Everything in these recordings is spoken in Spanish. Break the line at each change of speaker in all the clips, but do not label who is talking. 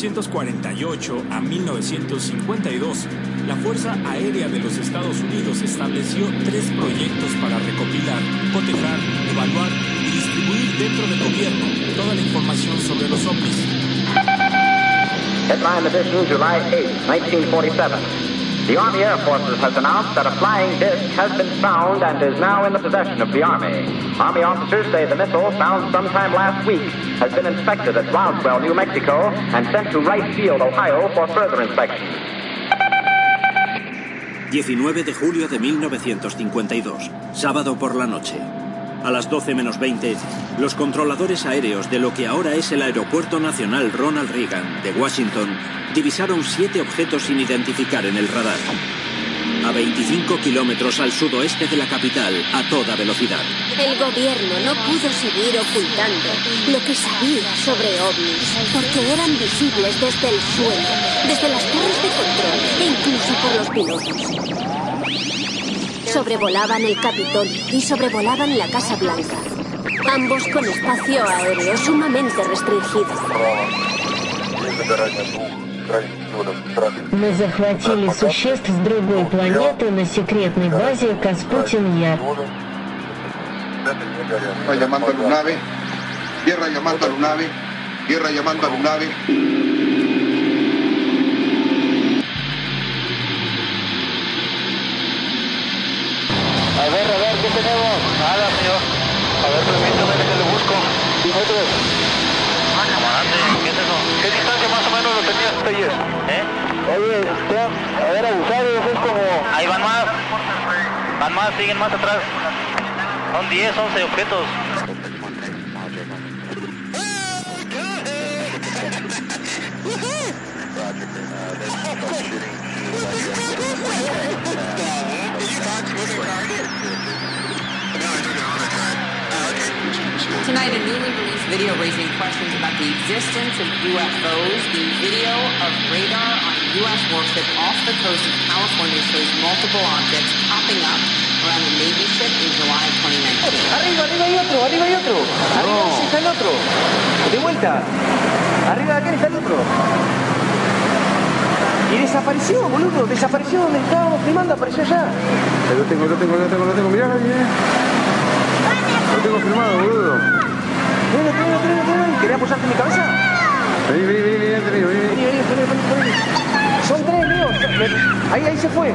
De 1948 a 1952, la Fuerza Aérea de los Estados Unidos estableció tres proyectos para recopilar, cotejar, evaluar y distribuir dentro del gobierno toda la información sobre los ovnis.
Headline edition, July 8, 1947. The Army Air Forces has announced that a flying disc has been found and is now in the possession of the Army. Army officers say the missile, found sometime last week, has been inspected at Roswell, New Mexico, and sent to Wright Field, Ohio, for further inspection.
19 de julio de 1952, sábado por la noche. A las 12 menos 20, los controladores aéreos de lo que ahora es el Aeropuerto Nacional Ronald Reagan de Washington divisaron siete objetos sin identificar en el radar. A 25 kilómetros al sudoeste de la capital, a toda velocidad.
El gobierno no pudo seguir ocultando lo que sabía sobre ovnis, porque eran visibles desde el suelo, desde las torres de control e incluso por los pilotos. Sobrevolaban el Capitol y sobrevolaban la Casa Blanca. Ambos con espacio aéreo sumamente restringido.
Мы захватили существ с другой планеты на секретной базе Каспутин-Яр.
Tierra llamando a Lunave, tierra llamando a Lunave, tierra llamando a
ver, a ver, ¿qué tenemos? Nada, señor. A ver, permítame que le busco.
Ah, camarada, ¿qué es eso?
¿Qué distancia más o menos lo tenías hasta ayer?
¿Eh?
Oye, usted, a ver, abusados, es como...
Ahí van más. Van más, siguen más atrás. Son 10, 11 objetos.
Tonight, a newly released video raising questions about the existence of UFOs. The video of radar on a U.S. warship off the coast of California shows multiple objects popping up around the Navy ship in July 2019.
Arriba, arriba hay otro, arriba hay otro. Arriba ese está el otro. De vuelta. Arriba de aquel está el otro. Y desapareció, boludo. Desapareció donde estábamos filmando, apareció allá.
Lo tengo, lo tengo, lo tengo, lo tengo. Mirá, mirá. Lo tengo firmado, boludo.
Ven, ven, ven, ven, ven. ¿Querés apoyarte en mi cabeza?
Vení, vení, vení, vení, vení, vení.
Vení, vení, vení, vení, vení. Son tres, míos. Ahí, ahí se fue.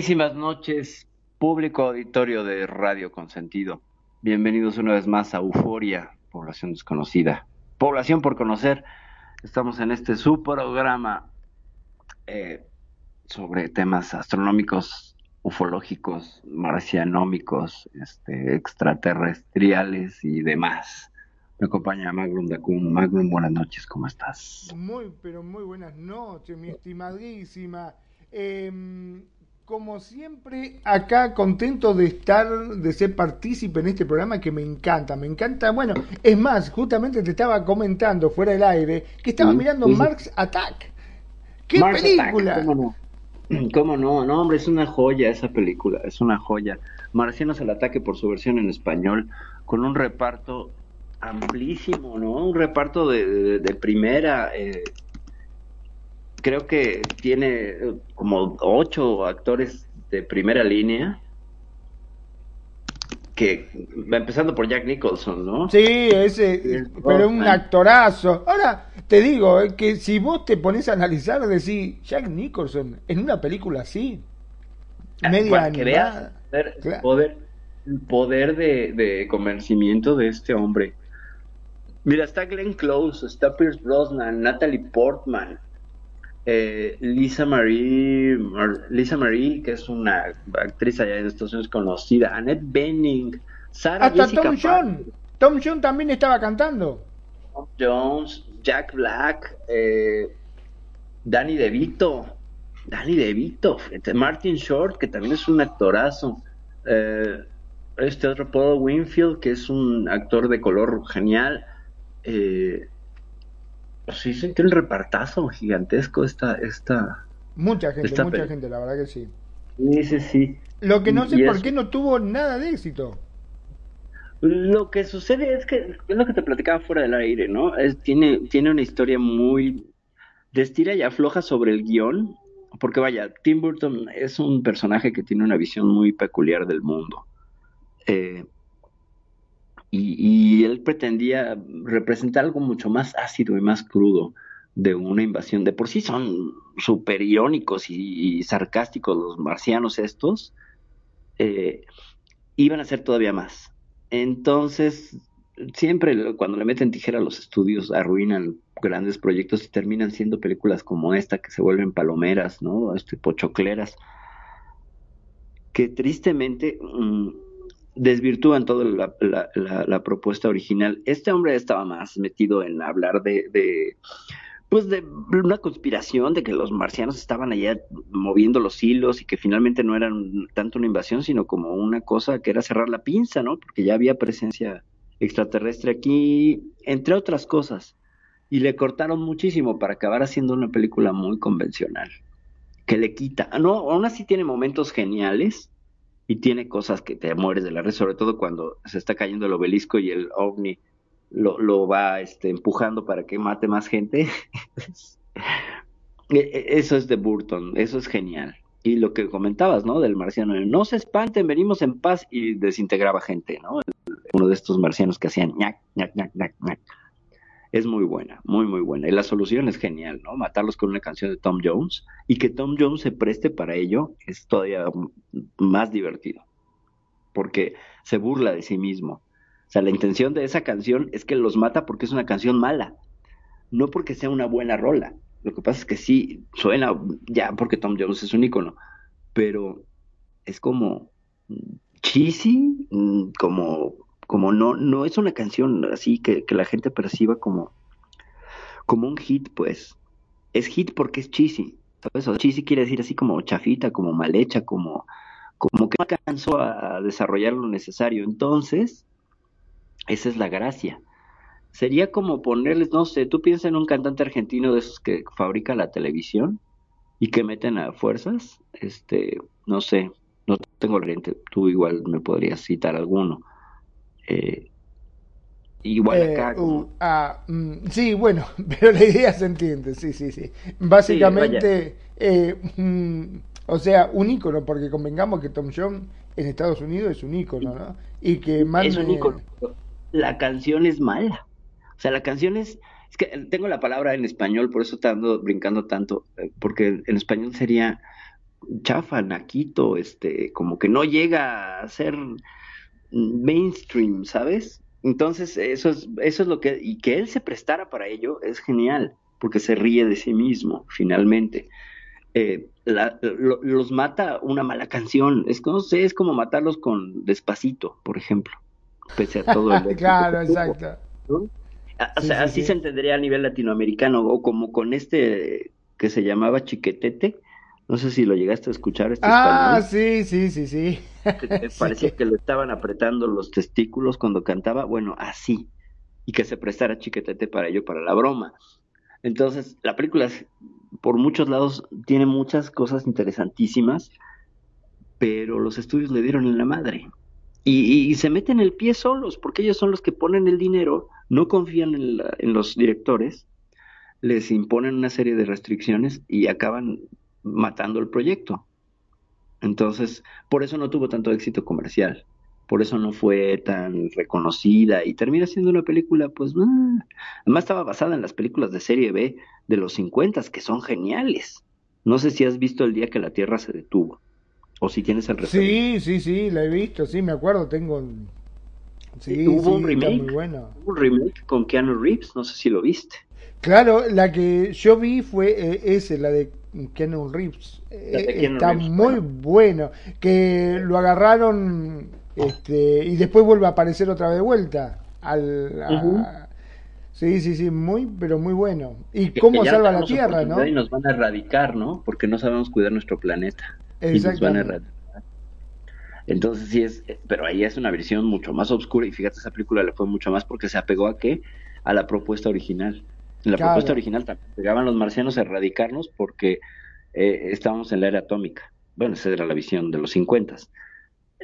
Buenísimas noches, público auditorio de Radio Consentido. Bienvenidos una vez más a Euforia, población desconocida, población por conocer. Estamos en este su programa eh, sobre temas astronómicos, ufológicos, marcianómicos, este, extraterrestriales y demás. Me acompaña Magnum Dacun. Magnum, buenas noches, ¿cómo estás?
Muy, pero muy buenas noches, mi estimadísima. Em, como siempre, acá contento de estar, de ser partícipe en este programa que me encanta, me encanta. Bueno, es más, justamente te estaba comentando fuera del aire que estaba
Sí,
mirando
sí.
Marx Attack. ¡Qué película!
Attack, ¿cómo no? ¿Cómo no? No, hombre, es una joya esa película, es una joya. Marcianos al ataque por su versión en español, con un reparto amplísimo, ¿no? Un reparto de, de- de primera. eh, creo que tiene eh, como ocho actores de primera línea. Que empezando por Jack Nicholson, ¿no?
Sí, ese, pero un actorazo. Ahora, te digo, eh, que si vos te pones a analizar, decís, Jack Nicholson, en una película así, media
que veas
animada.
el poder, el
Claro.
poder, el poder de, de convencimiento de este hombre. Mira, está Glenn Close, está Pierce Brosnan, Natalie Portman, eh, Lisa Marie, Mar- Lisa Marie, que es una actriz allá de Estados Unidos conocida, Annette Bening, Sarah
Hasta
Jessica
Tom John. Tom John también estaba cantando.
Tom Jones, Jack Black, eh, Danny DeVito, Danny DeVito, este, Martin Short, que también es un actorazo, eh, este otro Paul Winfield, que es un actor de color genial, eh, sí, sí, tiene un repartazo gigantesco esta, esta,
Mucha gente,
Esta
mucha gente, la verdad que sí.
sí, sí, sí.
Lo que no sé
Y
por
es-
qué no tuvo nada de éxito.
Lo que sucede es que es lo que te platicaba fuera del aire, ¿no? Es, tiene, tiene una historia muy de estira y afloja sobre el guion, porque vaya, Tim Burton es un personaje que tiene una visión muy peculiar del mundo. Eh, y, él pretendía representar algo mucho más ácido y más crudo de una invasión. De por sí son súper irónicos y, sarcásticos los marcianos estos. eh, iban a ser todavía más. Entonces, siempre cuando le meten tijera a los estudios, arruinan grandes proyectos y terminan siendo películas como esta, que se vuelven palomeras, ¿no? Este, pochocleras, que tristemente mm, desvirtúan toda la, la- propuesta original. Este hombre estaba más metido en hablar de, de, pues de una conspiración de que los marcianos estaban allá moviendo los hilos y que finalmente no eran tanto una invasión, sino como una cosa que era cerrar la pinza, ¿no? Porque ya había presencia extraterrestre aquí, entre otras cosas. Y le cortaron muchísimo para acabar haciendo una película muy convencional, que le quita, no, aún así tiene momentos geniales y tiene cosas que te mueres de la risa, sobre todo cuando se está cayendo el obelisco y el ovni lo, lo va este, empujando para que mate más gente. E- e- Eso es de Burton, eso es genial. Y lo que comentabas, ¿no? Del marciano, no se espanten, venimos en paz y desintegraba gente, ¿no? Uno de estos marcianos que hacían ñac, ñac, ñac, ñac, ñac. Es muy buena, muy, muy buena. Y la solución es genial, ¿no? Matarlos con una canción de Tom Jones y que Tom Jones se preste para ello es todavía más divertido. Porque se burla de sí mismo. O sea, la intención de esa canción es que los mata porque es una canción mala, no porque sea una buena rola. Lo que pasa es que sí suena ya porque Tom Jones es un ícono, pero es como cheesy, mm, como, como no, no es una canción así que, que la gente perciba como, como un hit, pues. Es hit porque es cheesy. ¿Sabes? O cheesy quiere decir así como chafita, como mal hecha, como, como que no alcanzó a desarrollar lo necesario. Entonces, esa es la gracia. Sería como ponerles, no sé, tú piensas en un cantante argentino de esos que fabrica la televisión y que meten a fuerzas, este, no sé, no tengo oriente, tú igual me podrías citar alguno. Eh, igual
Eh,
acá, como-
uh, ah, mm, sí, bueno, pero la idea se entiende, sí, sí, sí. Básicamente, eh, mm, o sea, un ícono, porque convengamos que Tom Jones en Estados Unidos es un ícono, ¿no? Y que mande...
es un ícono. La canción es mala. O sea, la canción es. Es que tengo la palabra en español, por eso ando brincando tanto. Porque en español sería chafa, naquito, este, como que no llega a ser mainstream, ¿sabes? Entonces, eso es, eso es lo que. Y que él se prestara para ello es genial, porque se ríe de sí mismo, finalmente. Eh, la- lo- los mata una mala canción. Es no sé, es como matarlos con Despacito, por ejemplo. Pese a todo el
claro, exacto.
¿no? A- O
Sí,
sea,
sí,
así
sí.
se entendería a nivel latinoamericano, o como con este que se llamaba Chiquetete, No sé si lo llegaste a escuchar. Este
ah, sí, sí, sí, sí.
parecía que le estaban apretando los testículos cuando cantaba. Bueno, así. Y que se prestara chiquetete para ello, para la broma. Entonces, la película, por muchos lados, tiene muchas cosas interesantísimas, pero los estudios le dieron en la madre. Y, se meten el pie solos, porque ellos son los que ponen el dinero, no confían en, los directores, les imponen una serie de restricciones y acaban matando el proyecto. Entonces, por eso no tuvo tanto éxito comercial, por eso no fue tan reconocida y termina siendo una película, pues, ah, además estaba basada en las películas de serie B de los 50 que son geniales. No sé si has visto el día que la Tierra se detuvo. O si tienes el
referente. Sí, sí, sí, la he visto, sí, me acuerdo, tengo...
Sí, hubo un remake, muy bueno. un remake con Keanu Reeves, no sé si lo viste.
Claro, la que yo vi fue eh, ese, la de Keanu Reeves. Eh, está muy bueno. Que lo agarraron este, y después vuelve a aparecer otra vez de vuelta. Al, Sí, sí, sí, muy, pero muy bueno. Y cómo salva la Tierra, ¿no?
Y nos van a erradicar, ¿no? Porque no sabemos cuidar nuestro planeta. Y nos van a erradicar. Entonces sí es, pero ahí es una versión mucho más oscura y fíjate, esa película le fue mucho más porque se apegó a qué? A la propuesta original. En la propuesta original pegaban los marcianos a erradicarnos porque eh, estábamos en la era atómica. Bueno, esa era la visión de los 50.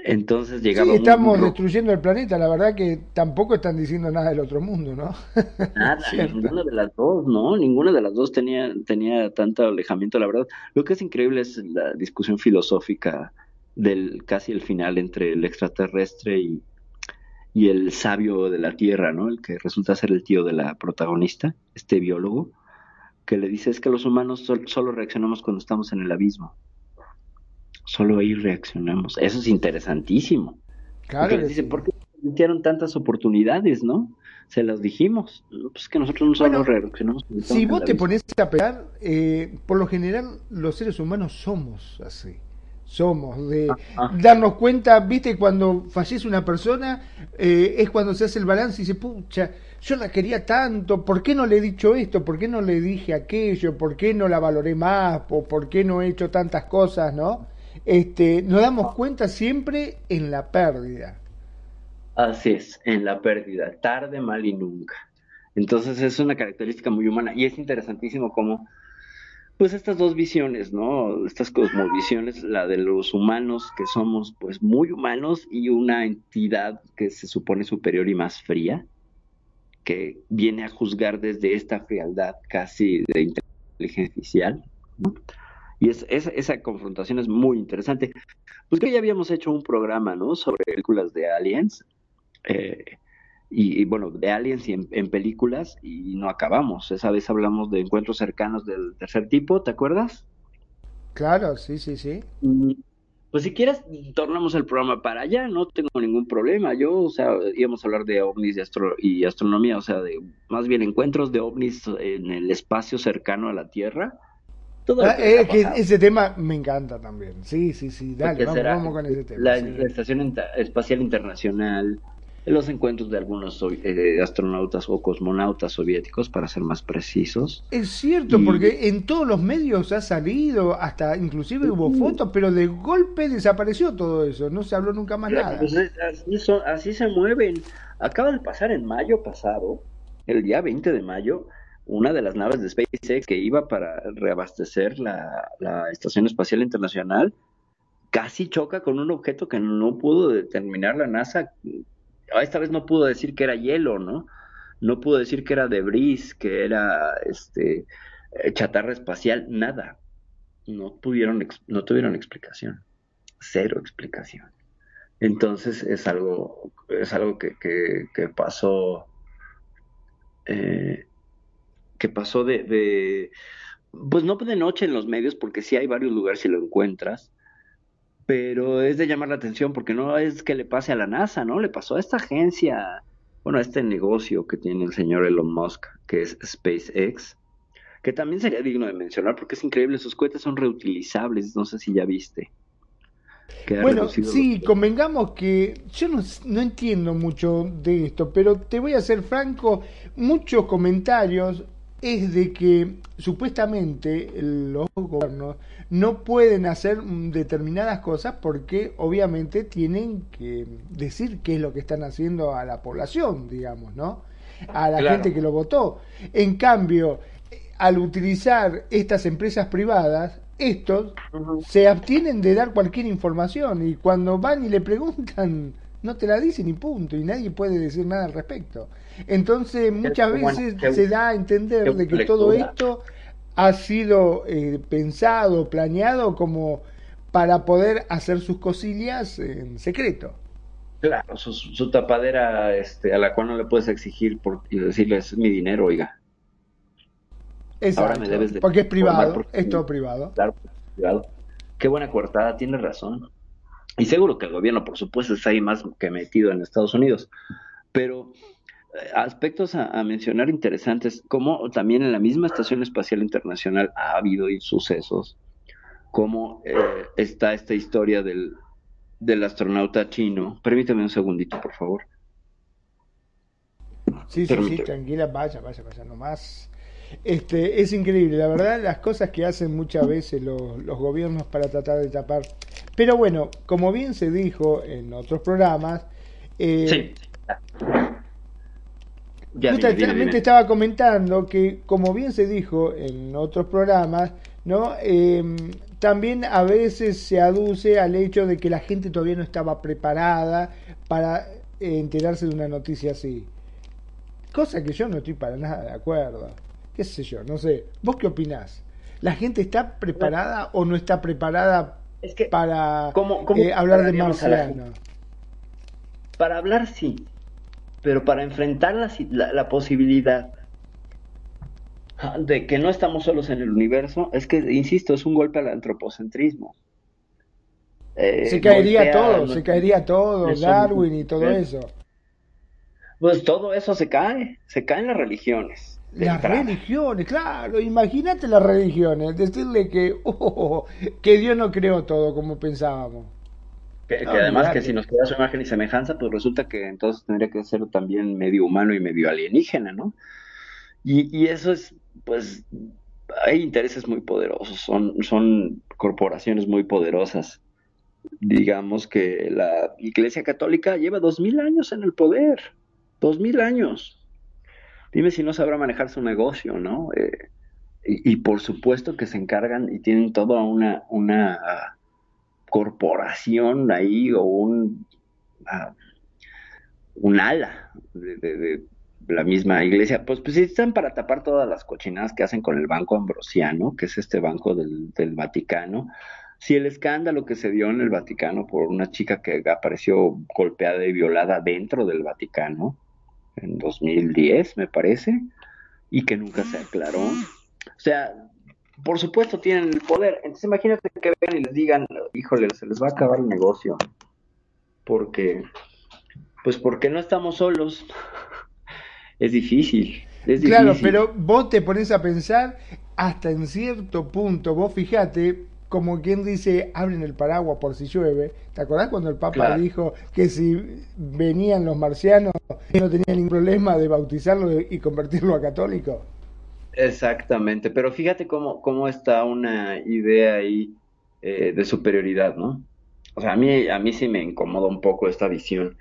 Entonces llegaba.
Sí, estamos destruyendo el planeta. La verdad que tampoco están diciendo nada del otro mundo, ¿no?
Nada, ninguna de las dos, ¿no? Ninguna de las dos tenía, tenía tanto alejamiento, la verdad. Lo que es increíble es la discusión filosófica del casi el final entre el extraterrestre y, y el sabio de la Tierra, ¿no? El que resulta ser el tío de la protagonista, este biólogo, que le dice es que los humanos solo reaccionamos cuando estamos en el abismo. Solo ahí reaccionamos. Eso es interesantísimo. Claro. dice, ¿por qué dieron tantas oportunidades, no? Se las dijimos. Pues que nosotros no solo reaccionamos.
Si vos te pones a pegar, eh, por lo general los seres humanos somos así somos, de darnos cuenta, viste, cuando fallece una persona, eh, es cuando se hace el balance y dice, pucha, yo la quería tanto, ¿por qué no le he dicho esto? ¿Por qué no le dije aquello? ¿Por qué no la valoré más? ¿O por qué no he hecho tantas cosas, no? Este, nos damos cuenta siempre en la pérdida.
Así es, en la pérdida, tarde, mal y nunca. Entonces es una característica muy humana y es interesantísimo cómo pues estas dos visiones, ¿no? Estas cosmovisiones, la de los humanos que somos pues muy humanos y una entidad que se supone superior y más fría, que viene a juzgar desde esta frialdad casi de inteligencia artificial, ¿no? Y es, esa confrontación es muy interesante. Pues que ya habíamos hecho un programa, ¿no? Sobre películas de aliens. Eh, y, bueno, de aliens y en, películas y no acabamos. Esa vez hablamos de encuentros cercanos del tercer tipo, ¿te acuerdas?
Claro, sí, sí, sí.
Pues si quieres, tornamos el programa para allá, no tengo ningún problema. Yo, o sea, íbamos a hablar de ovnis y, astro y astronomía, o sea, de más bien encuentros de ovnis en el espacio cercano a la Tierra.
Todo ah, eh, ese tema me encanta también. Sí, sí, sí, dale, vamos, con ese tema.
La, la Estación Espacial Internacional, los encuentros de algunos eh, astronautas o cosmonautas soviéticos, para ser más precisos.
Es cierto, porque en todos los medios ha salido, hasta inclusive hubo fotos, pero de golpe desapareció todo eso, no se habló nunca más nada.
Pues, así, se mueven. Acaba de pasar en mayo pasado, el día 20 de mayo, una de las naves de SpaceX que iba para reabastecer la, la Estación Espacial Internacional casi choca con un objeto que no pudo determinar la NASA esta vez no pudo decir que era hielo, ¿no? No pudo decir que era debris, que era este eh, chatarra espacial, nada. No pudieron, no tuvieron explicación. Cero explicación. Entonces es algo, es algo que, que, pasó, eh, que pasó de, de, pues no de noche en los medios, porque sí hay varios lugares si lo encuentras, pero es de llamar la atención porque no es que le pase a la NASA, ¿no? Le pasó a esta agencia, bueno, a este negocio que tiene el señor Elon Musk, que es SpaceX, que también sería digno de mencionar porque es increíble, sus cohetes son reutilizables, no sé si ya viste.
Bueno, sí, convengamos que yo no, no, entiendo mucho de esto, pero te voy a ser franco, muchos comentarios es de que supuestamente los gobiernos no pueden hacer determinadas cosas porque obviamente tienen que decir qué es lo que están haciendo a la población, digamos, ¿no? A la gente que lo votó. En cambio, al utilizar estas empresas privadas, estos se abstienen de dar cualquier información y cuando van y le preguntan, no te la dicen y punto, y nadie puede decir nada al respecto. Entonces, muchas veces se da a entender de que todo esto ha sido eh, pensado, planeado como para poder hacer sus cosillas en secreto.
Claro, su, tapadera este, a la cual no le puedes exigir por decirle es mi dinero, oiga.
Exacto, me debes de porque es privado, es todo privado.
Claro, privado. Qué buena cortada, tienes razón. Y seguro que el gobierno, por supuesto, está ahí más que metido en Estados Unidos. Pero aspectos a, mencionar interesantes, como también en la misma Estación Espacial Internacional ha habido sucesos, como eh, está esta historia del, del astronauta chino. Permíteme un segundito, por favor.
Sí, sí, sí, tranquila, vaya, vaya, vaya, nomás. Este, es increíble, la verdad, las cosas que hacen muchas veces los, los gobiernos para tratar de tapar. Pero bueno, como bien se dijo en otros programas, eh, sí. Justamente estaba comentando que, como bien se dijo en otros programas, ¿no? Em, también a veces se aduce al hecho de que la gente todavía no estaba preparada para eh, enterarse de una noticia así. Cosa que yo no estoy para nada de acuerdo. ¿Qué sé yo? No sé. ¿Vos qué opinás? ¿La gente está preparada o no está preparada para eh, hablar de marciano?
Para hablar sí, pero para enfrentar la, la, posibilidad de que no estamos solos en el universo, es que, insisto, es un golpe al antropocentrismo.
Eh, se caería todo, se caería todo, Darwin y todo eso.
Pues todo eso se cae, se caen las religiones.
Las religiones, claro, imagínate las religiones, decirle que, oh, que Dios no creó todo como pensábamos.
Que, además que si nos queda su imagen y semejanza, pues resulta que entonces tendría que ser también medio humano y medio alienígena, ¿no? Y, y eso es, pues, hay intereses muy poderosos, son, son corporaciones muy poderosas. Digamos que la Iglesia Católica lleva dos mil años en el poder, dos mil años. Dime si no sabrá manejar su negocio, ¿no? Eh, y, y, por supuesto que se encargan y tienen toda una, una corporación ahí o un, ah, un ala de, la misma iglesia, pues, pues están para tapar todas las cochinadas que hacen con el Banco Ambrosiano, que es este banco del, del Vaticano. Si el escándalo que se dio en el Vaticano por una chica que apareció golpeada y violada dentro del Vaticano en 2010, me parece, y que nunca se aclaró. O sea, por supuesto tienen el poder. Entonces imagínate que vengan y les digan, híjole, se les va a acabar el negocio. Porque, pues porque no estamos solos. es difícil. Es difícil.
Claro, pero vos te pones a pensar hasta en cierto punto, vos fijate, como quien dice, abren el paraguas por si llueve. ¿Te acordás cuando el Papa dijo que si venían los marcianos no tenía ningún problema de bautizarlo y convertirlo a católico?
Exactamente, pero fíjate cómo, cómo está una idea ahí eh, de superioridad, ¿no? O sea, a mí, a mí sí me incomoda un poco esta visión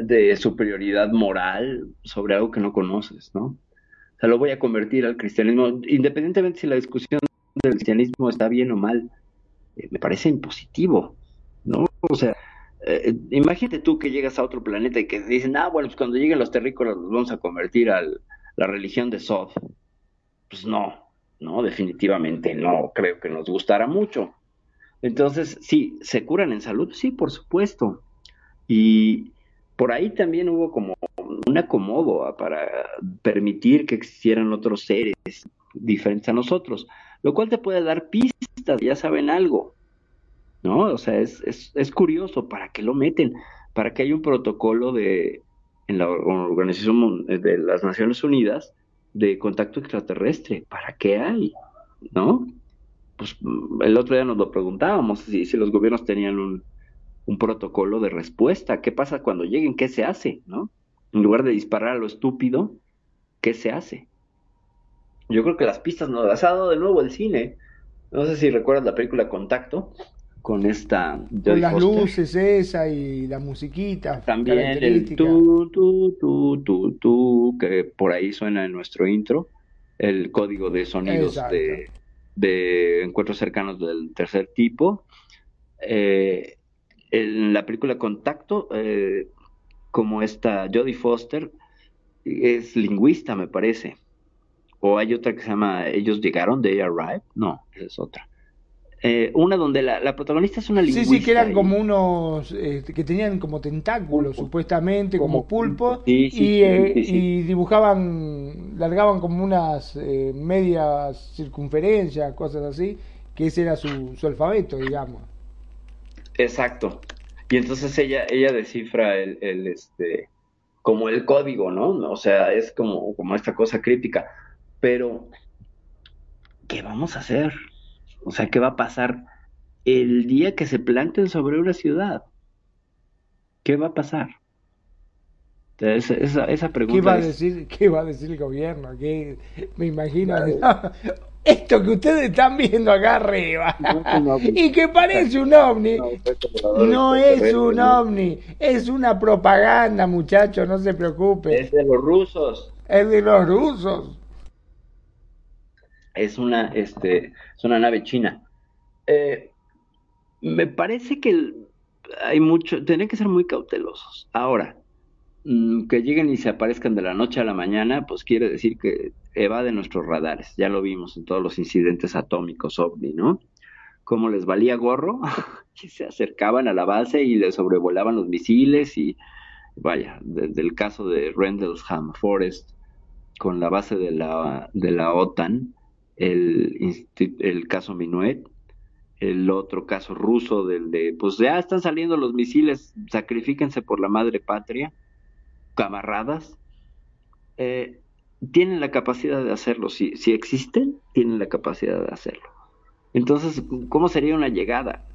de superioridad moral sobre algo que no conoces, ¿no? O sea, lo voy a convertir al cristianismo, independientemente si la discusión del cristianismo está bien o mal, eh, me parece impositivo, ¿no? O sea, eh, imagínate tú que llegas a otro planeta y que dicen, ah, bueno, pues cuando lleguen los terrícolas los vamos a convertir a la religión de Sod pues no, no, definitivamente no creo que nos gustara mucho. Entonces, sí, ¿se curan en salud? Sí, por supuesto. Y por ahí también hubo como un acomodo para permitir que existieran otros seres diferentes a nosotros, lo cual te puede dar pistas, ya saben algo, ¿no? O sea, es, es, es curioso, ¿para qué lo meten? Para que haya un protocolo de, en la Organización de las Naciones Unidas de contacto extraterrestre. ¿Para qué hay? ¿No? Pues el otro día nos lo preguntábamos, si, si los gobiernos tenían un, un, protocolo de respuesta. ¿Qué pasa cuando lleguen? ¿Qué se hace? ¿No? En lugar de disparar a lo estúpido, ¿qué se hace? Yo creo que las pistas nos las ha dado de nuevo el cine. No sé si recuerdas la película Contacto con esta
con las luces esa y la musiquita.
También el tu, tu, tu, tu, tu, que por ahí suena en nuestro intro, el código de sonidos de, de, encuentros cercanos del tercer tipo. Eh, en la película Contacto, eh, como esta Jodie Foster, es lingüista, me parece. O hay otra que se llama Ellos llegaron, They Arrived. No, esa es otra. Eh, una donde la, protagonista es una lingüista.
Sí, sí, que eran como unos, eh, que tenían como tentáculos, supuestamente, como, pulpo, y, eh, y, dibujaban, largaban como unas medias circunferencias, cosas así, que ese era su, su alfabeto, digamos.
Exacto. Y entonces ella, ella descifra el, el, este, como el código, ¿no? O sea, es como, como esta cosa crítica. Pero, ¿qué vamos a hacer? O sea, ¿qué va a pasar el día que se planten sobre una ciudad? ¿Qué va a pasar? Esa, esa, pregunta
¿Qué va, a decir, ¿Qué va a decir el gobierno? ¿Qué, me imagino. Esto que ustedes están viendo acá arriba. y que parece un ovni. No es un ovni. Es una propaganda, muchachos. No se preocupe.
Es de los rusos.
Es de los rusos
es una, este, es una nave china. Eh, me parece que hay mucho, tienen que ser muy cautelosos. Ahora, mm, que lleguen y se aparezcan de la noche a la mañana, pues quiere decir que evaden nuestros radares. Ya lo vimos en todos los incidentes atómicos ovni, ¿no? Como les valía gorro, que se acercaban a la base y les sobrevolaban los misiles y vaya, desde el caso de Rendlesham Forest con la base de la, de la OTAN, el, el caso Minuet, el otro caso ruso del de, pues ya están saliendo los misiles, sacrifíquense por la madre patria, camaradas, eh, tienen la capacidad de hacerlo, si, si existen, tienen la capacidad de hacerlo. Entonces, ¿cómo sería una llegada?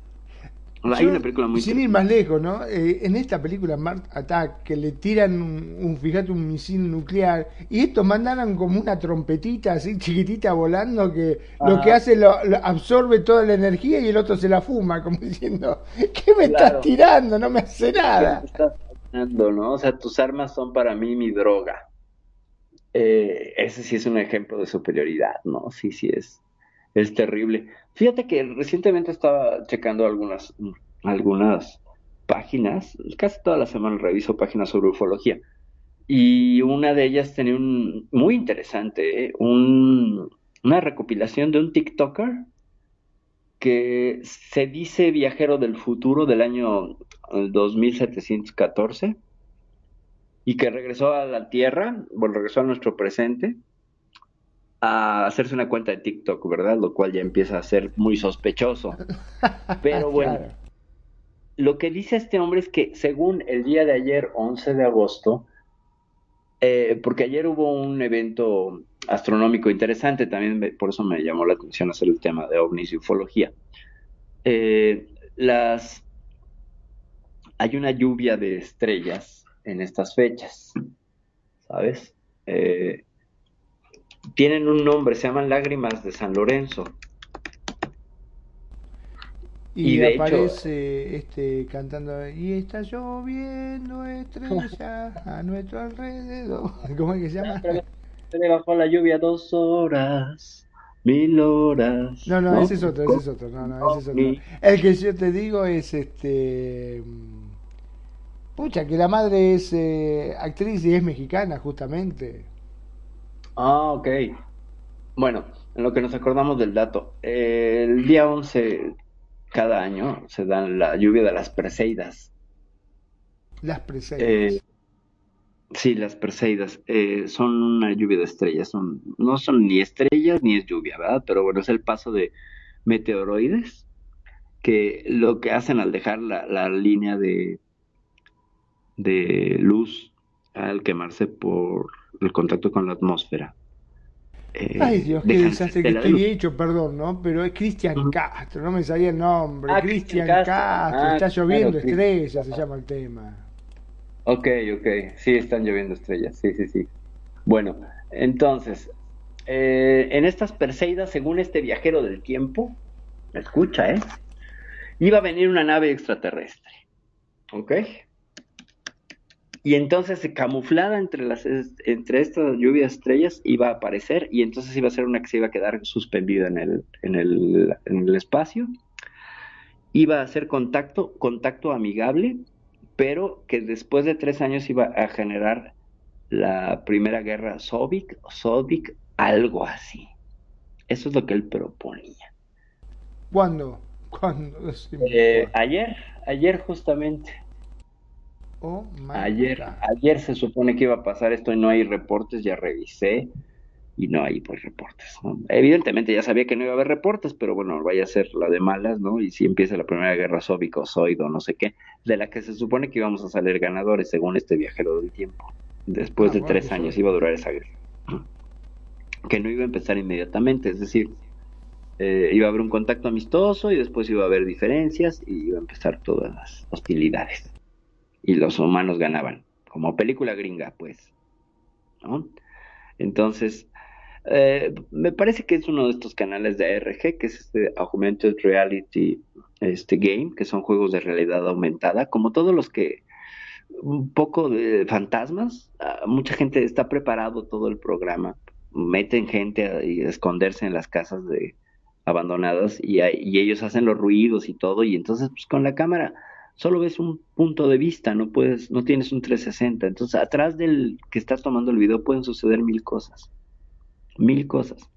Hay una película muy Sin ir más lejos, ¿no? Eh, en esta película Mart Attack, que le tiran un, fíjate, un misil nuclear, y estos mandaron como una trompetita así chiquitita volando que lo que hace lo, absorbe toda la energía y el otro se la fuma, como diciendo, ¿qué me estás tirando? No me hace nada.
estás ¿no? O sea, tus armas son para mí mi droga. Eh, ese sí es un ejemplo de superioridad, ¿no? Sí, sí es es terrible. Fíjate que recientemente estaba checando algunas, algunas páginas, casi toda la semana reviso páginas sobre ufología, y una de ellas tenía un muy interesante, ¿eh? un, una recopilación de un TikToker que se dice viajero del futuro del año 2714 y que regresó a la Tierra, bueno, regresó a nuestro presente a hacerse una cuenta de TikTok, ¿verdad? Lo cual ya empieza a ser muy sospechoso. Pero bueno, lo que dice este hombre es que según el día de ayer, 11 de agosto, eh, porque ayer hubo un evento astronómico interesante, también por eso me llamó la atención hacer el tema de ovnis y ufología. Eh, las hay una lluvia de estrellas en estas fechas, ¿sabes? Eh, tienen un nombre, se llaman Lágrimas de San Lorenzo.
Y, aparece este cantando y está lloviendo estrellas a nuestro alrededor. ¿Cómo es que se llama?
Se le bajó la lluvia dos horas, mil horas.
No, no, ese es otro, ese es otro. No, no, ese es otro. El que yo te digo es este. Pucha, que la madre es eh, actriz y es mexicana, justamente.
Ah, ok. Bueno, en lo que nos acordamos del dato, el día 11 cada año se dan la lluvia de las Perseidas.
Las Perseidas. Eh,
sí, las Perseidas. Eh, son una lluvia de estrellas. Son, no son ni estrellas ni es lluvia, ¿verdad? Pero bueno, es el paso de meteoroides que lo que hacen al dejar la, la línea de, de luz al quemarse por el contacto con la atmósfera.
Eh, Ay Dios, qué desastre que estoy hecho, perdón, ¿no? Pero es Cristian Castro, no me sabía el nombre. Ah, Cristian Castro, ah, está lloviendo estrellas, se llama el tema.
Ok, ok, sí, están lloviendo estrellas, sí, sí, sí. Bueno, entonces, eh, en estas Perseidas, según este viajero del tiempo, escucha, ¿eh? Iba a venir una nave extraterrestre, ¿ok? Y entonces, camuflada entre, las, entre estas lluvias estrellas, iba a aparecer y entonces iba a ser una que se iba a quedar suspendida en el, en el, en el espacio. Iba a hacer contacto, contacto amigable, pero que después de tres años iba a generar la primera guerra sovic, sovic, algo así. Eso es lo que él proponía.
¿Cuándo? ¿Cuándo?
Eh, ayer, ayer justamente.
Oh,
ayer, ayer se supone que iba a pasar esto y no hay reportes, ya revisé y no hay pues reportes. Evidentemente ya sabía que no iba a haber reportes, pero bueno, vaya a ser la de malas, ¿no? Y si empieza la primera guerra sóvico, soido, no sé qué, de la que se supone que íbamos a salir ganadores según este viajero del tiempo. Después
Ah,
de
bueno,
tres
eso-
años iba a durar esa guerra. Que no iba a empezar inmediatamente, es decir, eh, iba a haber un contacto amistoso y después iba a haber diferencias y iba a empezar todas las hostilidades. Y los humanos ganaban, como película gringa, pues. ¿no? Entonces, eh, me parece que es uno de estos canales de ARG, que es este Augmented Reality este Game, que son juegos de realidad aumentada, como todos los que un poco de fantasmas, mucha gente está preparado todo el programa, meten gente a, y esconderse en las casas de abandonadas y, y ellos hacen los ruidos y todo y entonces pues con la cámara solo ves un punto de vista, no puedes, no tienes un 360, entonces atrás del que estás tomando el video pueden suceder mil cosas, mil cosas.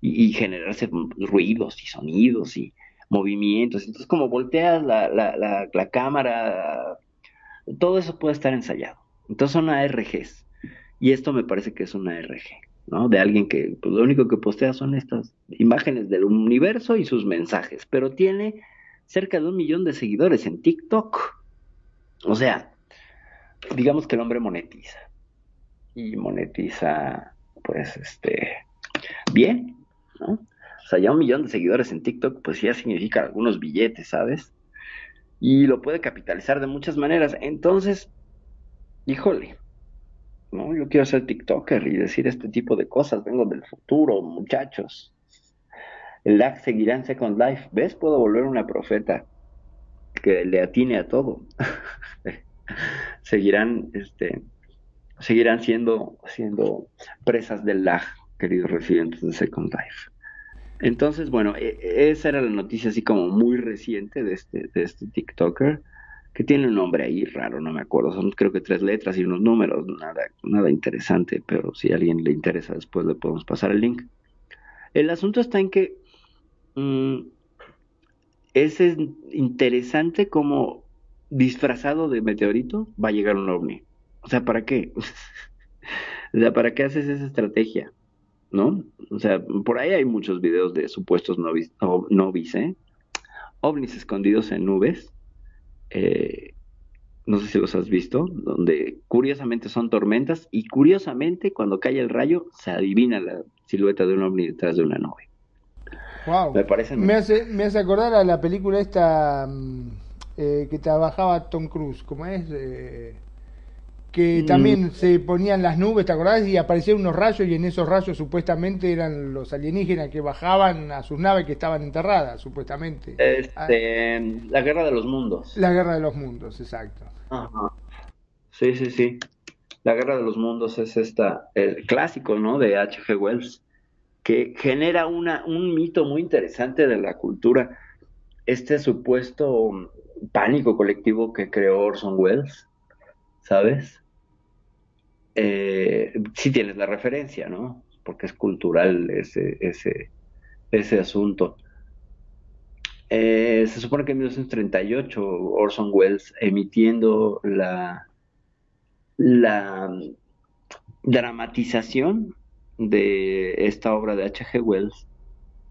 Y, generarse ruidos y sonidos y movimientos, entonces como volteas la, la, la, la cámara, todo eso puede estar ensayado, entonces son ARGs y esto me parece que es una ARG. ¿no? De alguien que pues, lo único que postea son estas imágenes del universo y sus mensajes, pero tiene cerca de un millón de seguidores en TikTok. O sea, digamos que el hombre monetiza. Y monetiza, pues, este, bien, ¿no? O sea, ya un millón de seguidores en TikTok, pues ya significa algunos billetes, ¿sabes? Y lo puede capitalizar de muchas maneras. Entonces, híjole, ¿no? Yo quiero ser TikToker y decir este tipo de cosas. Vengo del futuro, muchachos. El lag seguirá en Second Life. ¿Ves? Puedo volver una profeta que le atine a todo. seguirán, este, seguirán siendo, siendo presas del lag, queridos residentes de Second Life. Entonces, bueno, e- esa era la noticia así como muy reciente de este, de este TikToker, que tiene un nombre ahí raro, no me acuerdo, son creo que tres letras y unos números, nada, nada interesante, pero si a alguien le interesa después le podemos pasar el link. El asunto está en que mm, es es interesante como disfrazado de meteorito va a llegar un ovni. O sea, ¿para qué? o sea, ¿para qué haces esa estrategia? ¿No? O sea, por ahí hay muchos videos de supuestos novis, ¿eh? ovnis escondidos en nubes. eh, no sé si los has visto, donde curiosamente son tormentas y curiosamente cuando cae el rayo se adivina la silueta de un ovni detrás de una nube.
Wow.
Me parece
Me hace, me hace acordar a la película esta mm, eh, que trabajaba Tom Cruise, ¿cómo es? Eh, que
Mm.
también se ponían las nubes, ¿te acordás? Y aparecían unos rayos y en esos rayos supuestamente eran los alienígenas que bajaban a sus naves que estaban enterradas, supuestamente.
Este, la guerra de los mundos.
La guerra de los mundos, exacto.
Ajá. Sí, sí, sí. La guerra de los mundos es esta, el clásico, ¿no? De H.G. Wells, que genera un mito muy interesante de la cultura. Este supuesto pánico colectivo que creó Orson Welles, ¿sabes? Eh, sí tienes la referencia, ¿no? Porque es cultural ese, ese, ese asunto. Eh, se supone que en 1938 Orson Welles emitiendo la, la dramatización de esta obra de H.G. Wells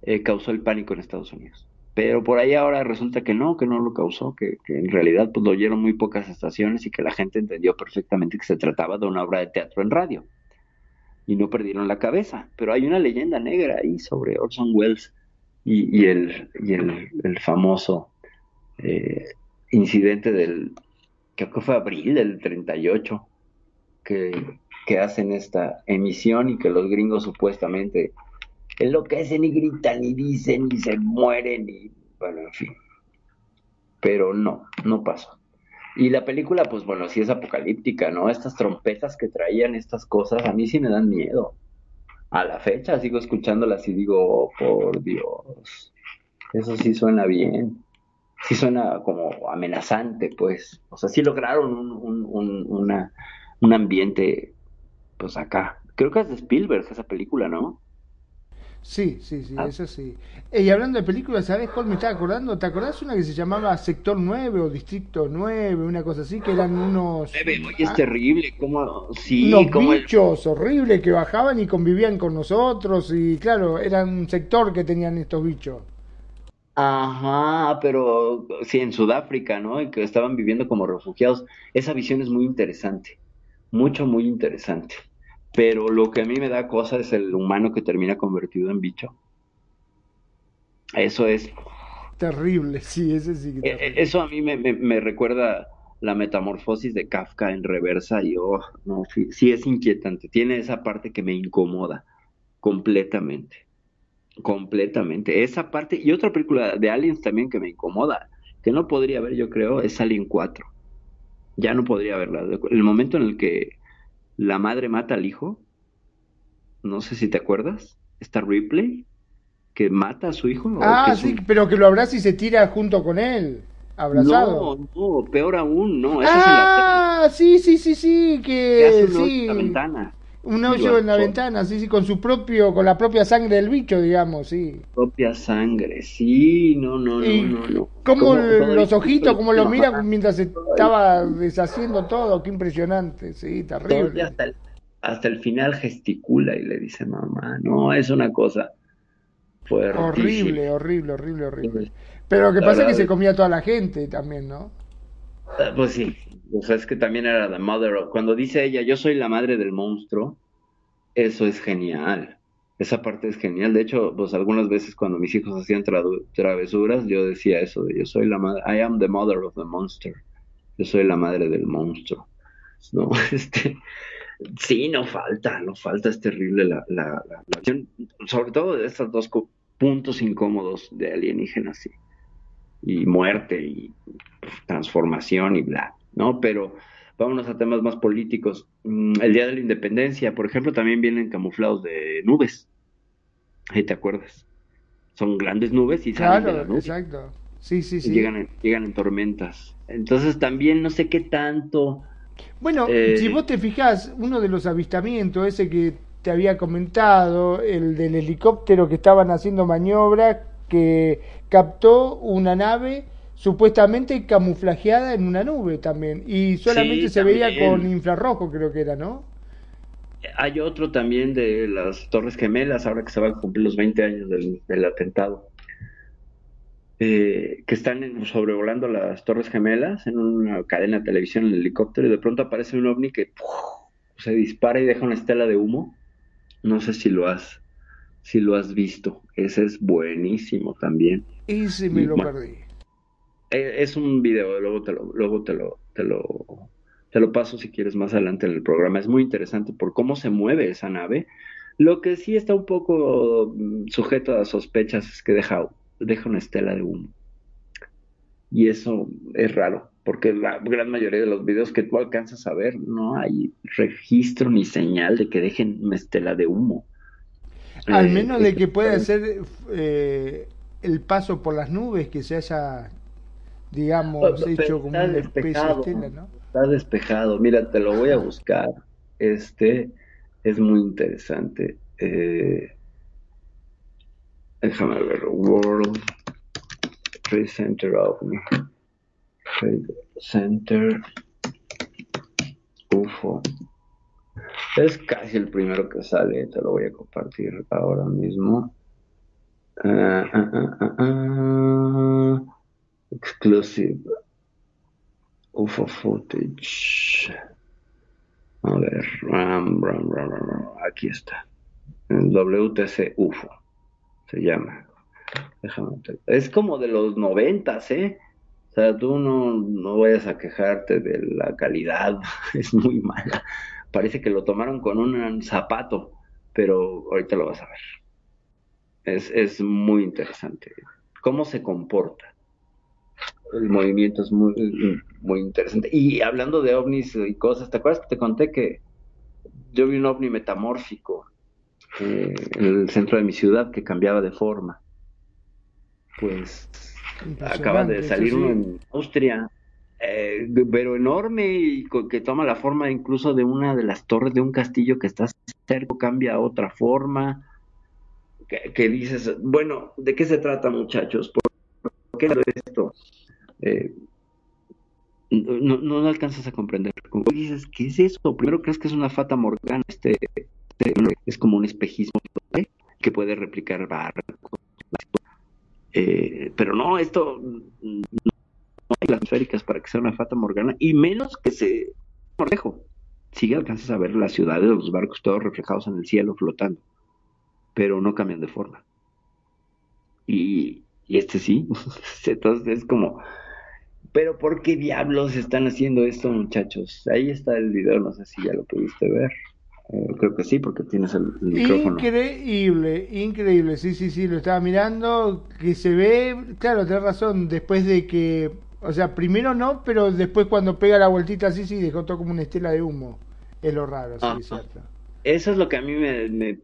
eh, causó el pánico en Estados Unidos. Pero por ahí ahora resulta que no, que no lo causó, que, en realidad pues, lo oyeron muy pocas estaciones y que la gente entendió perfectamente que se trataba de una obra de teatro en radio. Y no perdieron la cabeza. Pero hay una leyenda negra ahí sobre Orson Welles y, el, y el famoso eh, incidente del, creo que fue abril del 38, que, que hacen esta emisión y que los gringos supuestamente enloquecen y gritan y dicen y se mueren y bueno, en fin. Pero no, no pasó. Y la película, pues bueno, sí es apocalíptica, ¿no? Estas trompetas que traían estas cosas, a mí sí me dan miedo. A la fecha sigo escuchándolas y digo, oh, por Dios, eso sí suena bien. Sí suena como amenazante, pues. O sea, sí lograron un, un, un, un ambiente, pues acá. Creo que es de Spielberg esa película, ¿no?
Sí, sí, sí, ah. eso sí. Y hablando de películas, ¿sabes cuál me estaba acordando? ¿Te acordás una que se llamaba Sector 9 o Distrito 9, una cosa así, que eran unos...
Oye, es ah, terrible, como... Sí,
unos como bichos horribles que bajaban y convivían con nosotros y claro, eran un sector que tenían estos bichos.
Ajá, pero sí, en Sudáfrica, ¿no? Y que estaban viviendo como refugiados. Esa visión es muy interesante, mucho, muy interesante. Pero lo que a mí me da cosa es el humano que termina convertido en bicho. Eso es...
Terrible, sí, ese sí.
E, eso a mí me, recuerda la metamorfosis de Kafka en reversa y, oh, no, sí, es inquietante. Tiene esa parte que me incomoda completamente. Completamente. Esa parte y otra película de Aliens también que me incomoda, que no podría ver, yo creo, es Alien 4. Ya no podría verla. El momento en el que la madre mata al hijo. No sé si te acuerdas. Está Ripley, que mata a su hijo.
Ah, sí, pero que lo abraza y se tira junto con él. Abrazado.
No, no, peor aún, no.
ah, sí, sí, sí, sí, que,
hace
sí.
la ventana.
Un hoyo en la ventana, sí, sí, con su propio, con la propia sangre del bicho, digamos, sí.
Propia sangre, sí, no, no, no, no, no.
Como los ojitos, como lo mira mientras estaba deshaciendo todo, qué impresionante, sí, terrible.
Hasta el, hasta el final gesticula y le dice mamá, no, es una cosa
fuerte. Horrible, horrible, horrible, horrible. Pero lo que pasa es que se comía toda la gente también, ¿no?
Ah, pues sí, o sea, es que también era the mother Cuando dice ella, yo soy la madre del monstruo, eso es genial. Esa parte es genial. De hecho, pues algunas veces cuando mis hijos hacían travesuras, yo decía eso de yo soy la madre, I am the mother of the monster. Yo soy la madre del monstruo. No, este, sí, no falta, no falta, es terrible la, la, acción, sobre todo de estos dos puntos incómodos de alienígenas, sí. Y muerte y transformación y bla. ¿No? Pero vámonos a temas más políticos. Mm, el Día de la Independencia, por ejemplo, también vienen camuflados de nubes. Ahí te acuerdas. Son grandes nubes y salen de la nube.
exacto. Sí, sí, sí.
llegan, en, llegan en tormentas. Entonces también no sé qué tanto...
Bueno, eh, si vos te fijas, uno de los avistamientos, ese que te había comentado, el del helicóptero que estaban haciendo maniobra, que captó una nave supuestamente camuflajeada en una nube también y solamente se veía con infrarrojo creo que era, ¿no?
Hay otro también de las Torres Gemelas, ahora que se van a cumplir los 20 años del, atentado, eh, que están sobrevolando las Torres Gemelas en una cadena de televisión en el helicóptero y de pronto aparece un ovni que se dispara y deja una estela de humo. No sé si lo has, si lo has visto. Ese es buenísimo también.
Y si me lo perdí.
Eh, es un video, luego te lo, luego te lo, te lo, te lo paso si quieres más adelante en el programa. Es muy interesante por cómo se mueve esa nave. Lo que sí está un poco mm, sujeto a sospechas es que deja, deja una estela de humo. Y eso es raro, porque la gran mayoría de los videos que tú alcanzas a ver no hay registro ni señal de que dejen una estela de humo.
Al eh, menos de que pueda ser eh, el paso por las nubes que se haya digamos, hecho como una
despejado, ¿no? Está despejado, mira, te lo voy a buscar. Este es muy interesante. Eh, déjame ver, World Trade Center OVNI. Trade Center UFO. Es casi el primero que sale, te lo voy a compartir ahora mismo. Uh, uh, uh, Exclusive. UFO footage. A ver, ram, ram, ram, aquí está. WTC UFO se llama. Déjame Es como de los noventas, ¿eh? O sea, tú no, no vayas a quejarte de la calidad, es muy mala. Parece que lo tomaron con un zapato, pero ahorita lo vas a ver. Es, es muy interesante. ¿Cómo se comporta? El movimiento es muy, muy interesante. Y hablando de ovnis y cosas, ¿te acuerdas que te conté que yo vi un ovni metamórfico eh, en el centro de mi ciudad que cambiaba de forma? Pues acaba de salir uno en Austria, eh, pero enorme y que toma la forma incluso de una de las torres de un castillo que está cerca, cambia a otra forma. Que, dices, bueno, ¿de qué se trata, muchachos? ¿Por qué esto? Eh, no, no, alcanzas a comprender. dices, ¿qué es eso? Primero crees que es una fata morgana, este, este es como un espejismo que puede replicar barcos. Eh, pero no, esto no hay las para que sea una fata morgana, y menos que se reflejo. Sí alcanzas a ver las ciudades, los barcos todos reflejados en el cielo flotando, pero no cambian de forma. Y, y este sí, entonces es como, pero ¿por qué diablos están haciendo esto, muchachos? Ahí está el video, no sé si ya lo pudiste ver. Eh, creo que sí, porque tienes el, micrófono.
Increíble, increíble. Sí, sí, sí, lo estaba mirando. Que se ve, claro, tienes razón. Después de que, o sea, primero no, pero después cuando pega la vueltita así, sí, dejó todo como una estela de humo. Es lo raro, sí, es cierto.
Eso es lo que a mí me, me,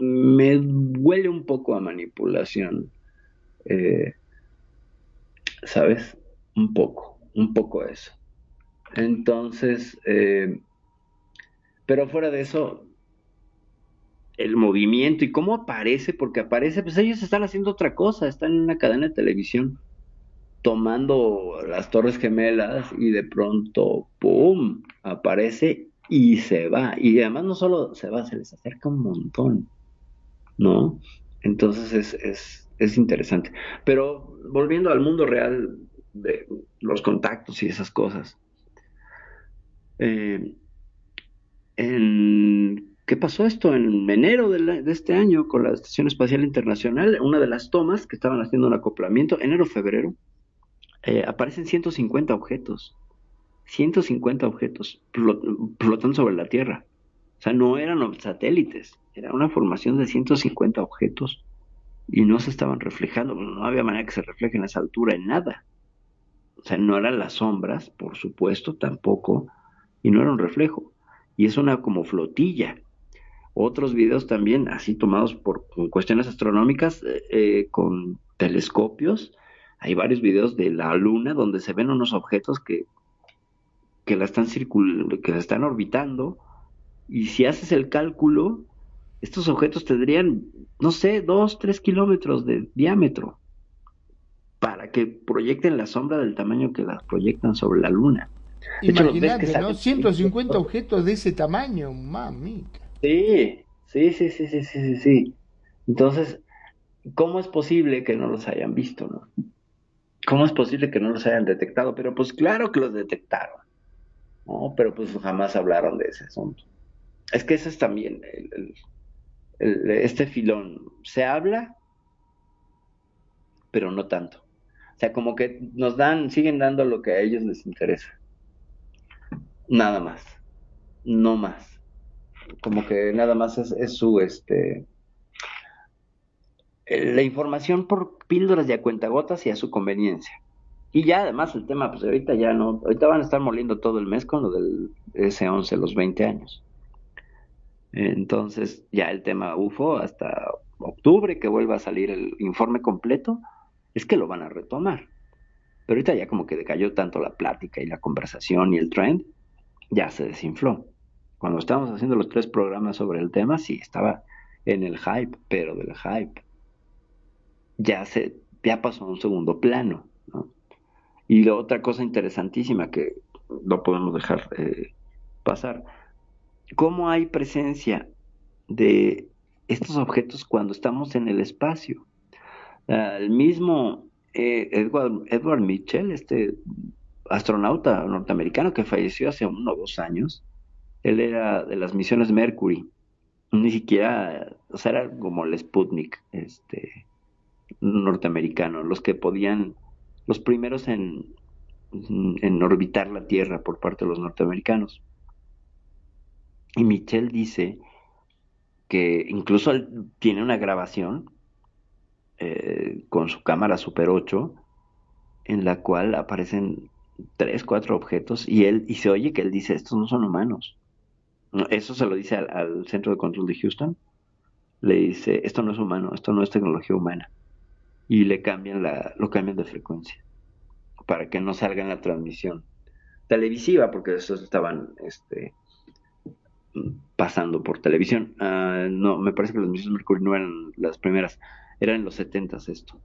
me, huele un poco a manipulación. Eh, ¿Sabes? Un poco, un poco eso. Entonces, eh, pero fuera de eso, el movimiento y cómo aparece, porque aparece, pues ellos están haciendo otra cosa, están en una cadena de televisión tomando las Torres Gemelas y de pronto, ¡pum!, aparece y se va. Y además no solo se va, se les acerca un montón, ¿no? Entonces es, es, es interesante. Pero volviendo al mundo real, de los contactos y esas cosas. Eh, ¿Qué pasó esto? En enero de, este año con la Estación Espacial Internacional, una de las tomas que estaban haciendo un acoplamiento, enero-febrero, eh, aparecen 150 objetos. 150 objetos flotando sobre la Tierra. O sea, no eran satélites, era una formación de 150 objetos y no se estaban reflejando, no había manera que se reflejen a esa altura en nada. O sea, no eran las sombras, por supuesto, tampoco, y no era un reflejo. Y es una como flotilla. Otros videos también, así tomados por cuestiones astronómicas, eh, eh, con telescopios. Hay varios videos de la Luna donde se ven unos objetos que, que la están que la están orbitando. Y si haces el cálculo, estos objetos tendrían, no sé, dos, tres kilómetros de diámetro para que proyecten la sombra del tamaño que las proyectan sobre la luna.
Imagínate, ¿no? 150 objetos de ese tamaño, mamita.
Sí, sí, sí, sí, sí, sí, sí. Entonces, ¿cómo es posible que no los hayan visto, no? ¿Cómo es posible que no los hayan detectado? Pero pues claro que los detectaron, ¿no? Pero pues jamás hablaron de ese asunto. Es que ese es también este filón. Se habla, pero no tanto. O sea, como que nos dan, siguen dando lo que a ellos les interesa. Nada más. No más. Como que nada más es, su, este, eh, la información por píldoras de a cuentagotas y a su conveniencia. Y ya además el tema, pues ahorita ya no, ahorita van a estar moliendo todo el mes con lo del S11, los 20 años. Entonces ya el tema UFO hasta octubre que vuelva a salir el informe completo, es que lo van a retomar. Pero ahorita ya como que decayó tanto la plática y la conversación y el trend, ya se desinfló. Cuando estábamos haciendo los tres programas sobre el tema, sí estaba en el hype, pero del hype ya se ya pasó a un segundo plano. Y otra cosa interesantísima que no podemos dejar eh, pasar, ¿cómo hay presencia de estos objetos cuando estamos en el espacio? El mismo eh, Edward, Edward Mitchell, este astronauta norteamericano que falleció hace uno o dos años, él era de las misiones Mercury, ni siquiera, o sea, era como el Sputnik, este, norteamericano, los que podían, los primeros en, en orbitar la Tierra por parte de los norteamericanos. Y Mitchell dice que incluso tiene una grabación eh, con su cámara Super 8, en la cual aparecen tres, cuatro objetos y él y se oye que él dice estos no son humanos. Eso se lo dice al, centro de control de Houston. Le dice esto no es humano, esto no es tecnología humana y le cambian la, lo cambian de frecuencia para que no salga en la transmisión televisiva porque esos estaban este, pasando por televisión. Ah, no, me parece que las misiones Mercury no eran las primeras, eran en los setentas esto.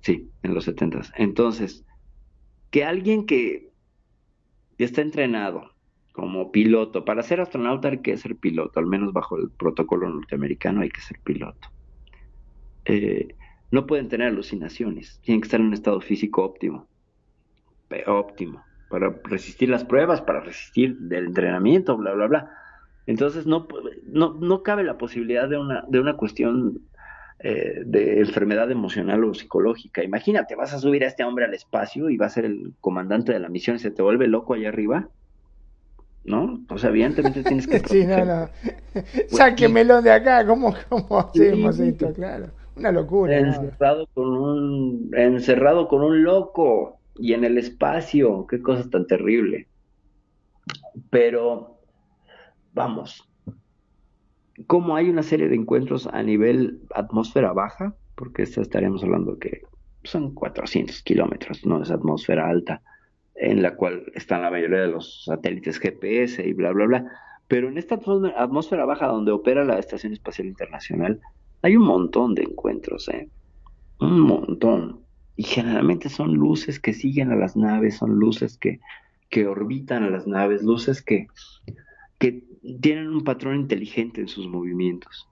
sí, en los setentas. Entonces, que alguien que está entrenado como piloto, para ser astronauta hay que ser piloto, al menos bajo el protocolo norteamericano hay que ser piloto. Eh, no pueden tener alucinaciones, tienen que estar en un estado físico óptimo, óptimo para resistir las pruebas, para resistir del entrenamiento, bla, bla, bla. Entonces no, no, no cabe la posibilidad de una, de una cuestión eh, de enfermedad emocional o psicológica. Imagínate, vas a subir a este hombre al espacio y va a ser el comandante de la misión y se te vuelve loco allá arriba. ¿No? O sea, evidentemente tienes que...
sí, no, no. Pues Sáquemelo de acá, ¿cómo, cómo hacemos esto? Claro, una locura.
Encerrado, con un, encerrado con un loco y en el espacio, qué cosa tan terrible. Pero, vamos, como hay una serie de encuentros a nivel atmósfera baja, porque esta estaríamos hablando que son 400 kilómetros, no es atmósfera alta, en la cual están la mayoría de los satélites GPS y bla, bla, bla. Pero en esta atmósfera baja donde opera la Estación Espacial Internacional, hay un montón de encuentros, ¿eh? Un montón y generalmente son luces que siguen a las naves, son luces que, que orbitan a las naves, luces que, que tienen un patrón inteligente en sus movimientos.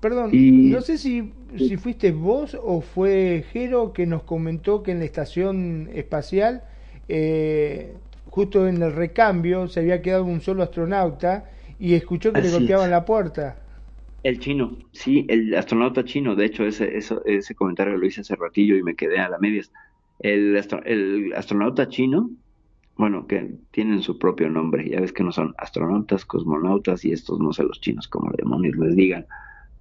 Perdón, no sé si, si fuiste vos o fue Jero que nos comentó que en la estación espacial, eh, justo en el recambio, se había quedado un solo astronauta y escuchó que le golpeaban la puerta.
El chino, sí, el astronauta chino, de hecho ese, ese comentario lo hice hace ratillo y me quedé a la medias. El, el astronauta chino, bueno, que tienen su propio nombre, ya ves que no son astronautas, cosmonautas y estos no sé los chinos como demonios les digan,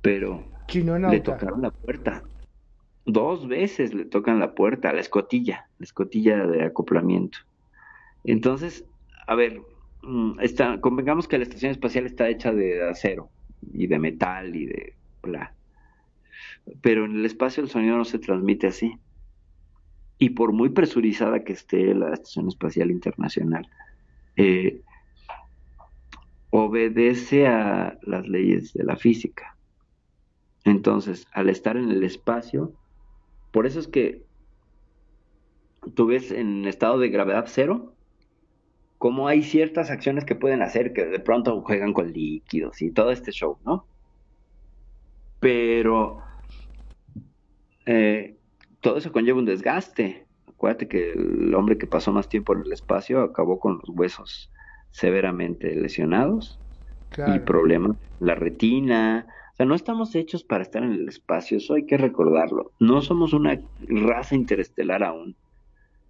pero le tocaron la puerta. Dos veces le tocan la puerta, la escotilla, la escotilla de acoplamiento. Entonces, a ver, mm, está, convengamos que la estación espacial está hecha de acero, y de metal y de bla. Pero en el espacio el sonido no se transmite así. Y por muy presurizada que esté la Estación Espacial Internacional, eh, obedece a las leyes de la física. Entonces, al estar en el espacio, por eso es que tú ves en estado de gravedad cero, como hay ciertas acciones que pueden hacer que de pronto juegan con líquidos y todo este show, ¿no? Pero eh, todo eso conlleva un desgaste. Acuérdate que el hombre que pasó más tiempo en el espacio acabó con los huesos severamente lesionados y problemas, la retina. O sea, no estamos hechos para estar en el espacio, eso hay que recordarlo. No somos una raza interestelar aún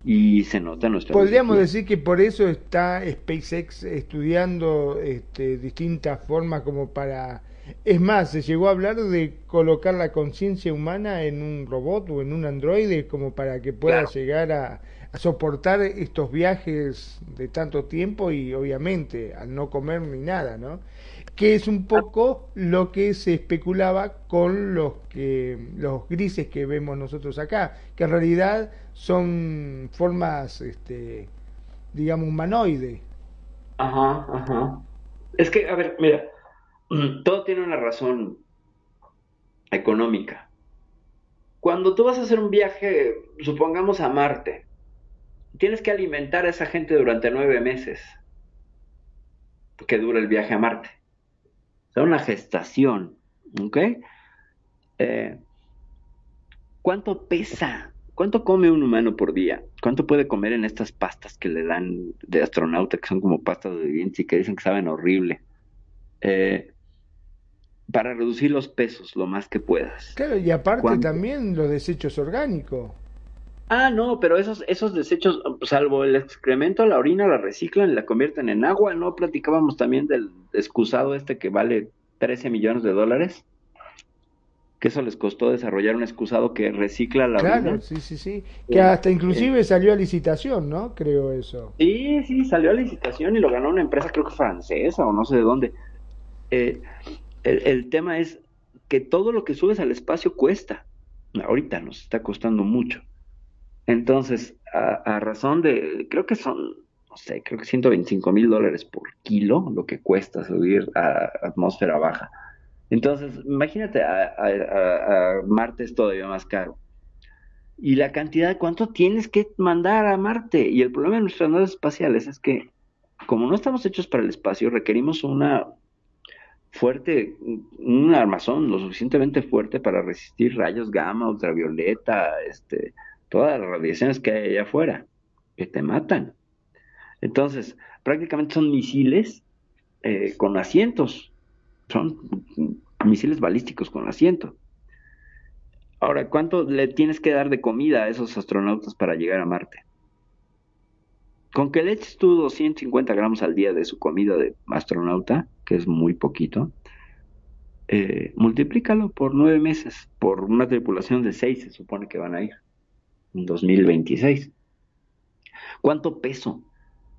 y se nota nuestra
podríamos decir que por eso está SpaceX estudiando este, distintas formas como para es más se llegó a hablar de colocar la conciencia humana en un robot o en un androide como para que pueda llegar a, a, soportar estos viajes de tanto tiempo y obviamente al no comer ni nada no que es un poco lo que se especulaba con los que los grises que vemos nosotros acá, que en realidad son formas, este, digamos, humanoide.
Ajá, ajá. Es que, a ver, mira, todo tiene una razón económica. Cuando tú vas a hacer un viaje, supongamos a Marte, tienes que alimentar a esa gente durante nueve meses que dura el viaje a Marte una gestación, ¿ok? Eh, ¿Cuánto pesa? ¿Cuánto come un humano por día? ¿Cuánto puede comer en estas pastas que le dan de astronauta, que son como pastas de dientes y que dicen que saben horrible? Eh, para reducir los pesos lo más que puedas.
Claro, y aparte también los desechos orgánicos.
Ah, no, pero esos, esos desechos, salvo el excremento, la orina la reciclan y la convierten en agua. ¿No platicábamos también del excusado este que vale 13 millones de dólares? que eso les costó desarrollar un excusado que recicla la
Claro, sí, sí, sí. Que hasta inclusive salió a licitación, ¿no? Creo eso.
Sí, sí, salió a licitación y lo ganó una empresa, creo que francesa o no sé de dónde. Eh, el, tema es que todo lo que subes al espacio cuesta. Ahorita nos está costando mucho. Entonces, a, razón de, creo que son, no sé, creo que 125 mil dólares por kilo lo que cuesta subir a atmósfera baja. Entonces, imagínate, a, Marte es todavía más caro. Y la cantidad cuánto tienes que mandar a Marte. Y el problema de nuestras naves espaciales es que, como no estamos hechos para el espacio, requerimos una fuerte, un armazón lo suficientemente fuerte para resistir rayos gamma, ultravioleta, este, todas las radiaciones que hay allá afuera, que te matan. Entonces, prácticamente son misiles eh, con asientos, son misiles balísticos con asiento. Ahora, ¿cuánto le tienes que dar de comida a esos astronautas para llegar a Marte? Con que le eches tú 250 gramos al día de su comida de astronauta, que es muy poquito, eh, multiplícalo por nueve meses, por una tripulación de seis se supone que van a ir, en 2026. ¿Cuánto peso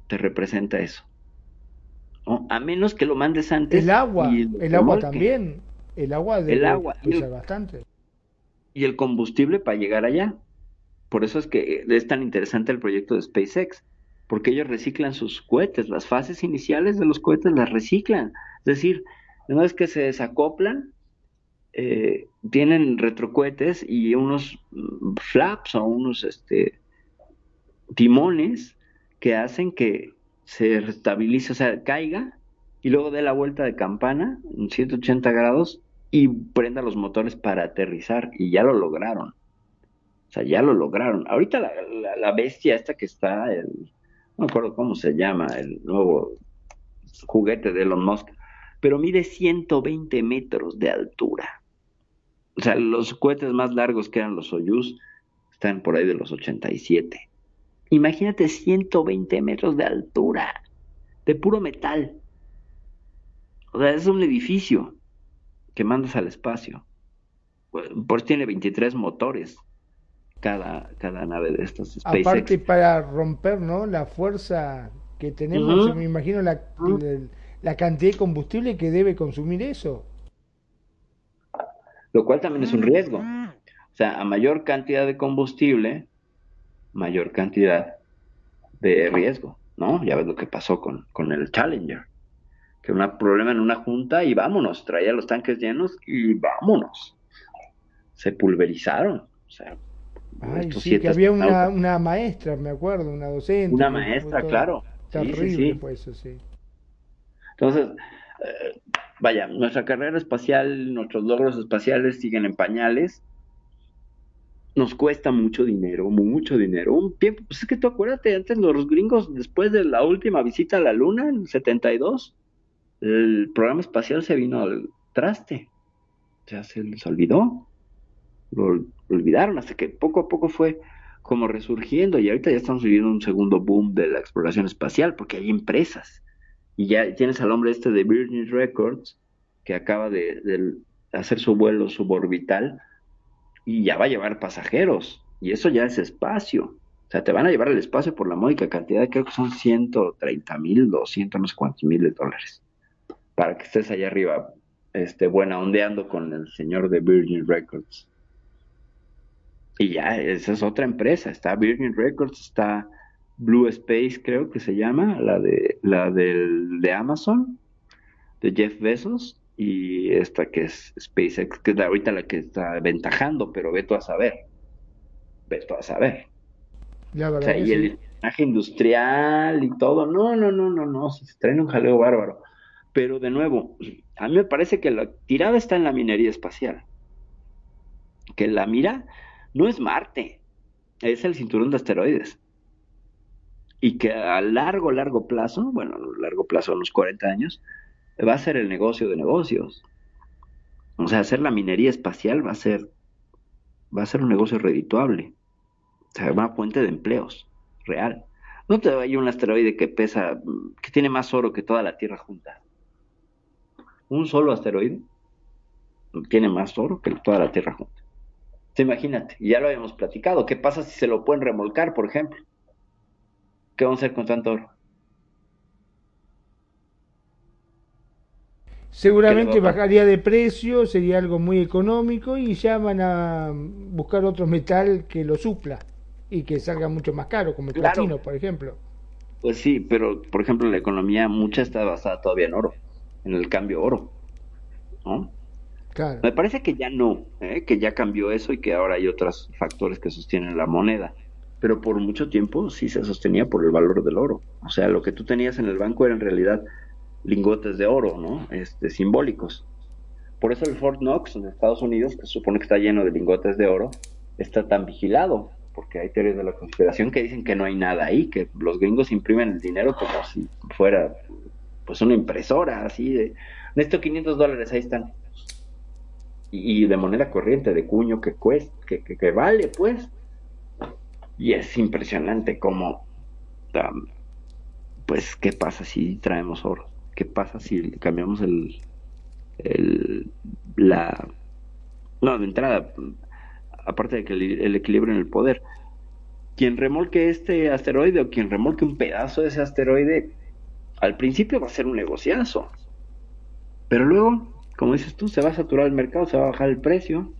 te representa eso? A menos que lo mandes antes.
El agua, el agua también. El agua debe
el agua,
bastante.
Y el combustible para llegar allá. Por eso es que es tan interesante el proyecto de SpaceX, porque ellos reciclan sus cohetes, las fases iniciales de los cohetes las reciclan. Es decir, una vez que se desacoplan, eh, tienen retrocohetes y unos flaps o unos este, timones que hacen que se restabilice, o sea, caiga y luego dé la vuelta de campana en 180 grados y prenda los motores para aterrizar y ya lo lograron. O sea, ya lo lograron. Ahorita la, la bestia esta que está, el, no me acuerdo cómo se llama, el nuevo juguete de Elon Musk, pero mide 120 metros de altura. O sea, los cohetes más largos que eran los Soyuz están por ahí de los 87. Imagínate 120 metros de altura, de puro metal. O sea, es un edificio que mandas al espacio. Por eso tiene 23 motores cada, cada nave de estas SpaceX.
Aparte para romper, ¿no? La fuerza que tenemos, uh -huh. me imagino la, uh -huh. la cantidad de combustible que debe consumir eso.
Lo cual también es un riesgo. O sea, a mayor cantidad de combustible, mayor cantidad de riesgo, ¿no? Ya ves lo que pasó con, con el Challenger, que un problema en una junta y vámonos, traía los tanques llenos y vámonos. Se pulverizaron, o sea.
Ay, sí, que había una, una, maestra, me acuerdo, una docente.
Una maestra, claro.
Terrible
sí, sí, sí. Entonces, eh, vaya, nuestra carrera espacial, nuestros logros espaciales siguen en pañales, nos cuesta mucho dinero, mucho dinero. Un tiempo, pues es que tú acuérdate, antes los gringos, después de la última visita a la Luna, en el 72, el programa espacial se vino al traste. O sea, se les olvidó. Lo, olvidaron hasta que poco a poco fue como resurgiendo y ahorita ya estamos viviendo un segundo boom de la exploración espacial porque hay empresas. Y ya tienes al hombre este de Virgin Records que acaba de, hacer su vuelo suborbital y ya va a llevar pasajeros. Y eso ya es espacio. O sea, te van a llevar al espacio por la módica cantidad, creo que son 130 mil, 200, no sé cuántos miles de dólares. Para que estés allá arriba, este, buena ondeando con el señor de Virgin Records. Y ya, esa es otra empresa. Está Virgin Records, está Blue Space, creo que se llama, la de, la del, de Amazon, de Jeff Bezos y esta que es SpaceX, que es ahorita la que está aventajando, pero ve tú a saber. Ve tú a saber.
Ya,
o sea, y sí. el espionaje industrial y todo, no, no, no, no, no, se traen un jaleo bárbaro. Pero de nuevo, a mí me parece que la tirada está en la minería espacial. Que la mira no es Marte, es el cinturón de asteroides. Y que a largo, largo plazo, bueno, a largo plazo, unos 40 años, va a ser el negocio de negocios. O sea, hacer la minería espacial va a ser, va a ser un negocio redituable. O sea, una fuente de empleos real. No te vaya un asteroide que pesa, que tiene más oro que toda la Tierra junta. Un solo asteroide. tiene más oro que toda la Tierra junta. Imagínate, ya lo habíamos platicado, ¿qué pasa si se lo pueden remolcar, por ejemplo? ¿Qué vamos a hacer con tanto oro?
Seguramente bajaría de precio, sería algo muy económico y ya van a buscar otro metal que lo supla y que salga mucho más caro, como el platino, por ejemplo.
Pues sí, pero por ejemplo la economía mucha está basada todavía en oro, en el cambio oro. ¿no? Me parece que ya no, ¿eh? que ya cambió eso y que ahora hay otros factores que sostienen la moneda. Pero por mucho tiempo sí se sostenía por el valor del oro. O sea, lo que tú tenías en el banco era en realidad lingotes de oro, ¿no? Este, simbólicos. Por eso el Fort Knox en Estados Unidos, que supone que está lleno de lingotes de oro, está tan vigilado, porque hay teorías de la conspiración que dicen que no hay nada ahí, que los gringos imprimen el dinero como si fuera pues una impresora, así de, estos 500 dólares, ahí están. Y, de moneda corriente, de cuño que cuesta, que, que, vale, pues. Y es impresionante como, pues, ¿qué pasa si traemos oro? ¿qué pasa si cambiamos el, el la no de entrada aparte de que el, equilibrio en el poder quien remolque este asteroide o quien remolque un pedazo de ese asteroide al principio va a ser un negociazo pero luego como dices tú se va a saturar el mercado se va a bajar el precio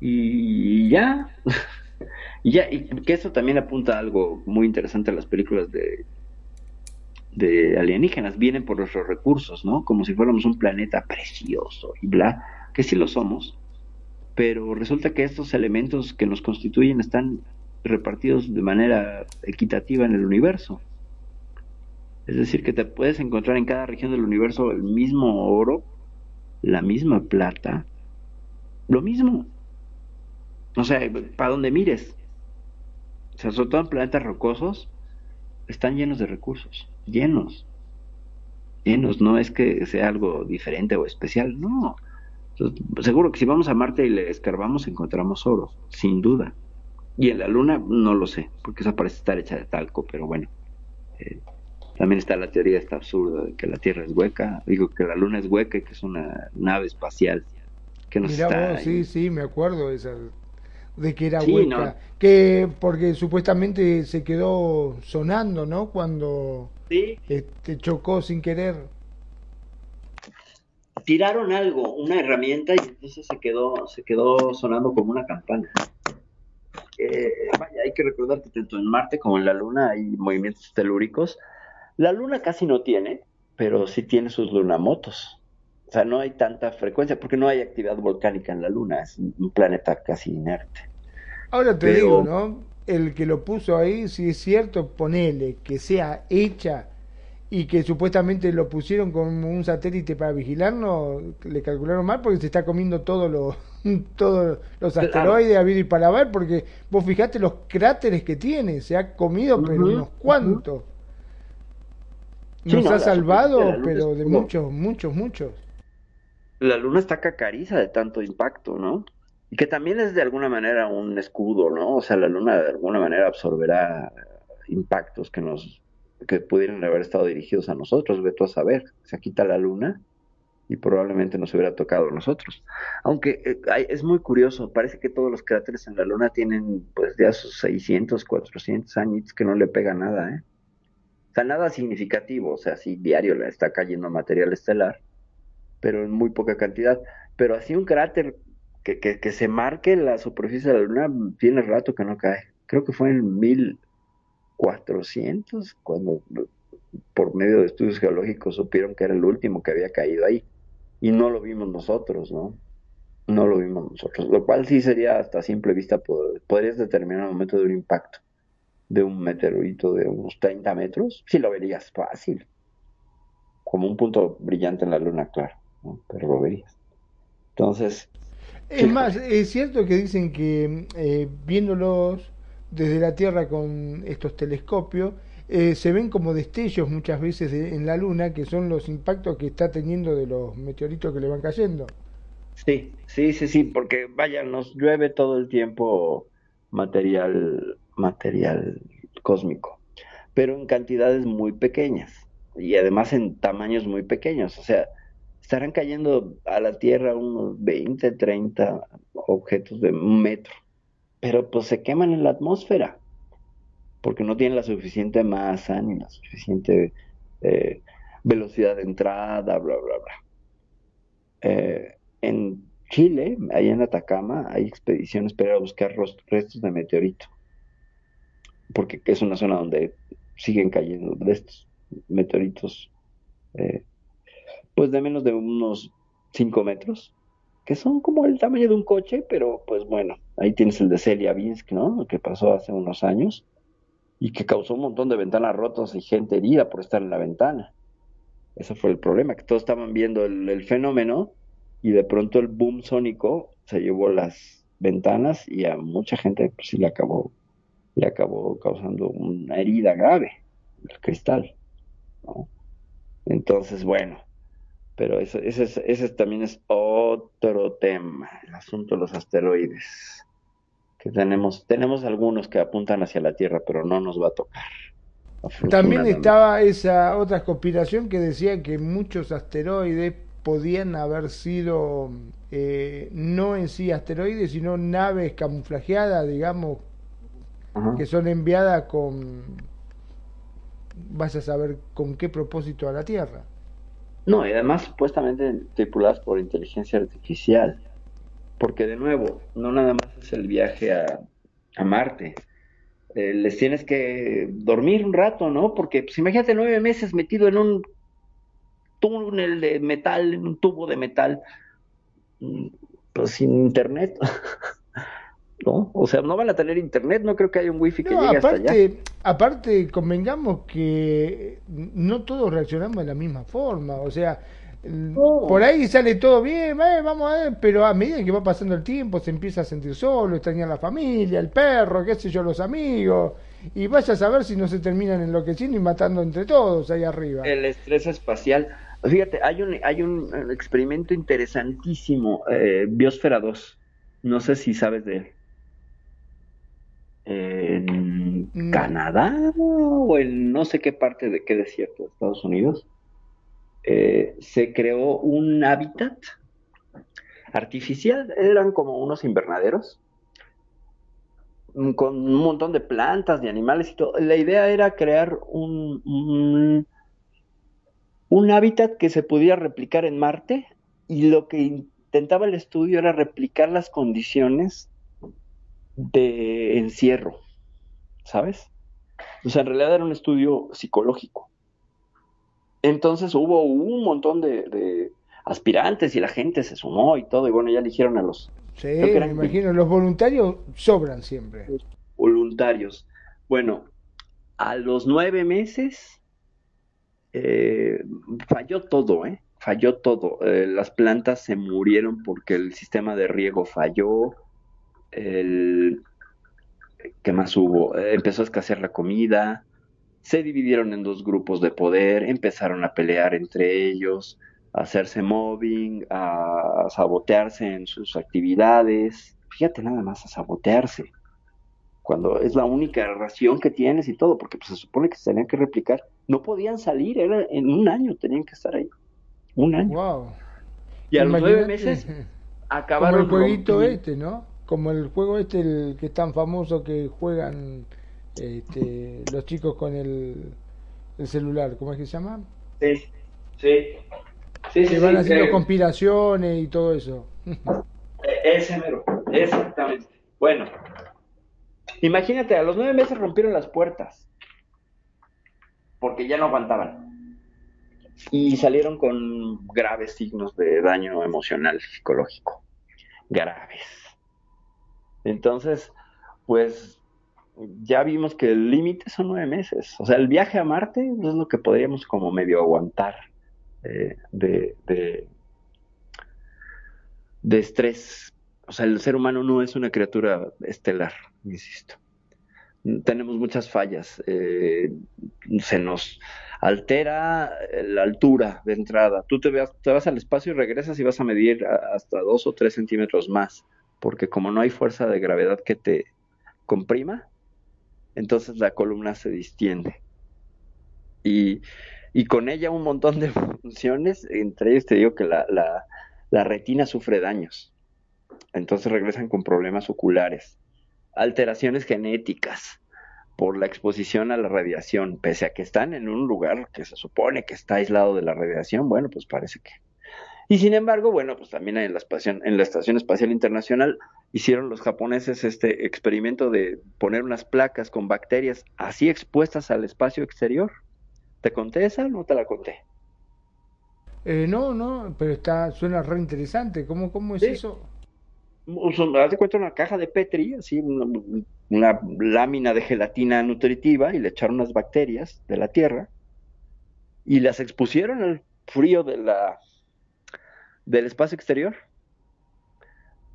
y ya y ya y que eso también apunta a algo muy interesante a las películas de de alienígenas, vienen por nuestros recursos, ¿no? Como si fuéramos un planeta precioso y bla, que sí lo somos, pero resulta que estos elementos que nos constituyen están repartidos de manera equitativa en el universo. Es decir, que te puedes encontrar en cada región del universo el mismo oro, la misma plata, lo mismo. O sea, para donde mires. O sea, sobre todo en planetas rocosos, están llenos de recursos, llenos, llenos, no es que sea algo diferente o especial, no. seguro que si vamos a Marte y le escarbamos encontramos oro, sin duda. Y en la Luna no lo sé, porque esa parece estar hecha de talco, pero bueno. Eh, también está la teoría esta absurda de que la Tierra es hueca, digo que la Luna es hueca y que es una nave espacial que nos está
sí, sí, me acuerdo de esa de que era hueca. Que porque supuestamente se quedó sonando, ¿no? Cuando
¿Sí?
este, chocó sin querer.
Tiraron algo, una herramienta, y entonces se quedó, se quedó sonando como una campana. Eh, vaya, hay que recordar que tanto en Marte como en la Luna hay movimientos telúricos. La Luna casi no tiene, pero sí tiene sus lunamotos. O sea, no hay tanta frecuencia porque no hay actividad volcánica en la Luna, es un planeta casi inerte.
Ahora te digo, ¿no? El que lo puso ahí, si es cierto, ponele que sea hecha y que supuestamente lo pusieron como un satélite para vigilarnos, le calcularon mal porque se está comiendo todos los todos los asteroides habido y para ver, porque vos fijate los cráteres que tiene, se ha comido pero unos cuantos. Nos ha salvado, pero de muchos, muchos, muchos
la luna está cacariza de tanto impacto, ¿no? Y que también es de alguna manera un escudo, ¿no? O sea, la luna de alguna manera absorberá impactos que nos que pudieran haber estado dirigidos a nosotros, ve tú a saber, se quita la luna y probablemente nos hubiera tocado a nosotros. Aunque eh, es muy curioso, parece que todos los cráteres en la luna tienen pues ya sus 600, 400 años que no le pega nada, ¿eh? O sea, nada significativo, o sea, si diario le está cayendo material estelar, pero en muy poca cantidad. Pero así un cráter que, que, se marque la superficie de la Luna tiene rato que no cae. Creo que fue en 1400 cuando por medio de estudios geológicos supieron que era el último que había caído ahí. Y no lo vimos nosotros, ¿no? No lo vimos nosotros. Lo cual sí sería hasta simple vista, podrías determinar el momento de un impacto de un meteorito de unos 30 metros, si lo verías fácil. Como un punto brillante en la luna, claro pero lo verías. Entonces...
Es más, es cierto que dicen que eh, viéndolos desde la Tierra con estos telescopios, eh, se ven como destellos muchas veces en la Luna, que son los impactos que está teniendo de los meteoritos que le van cayendo.
Sí, sí, sí, sí, porque vaya, nos llueve todo el tiempo material, material cósmico, pero en cantidades muy pequeñas y además en tamaños muy pequeños. O sea, estarán cayendo a la Tierra unos 20, 30 objetos de un metro, pero pues se queman en la atmósfera, porque no tienen la suficiente masa ni la suficiente eh, velocidad de entrada, bla, bla, bla. Eh, en Chile, ahí en Atacama, hay expediciones para buscar restos de meteorito, porque es una zona donde siguen cayendo de estos meteoritos, eh, pues de menos de unos 5 metros, que son como el tamaño de un coche, pero pues bueno, ahí tienes el de Celia Vinsk, ¿no? Que pasó hace unos años y que causó un montón de ventanas rotas y gente herida por estar en la ventana. Ese fue el problema, que todos estaban viendo el, fenómeno y de pronto el boom sónico se llevó las ventanas y a mucha gente pues, sí le acabó, le acabó causando una herida grave, el cristal. Entonces, bueno, pero ese, ese, ese también es otro tema, el asunto de los asteroides. Que tenemos, tenemos algunos que apuntan hacia la Tierra, pero no nos va a tocar.
También estaba esa otra conspiración que decía que muchos asteroides podían haber sido eh, no en sí asteroides, sino naves camuflajeadas, digamos, que son enviadas con, vas a saber con qué propósito a la Tierra.
No, y además supuestamente tripuladas por inteligencia artificial, porque de nuevo, no nada más es el viaje a, a Marte, eh, les tienes que dormir un rato, ¿no? Porque pues imagínate nueve meses metido en un túnel de metal, en un tubo de metal, mm, pues sin internet. ¿No? O sea, no van a tener internet, no creo que haya un wifi que llegue
aparte,
hasta allá.
Aparte, convengamos que no todos reaccionamos de la misma forma, o sea, por ahí sale todo bien, eh, vamos a ver, pero a medida que va pasando el tiempo se empieza a sentir solo, extrañar la familia, el perro, qué sé yo, los amigos, y vaya a saber si no se terminan enloqueciendo y matando entre todos ahí arriba.
El estrés espacial. Fíjate, hay un, hay un experimento interesantísimo, eh, Biosfera 2, no sé si sabes de él. En mm. Canadá o en no sé qué parte de qué desierto de Estados Unidos eh, se creó un hábitat artificial, eran como unos invernaderos con un montón de plantas, de animales y todo. La idea era crear un, un, hábitat que se pudiera replicar en Marte y lo que intentaba el estudio era replicar las condiciones de encierro, ¿sabes? O sea, en realidad era un estudio psicológico. Entonces hubo un montón de, aspirantes y la gente se sumó y todo, y bueno, ya eligieron a los...
Sí, me imagino, los voluntarios sobran siempre.
Voluntarios. Bueno, a los nueve meses eh, falló todo, ¿eh? Falló todo. Eh, las plantas se murieron porque el sistema de riego falló. El... ¿Qué más hubo? Eh, empezó a escasear la comida se dividieron en dos grupos de poder, empezaron a pelear entre ellos, a hacerse mobbing, a sabotearse en sus actividades. Fíjate nada más, a sabotearse. Cuando es la única ración que tienes y todo, porque pues, se supone que se tenían que replicar. No podían salir, era en un año tenían que estar ahí. Un año.
Wow.
Y a los nueve meses acabaron.
Como el jueguito este, ¿no? Como el juego este, el que es tan famoso que juegan este, los chicos con el, el celular, ¿cómo es que se llama?
Sí, sí. sí,
que van haciendo conspiraciones y todo eso.
E-, ese mero, exactamente. Bueno, imagínate, a los nueve meses rompieron las puertas porque ya no aguantaban y salieron con graves signos de daño emocional, psicológico, graves. Entonces, pues ya vimos que el límite son nueve meses. O sea, el viaje a Marte es lo que podríamos como medio aguantar eh, de, de, estrés. O sea, el ser humano no es una criatura estelar, insisto. Tenemos muchas fallas. Eh, se nos altera la altura de entrada. Tú te vas al espacio y regresas y vas a medir hasta dos o tres centímetros más, porque como no hay fuerza de gravedad que te comprima, entonces la columna se distiende. Y y con ella un montón de funciones, entre ellos te digo que la, la, la retina sufre daños, entonces regresan con problemas oculares, alteraciones genéticas por la exposición a la radiación, pese a que están en un lugar que se supone que está aislado de la radiación, bueno, pues parece que y sin embargo, bueno, pues también en la, en la Estación Espacial Internacional hicieron los japoneses este experimento de poner unas placas con bacterias así expuestas al espacio exterior. ¿Te conté esa? No te la conté.
Eh, no, no, pero está, suena re interesante. ¿Cómo, cómo es eso?
Haz de cuenta una caja de Petri, así, una, una, lámina de gelatina nutritiva y le echaron unas bacterias de la tierra y las expusieron al frío de la del espacio exterior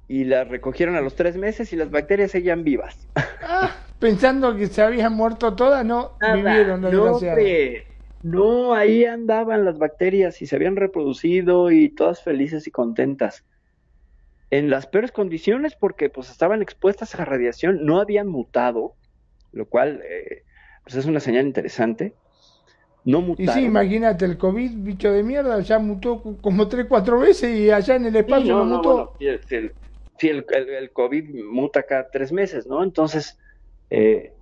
y las recogieron a los tres meses y las bacterias seguían vivas.
Ah, pensando que se habían muerto todas, no vivieron.
No, no, ahí andaban las bacterias y se habían reproducido y todas felices y contentas. En las peores condiciones porque pues estaban expuestas a radiación, no habían mutado, lo cual eh, pues es una señal interesante no
Y sí, imagínate, el COVID, bicho de mierda, ya mutó como 3, 4 veces y allá en el espacio no, mutó.
sí, el, el, COVID muta cada 3 meses, ¿no? Entonces, eh,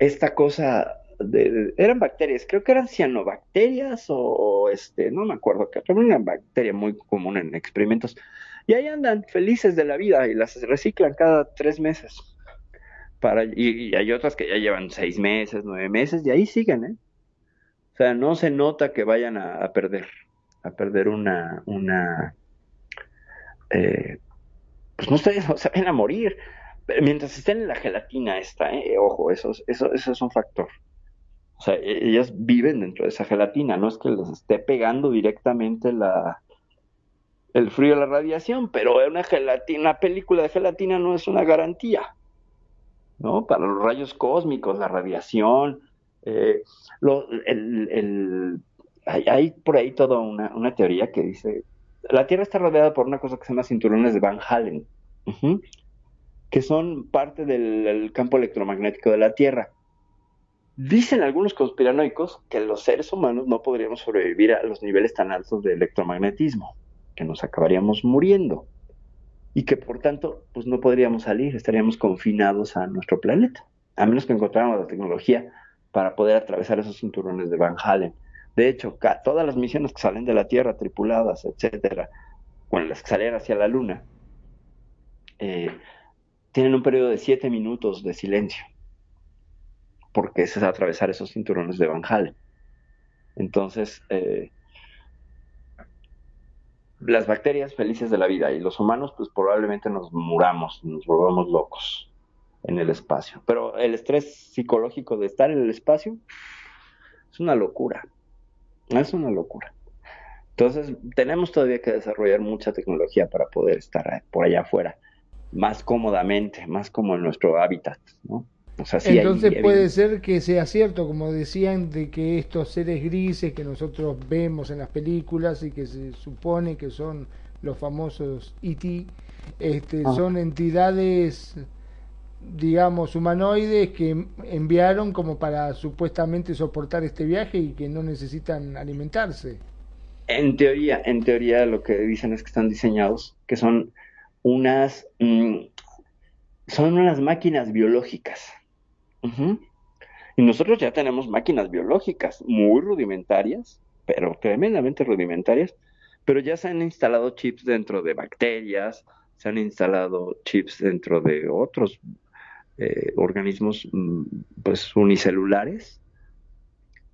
esta cosa de, eran bacterias, creo que eran cianobacterias o, este, no me acuerdo, que era una bacteria muy común en experimentos. Y ahí andan felices de la vida y las reciclan cada 3 meses. Para, y, y, hay otras que ya llevan 6 meses, 9 meses y ahí siguen, ¿eh? O sea, no se nota que vayan a, perder, a perder una, una, eh, pues no sé, se vayan a morir. Mientras estén en la gelatina esta, eh, ojo, eso, eso, eso es un factor. O sea, e, ellas viven dentro de esa gelatina, no es que les esté pegando directamente la, el frío la radiación, pero una gelatina, una película de gelatina no es una garantía, ¿no? Para los rayos cósmicos, la radiación, eh, hay, por ahí toda una, una, teoría que dice, la Tierra está rodeada por una cosa que se llama cinturones de Van Halen, que son parte del, campo electromagnético de la Tierra. Dicen algunos conspiranoicos que los seres humanos no podríamos sobrevivir a los niveles tan altos de electromagnetismo, que nos acabaríamos muriendo y que por tanto pues no podríamos salir, estaríamos confinados a nuestro planeta, a menos que encontráramos la tecnología para poder atravesar esos cinturones de Van Halen. De hecho, todas las misiones que salen de la Tierra, tripuladas, etcétera, con las que salen hacia la Luna, eh, tienen un periodo de siete minutos de silencio, porque es atravesar esos cinturones de Van Halen. Entonces, eh, las bacterias felices de la vida y los humanos, pues probablemente nos muramos, nos volvamos locos en el espacio. Pero el estrés psicológico de estar en el espacio es una locura. Es una locura. Entonces, tenemos todavía que desarrollar mucha tecnología para poder estar por allá afuera, más cómodamente, más como en nuestro hábitat, ¿no?
Entonces puede ser que sea cierto, como decían, de que estos seres grises que nosotros vemos en las películas y que se supone que son los famosos ET, este, ah. son entidades digamos, humanoides que enviaron como para supuestamente soportar este viaje y que no necesitan alimentarse.
En teoría, en teoría lo que dicen es que están diseñados, que son unas, mm, son unas máquinas biológicas. Y nosotros ya tenemos máquinas biológicas muy rudimentarias, pero tremendamente rudimentarias, pero ya se han instalado chips dentro de bacterias, se han instalado chips dentro de otros eh, organismos mm, pues unicelulares.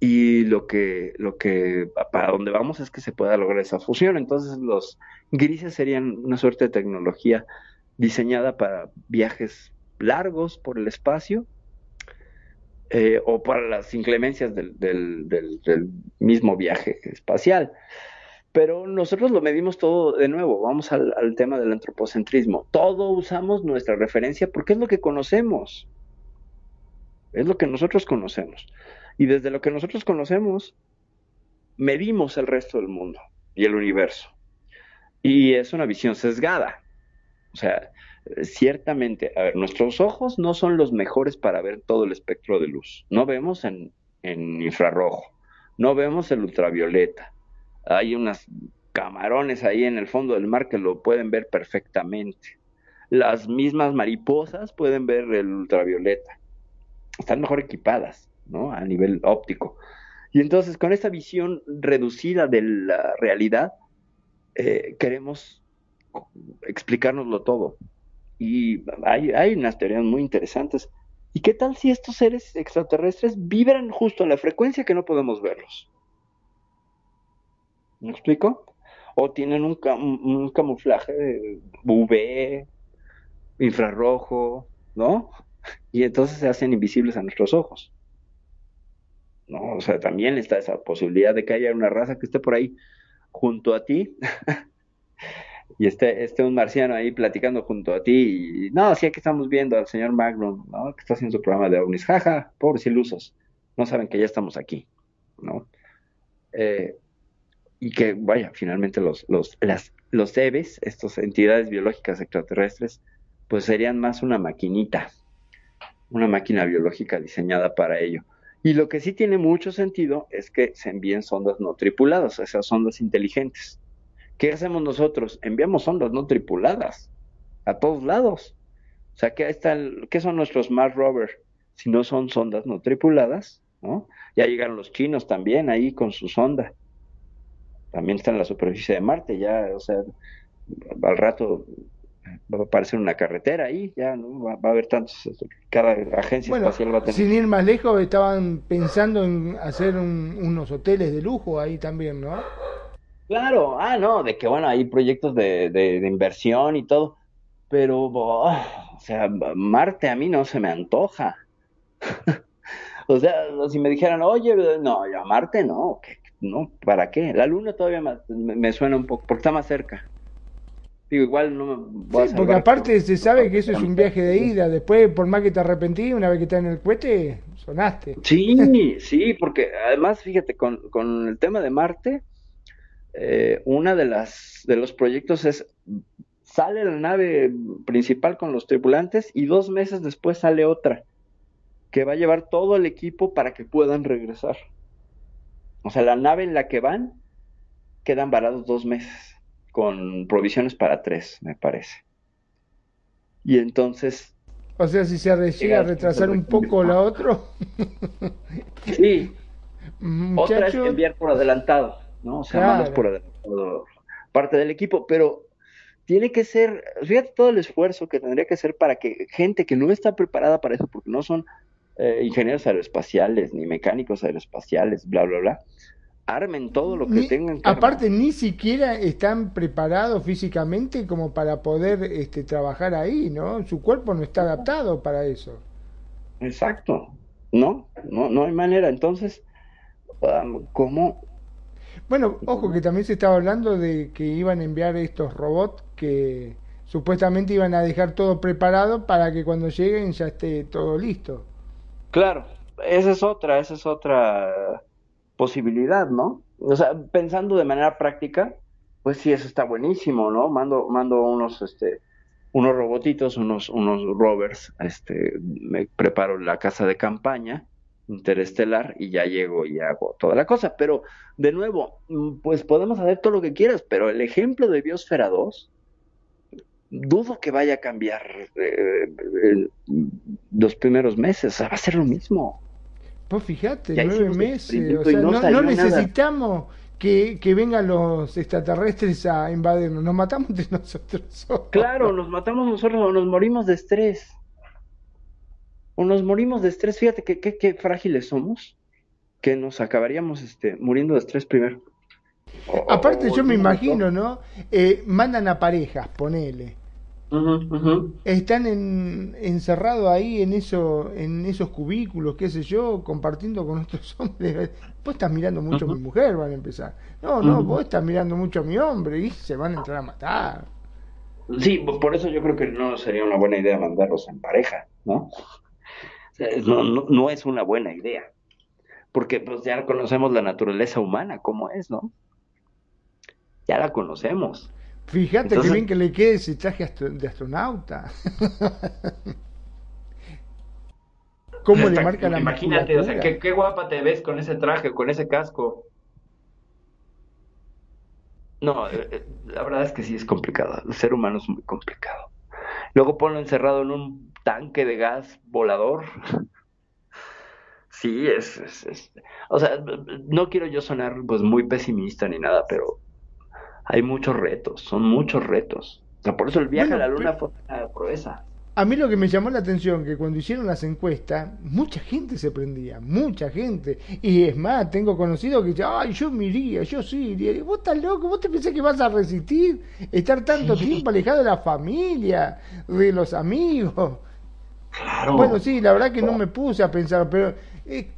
Y lo que lo que para donde vamos es que se pueda lograr esa fusión. Entonces los grises serían una suerte de tecnología diseñada para viajes largos por el espacio eh, o para las inclemencias del, del mismo viaje espacial pero nosotros lo medimos todo de nuevo, vamos al, tema del antropocentrismo. Todo usamos nuestra referencia porque es lo que conocemos. Es lo que nosotros conocemos. Y desde lo que nosotros conocemos, medimos el resto del mundo y el universo. Y es una visión sesgada. O sea, ciertamente, a ver, nuestros ojos no son los mejores para ver todo el espectro de luz. No vemos en, en infrarrojo, no vemos el ultravioleta. Hay unas camarones ahí en el fondo del mar que lo pueden ver perfectamente. Las mismas mariposas pueden ver el ultravioleta. Están mejor equipadas, ¿no? A nivel óptico. Y entonces, con esta visión reducida de la realidad, eh, queremos explicárnoslo todo. Y hay, hay unas teorías muy interesantes. ¿Y qué tal si estos seres extraterrestres vibran justo a la frecuencia que no podemos verlos? ¿Me explico? O tienen un, camuflaje UV, infrarrojo, ¿no? Y entonces se hacen invisibles a nuestros ojos. ¿no? O sea, también está esa posibilidad de que haya una raza que esté por ahí junto a ti y esté, esté un marciano ahí platicando junto a ti y no, sí, aquí estamos viendo al señor Magnum, ¿no? Que está haciendo su programa de ovnis, jaja, pobres ilusos, no saben que ya estamos aquí, ¿no? Eh, y que, vaya, finalmente los, los, las, los EVES, estas entidades biológicas extraterrestres, pues serían más una maquinita, una máquina biológica diseñada para ello. Y lo que sí tiene mucho sentido es que se envíen sondas no tripuladas, esas sondas inteligentes. ¿Qué hacemos nosotros? Enviamos sondas no tripuladas a todos lados. O sea, ¿qué, está ¿qué son nuestros Mars Rover? Si no son sondas no tripuladas, ¿no? Ya llegaron los chinos también ahí con su sonda. También está en la superficie de Marte, ya, o sea, al rato va a aparecer una carretera ahí, ya ¿no? va, a haber tantos, cada agencia espacial va a tener...
Sin ir más lejos, estaban pensando en hacer unos hoteles de lujo ahí también, ¿no?
Claro, ah, no, de que bueno, hay proyectos de, de, inversión y todo, pero, oh, o sea, Marte a mí no se me antoja. o sea, si me dijeran, oye, no, ya Marte no, no, ¿para qué? La Luna todavía me, me suena un poco, porque está más cerca. Digo, igual no me
voy sí, porque aparte se sabe que eso es un viaje de ida. Después, por más que te arrepentí, una vez que estás en el cohete, sonaste.
Sí, sí, porque además, fíjate, con, con el tema de Marte, eh, una de las de los proyectos es sale la nave principal con los tripulantes y dos meses después sale otra que va a llevar todo el equipo para que puedan regresar. O sea, la nave en la que van quedan varados dos meses con provisiones para tres, me parece. Y entonces...
O sea, si se llega a retrasar un poco la otra.
sí. Otra es enviar por adelantado, ¿no? O sea, mandas por adelantado parte del equipo, pero tiene que ser, fíjate todo el esfuerzo que tendría que ser para que gente que no está preparada para eso, porque no son eh, ingenieros aeroespaciales ni mecánicos aeroespaciales, bla, bla, bla, armen todo lo que tengan que
Aparte, ni siquiera están preparados físicamente como para poder este, trabajar ahí, ¿no? Su cuerpo no está adaptado para eso.
Exacto. No, no, no hay manera. Entonces, ¿cómo?
Bueno, ojo que también se estaba hablando de que iban a enviar estos robots que supuestamente iban a dejar todo preparado para que cuando lleguen ya esté todo listo.
Claro, esa es otra, esa es otra posibilidad, ¿no? O sea, pensando de manera práctica, pues sí, eso está buenísimo, ¿no? Mando, mando unos, este, unos robotitos, unos, unos rovers, este, me preparo la casa de campaña interestelar y ya llego y hago toda la cosa. Pero, de nuevo, mm, pues podemos hacer todo lo que quieras, pero el ejemplo de Biosfera 2, dudo que vaya a cambiar eh, los primeros meses, o sea, va a ser lo mismo.
Pues fíjate, nueve meses. O sea, no, necesitamos que, que, vengan los extraterrestres a invadirnos. Nos matamos de nosotros.
Claro, nos matamos nosotros o nos morimos de estrés. O nos morimos de estrés. Fíjate qué que, que, frágiles somos. Que nos acabaríamos este, muriendo de estrés primero.
Aparte, yo me imagino, ¿no? Eh, mandan a parejas, ponele están en, encerrados ahí en eso, en esos cubículos, qué sé yo, compartiendo con otros hombres. Vos estás mirando mucho a mi mujer, van a empezar. No, no, vos estás mirando mucho a mi hombre y se van a entrar a matar.
Sí, por eso yo creo que no sería una buena idea mandarlos en pareja, ¿no? no, no, no es una buena idea. Porque pues ya conocemos la naturaleza humana, cómo es, ¿no? Ya la conocemos.
Fíjate que bien que le quede ese traje de astronauta. cómo le marca la
Imagínate, o sea, qué guapa te ves con ese traje, con ese casco. No, eh, eh, la verdad es que sí es complicado. El ser humano es muy complicado. Luego ponlo encerrado en un tanque de gas volador. Sí, es, es, es- O sea, no quiero yo sonar pues muy pesimista ni nada, pero hay muchos retos, son muchos retos. O sea, por eso el viaje
Bueno,
a la luna fue una proeza.
A mí lo que me llamó la atención que cuando hicieron las encuestas, mucha gente se prendía, mucha gente. Y es más, tengo conocidos que dicen, ay, yo me iría, yo sí iría. Y vos estás loco, vos te pensás que vas a resistir estar tanto tiempo alejado de la familia, de los amigos.
Claro.
Bueno, sí, la verdad que no me puse a pensar, pero... eh,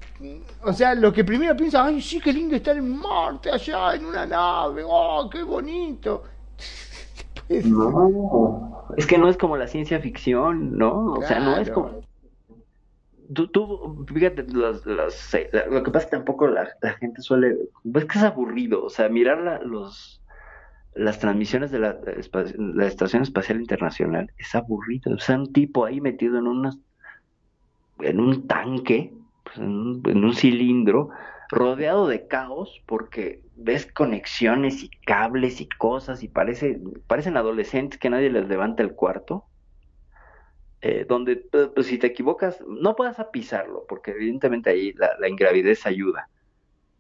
o sea, lo que primero piensa, ay, sí, qué lindo estar en Marte, allá, en una nave, oh, qué bonito.
No, es que no es como la ciencia ficción, ¿no? O sea, no es como... Tú, tú, fíjate, eh, lo que pasa es que tampoco la, la gente suele... Es que es aburrido, o sea, mirar la- los, las transmisiones de la, la Estación Espacial Internacional es aburrido. O sea, un tipo ahí metido en unas, en un tanque, pues, en un, cilindro, rodeado de caos, porque ves conexiones y cables y cosas y parece, parecen adolescentes que nadie les levanta el cuarto. eh, donde pues, pues, si te equivocas, no puedas pisarlo, porque evidentemente ahí la, la ingravidez ayuda.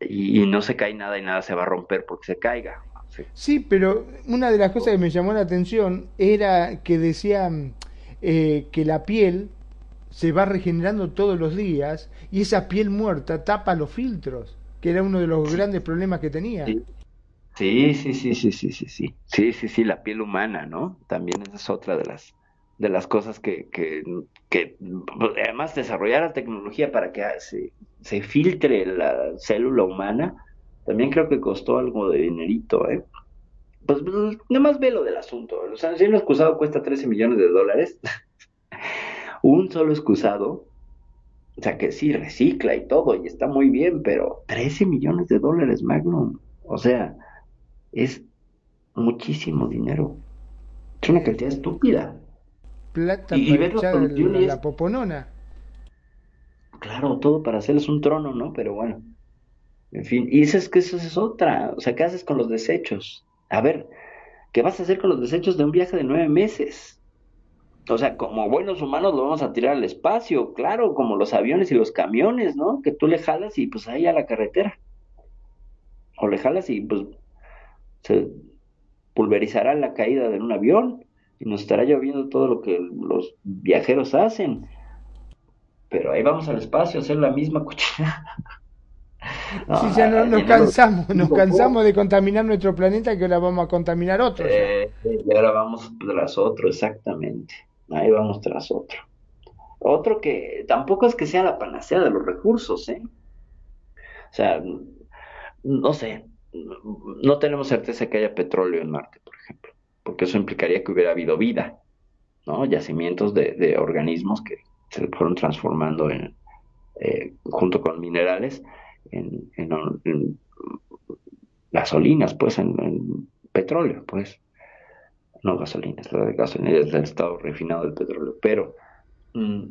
Y, y no se cae nada y nada se va a romper porque se caiga.
Sí, pero una de las cosas que me llamó la atención era que decían eh, que la piel se va regenerando todos los días y esa piel muerta tapa los filtros, que era uno de los grandes problemas que tenía.
Sí. Sí, sí, sí, sí, sí, sí, sí. Sí, sí, la piel humana, ¿no? También esa es otra de las de las cosas que, que, que además desarrollar la tecnología para que se, se filtre la célula humana, también creo que costó algo de dinerito, ¿eh? Pues pues, nada más ve lo del asunto. O sea, si un excusado cuesta 13 millones de dólares, un solo excusado, o sea que sí recicla y todo, y está muy bien, pero 13 millones de dólares, Magnum. O sea, es muchísimo dinero. Es una cantidad estúpida.
Plata
Y- y
para
la
echar
producción
la,
y
la poponona.
Claro, todo para hacerles un trono, ¿no? Pero bueno, en fin, y eso es que eso es otra. O sea, ¿qué haces con los desechos? A ver, ¿qué vas a hacer con los desechos de un viaje de nueve meses? O sea, como buenos humanos lo vamos a tirar al espacio, claro, como los aviones y los camiones, ¿no? Que tú le jalas y pues ahí a la carretera. O le jalas y pues se pulverizará la caída de un avión y nos estará lloviendo todo lo que los viajeros hacen. Pero ahí vamos al espacio a hacer la misma cochina.
Sí, ya no, nos
llenando-
cansamos, nos cansamos de contaminar nuestro planeta que ahora vamos a contaminar otro. ya.
Eh, y ahora vamos tras otro, exactamente. Ahí vamos tras otro. Otro que tampoco es que sea la panacea de los recursos, ¿eh? O sea, no sé, no tenemos certeza que haya petróleo en Marte, por ejemplo, porque eso implicaría que hubiera habido vida, ¿no? Yacimientos de, de organismos que se fueron transformando en, eh, junto con minerales en, en- gasolinas, pues, en petróleo, pues. No gasolinas, la de gasolina es del estado refinado del petróleo, pero mm,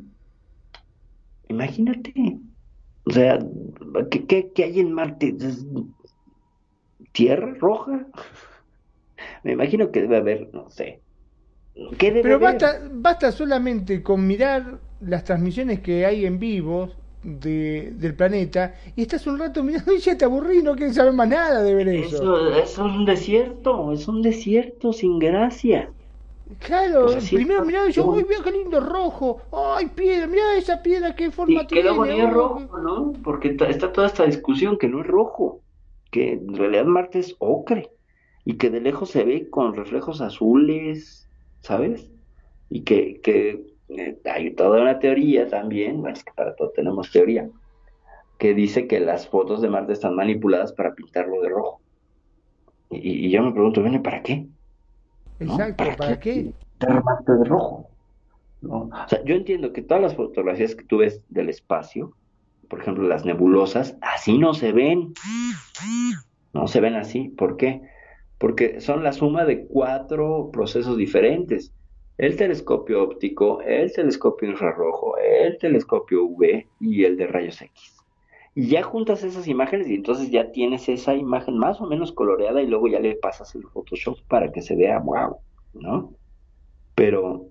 imagínate, o sea, ¿qué, qué, qué hay en Marte? ¿Es ¿Tierra roja? Me imagino que debe haber, no sé. ¿Qué debe
Pero
haber?
basta, basta solamente con mirar las transmisiones que hay en vivo de, del planeta y estás un rato mirando y ya te aburrí, no quieres saber más nada de ver eso.
Eso, es un desierto, es un desierto sin gracia.
Claro,
sí,
primero y yo. ¡ay, mira qué lindo rojo! ¡Ay, piedra! Mira esa piedra, qué forma
Y
tiene!
ni es rojo, ¿no? Porque está toda esta discusión que no es rojo, que en realidad Marte es ocre y que de lejos se ve con reflejos azules, ¿sabes? Y que, que hay toda una teoría también, bueno, es que para todo tenemos teoría, que dice que las fotos de Marte están manipuladas para pintarlo de rojo. Y, y yo me pregunto, ¿viene para qué? ¿no?
Exacto, ¿para qué?
pintar Marte de rojo? ¿no? O sea, yo entiendo que todas las fotografías que tú ves del espacio, por ejemplo, las nebulosas, así no se ven. No se ven así. ¿Por qué? Porque son la suma de cuatro procesos diferentes. El telescopio óptico, el telescopio infrarrojo, el telescopio UV y el de rayos X. Y ya juntas esas imágenes y entonces ya tienes esa imagen más o menos coloreada y luego ya le pasas el Photoshop para que se vea wow, ¿no? Pero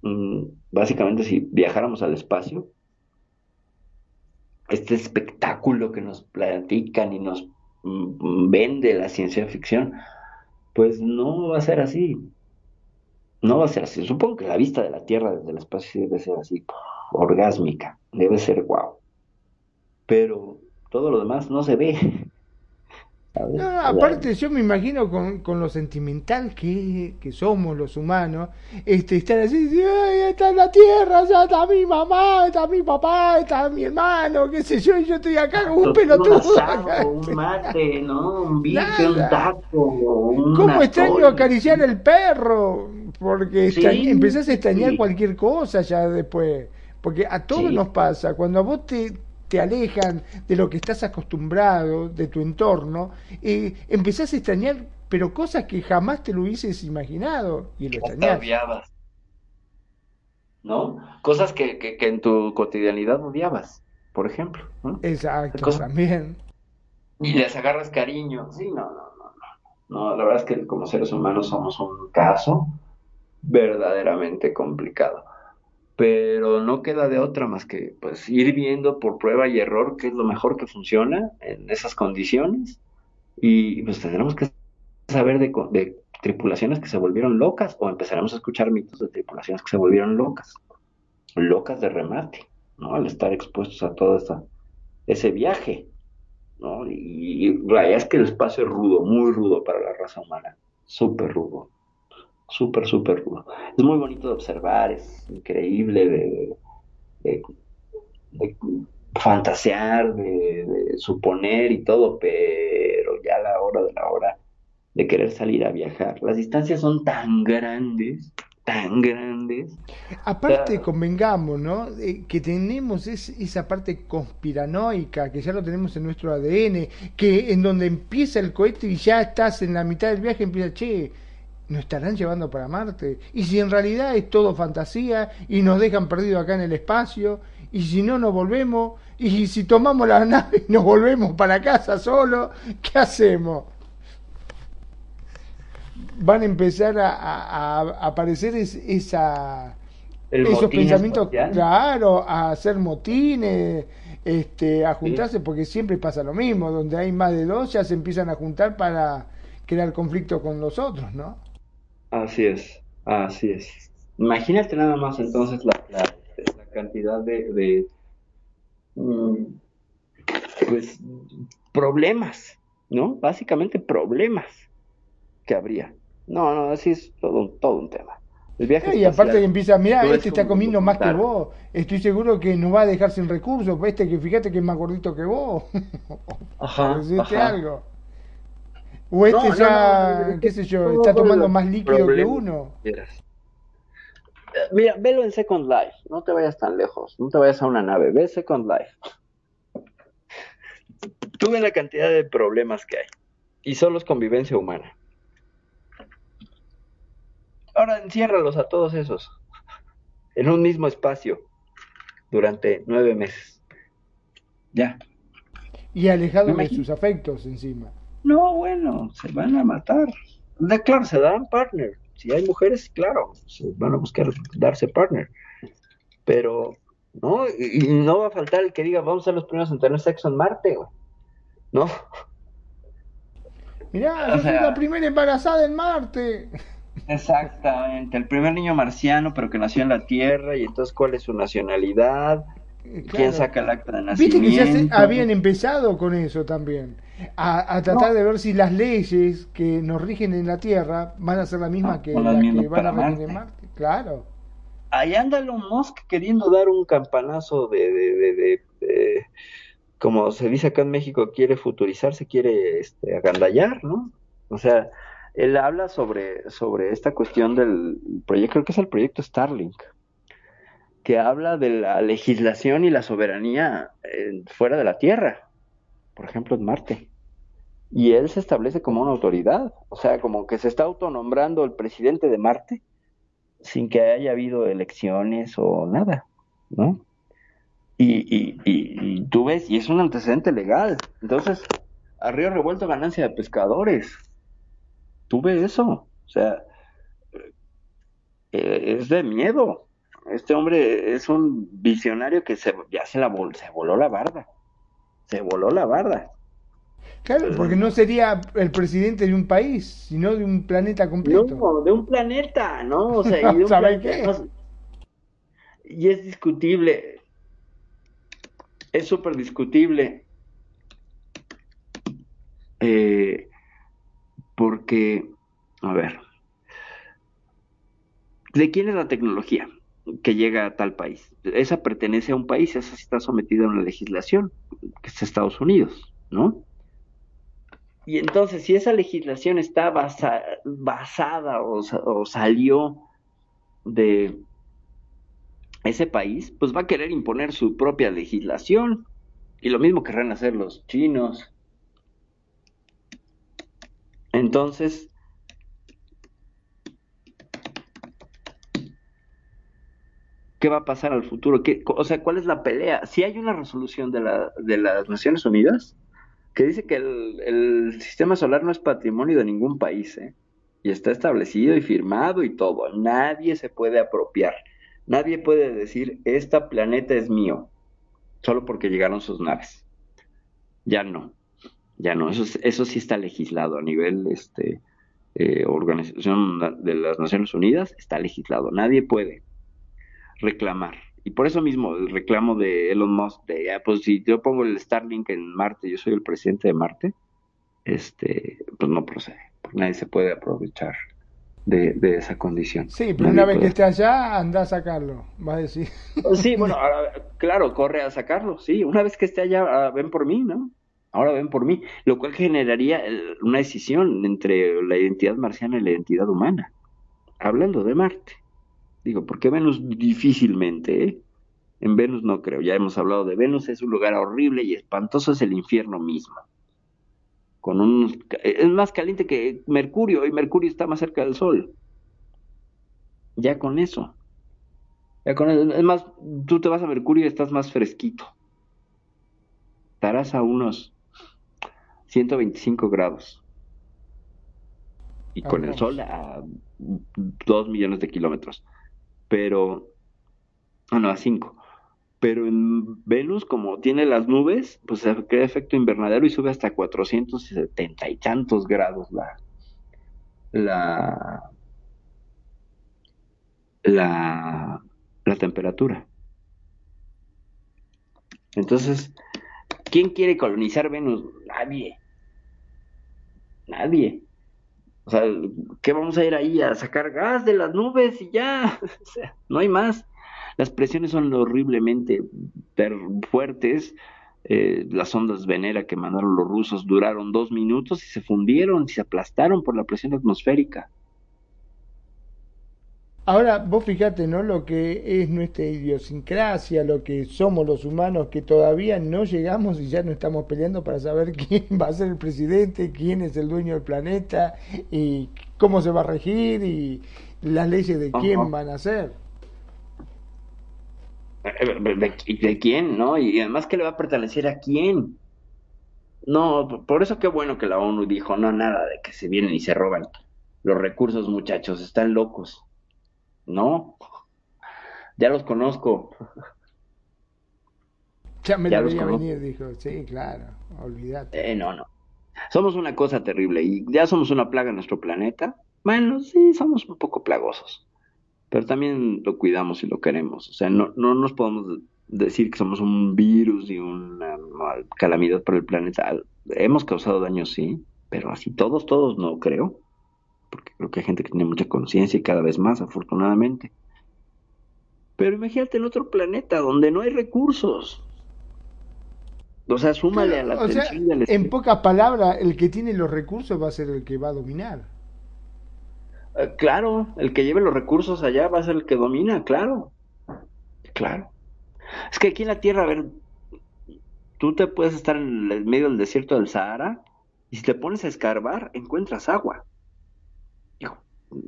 mm, básicamente si viajáramos al espacio, este espectáculo que nos platican y nos mm, vende la ciencia ficción, pues no va a ser así. No va a ser así. Supongo que la vista de la Tierra desde el espacio debe ser así, orgásmica, debe ser guau. Pero todo lo demás no se ve.
No, aparte yo me imagino con, con lo sentimental que, que, somos los humanos, este, estar así, Ay, está en la tierra, ya está mi mamá, está mi papá, está mi hermano, qué sé yo, y yo estoy acá como un pelotudo.
Un, un mate, ¿no? Un bife, un taco, un
¿Cómo extraño acariciar el perro? Porque sí, empezás a extrañar sí. cualquier cosa ya después. Porque a todos sí. nos pasa, cuando a vos te te alejan de lo que estás acostumbrado, de tu entorno, eh, empezás a extrañar, pero cosas que jamás te lo hubieses imaginado y lo.
¿No? Cosas que, que, que, en tu cotidianidad odiabas, por ejemplo. ¿no?
Exacto, también.
Y les agarras cariño. Sí, no, no, no, no. No, la verdad es que como seres humanos somos un caso verdaderamente complicado pero no queda de otra más que pues ir viendo por prueba y error qué es lo mejor que funciona en esas condiciones y pues tendremos que saber de, tripulaciones que se volvieron locas o empezaremos a escuchar mitos de tripulaciones que se volvieron locas, locas de remate, ¿no? Al estar expuestos a todo esa, ese viaje, ¿no? Y, y la verdad es que el espacio es rudo, muy rudo para la raza humana, súper rudo súper, súper rudo. Es muy bonito de observar, es increíble de, de, de fantasear, de, suponer y todo, pero ya a la hora de la hora de querer salir a viajar. Las distancias son tan grandes, tan grandes.
Aparte, convengamos, ¿no? Eh, que tenemos es, esa parte conspiranoica, que ya lo tenemos en nuestro ADN, que en donde empieza el cohete y ya estás en la mitad del viaje, empieza, che, nos estarán llevando para Marte. Y si en realidad es todo fantasía y nos dejan perdidos acá en el espacio, y si no nos volvemos, y si tomamos la nave y nos volvemos para casa solo, ¿qué hacemos? Van a empezar a, a, a aparecer es, esa, esos pensamientos, espacial. claro, a hacer motines, este, a juntarse, sí. porque siempre pasa lo mismo, donde hay más de dos ya se empiezan a juntar para crear conflicto con los otros, ¿no?
Así es, así es. Imagínate nada más entonces la, la, la cantidad de, de um, pues problemas, ¿no? Básicamente problemas que habría. No, no, así es todo un, todo un tema.
El viaje y aparte que empieza, mira, este está comiendo más que vos, estoy seguro que no va a dejar sin recursos, este que fíjate que es más gordito que vos.
Ajá, ajá.
algo. O este no, ya, no, no, qué sé yo, está tomando más líquido que uno.
Mira, velo en Second Life, no te vayas tan lejos, no te vayas a una nave, ve Second Life. Tú ves la cantidad de problemas que hay, y solo es convivencia humana. Ahora enciérralos a todos esos, en un mismo espacio, durante nueve meses. Ya.
Y alejado de sus afectos encima.
No, bueno, se van a matar. De, claro, se darán partner. Si hay mujeres, claro, se van a buscar darse partner. Pero, ¿no? Y, y no va a faltar el que diga, vamos a ser los primeros en tener sexo en Marte, güey. ¿No?
Mirá, yo sea, soy la primera embarazada en Marte.
Exactamente, el primer niño marciano, pero que nació en la Tierra, y entonces, ¿cuál es su nacionalidad? Claro. ¿Quién saca el acta de nacimiento?
Viste que ya se, habían empezado con eso también a, a tratar no. de ver si las leyes que nos rigen en la Tierra van a ser las mismas ah, que las que van a regir en Marte. Claro.
Ahí anda Elon Musk queriendo dar un campanazo de, de, de, de, de como se dice acá en México, quiere futurizarse, quiere este, agandallar, ¿no? O sea, él habla sobre, sobre esta cuestión del proyecto, creo que es el proyecto Starlink, que habla de la legislación y la soberanía eh, fuera de la Tierra, por ejemplo en Marte y él se establece como una autoridad, o sea, como que se está autonombrando el presidente de Marte sin que haya habido elecciones o nada, ¿no? Y, y, y, tú ves, y es un antecedente legal. Entonces, a río revuelto ganancia de pescadores. Tú ves eso. O sea, eh, es de miedo. Este hombre es un visionario que se, ya se, la vol- se voló la barda. Se voló la barda.
Claro, porque no sería el presidente de un país, sino de un planeta completo.
No, de un planeta, ¿no? O sea, y de un
¿Sabe
planeta,
qué?
y es discutible. Es súper discutible. Eh, porque, a ver, ¿de quién es la tecnología que llega a tal país? Esa pertenece a un país, esa está sometida a una legislación, que es Estados Unidos, ¿no? Y entonces, si esa legislación está basa- basada o, sa- o salió de ese país, pues va a querer imponer su propia legislación. Y lo mismo querrán hacer los chinos. Entonces, ¿qué va a pasar al futuro? ¿Qué- o sea, ¿cuál es la pelea? Si hay una resolución de, la, de las Naciones Unidas que dice que el, sistema solar no es patrimonio de ningún país, ¿eh? Y está establecido y firmado y todo. Nadie se puede apropiar. Nadie puede decir, este planeta es mío, solo porque llegaron sus naves. Ya no, ya no. Eso, es- eso sí está legislado a nivel este, eh, Organización de las Naciones Unidas, está legislado. Nadie puede reclamar. Y por eso mismo el reclamo de Elon Musk de, ah, pues si yo pongo el Starlink en Marte, yo soy el presidente de Marte, este, pues no procede. Nadie se puede aprovechar de, de esa condición.
Sí, pero
Nadie
una vez que esté allá, anda a sacarlo, va a decir.
Sí, bueno, ahora, claro, corre a sacarlo, sí. Una vez que esté allá, ah, ven por mí, ¿no? Ahora ven por mí, lo cual generaría eh, una decisión entre la identidad marciana y la identidad humana. Hablando de Marte. Digo, porque Venus difícilmente, ¿eh? En Venus no creo, ya hemos hablado de Venus, es un lugar horrible y espantoso, es el infierno mismo. Con un, es más caliente que Mercurio y Mercurio está más cerca del Sol. Ya con eso. Ya con eso. Es más, tú te vas a Mercurio y estás más fresquito. Estarás a unos 125 grados. Y con el sol a 2 millones de kilómetros. Pero, ah, no, a 5. Pero en Venus, como tiene las nubes, pues se crea efecto invernadero y sube hasta 470 y tantos grados la, la, la, la temperatura. Entonces, ¿quién quiere colonizar Venus? Nadie. Nadie. O sea, ¿qué vamos a ir ahí a sacar gas de las nubes y ya? O sea, no hay más. Las presiones son horriblemente fuertes. Eh, las ondas Venera que mandaron los rusos duraron dos minutos y se fundieron, y se aplastaron por la presión atmosférica.
Ahora, vos fíjate, ¿no? Lo que es nuestra idiosincrasia, lo que somos los humanos, que todavía no llegamos y ya no estamos peleando para saber quién va a ser el presidente, quién es el dueño del planeta y cómo se va a regir y las leyes de quién van a ser.
Eh, ¿De, de- de quién, no? Y además, ¿qué le va a pertenecer a quién? No, por eso qué bueno que la ONU dijo, no, nada de que se vienen y se roban los recursos, muchachos, están locos. No, ya los conozco.
Ya me
Ya
lo
los
veía venir, dijo. Sí, claro, olvídate.
Eh, no, no. Somos una cosa terrible y ya somos una plaga en nuestro planeta. Bueno, sí, somos un poco plagosos, pero también lo cuidamos y lo queremos. O sea, no, no nos podemos decir que somos un virus y una calamidad para el planeta. Hemos causado daño, sí, pero así todos, todos no creo, porque creo que hay gente que tiene mucha conciencia y cada vez más, afortunadamente. Pero imagínate en otro planeta donde no hay recursos. O sea, súmale a la
O sea,
del
en pocas palabras, el que tiene los recursos va a ser el que va a dominar.
Eh, claro, el que lleve los recursos allá va a ser el que domina, claro. Claro. Es que aquí en la Tierra, a ver, tú te puedes estar en el medio del desierto del Sahara y si te pones a escarbar, encuentras agua.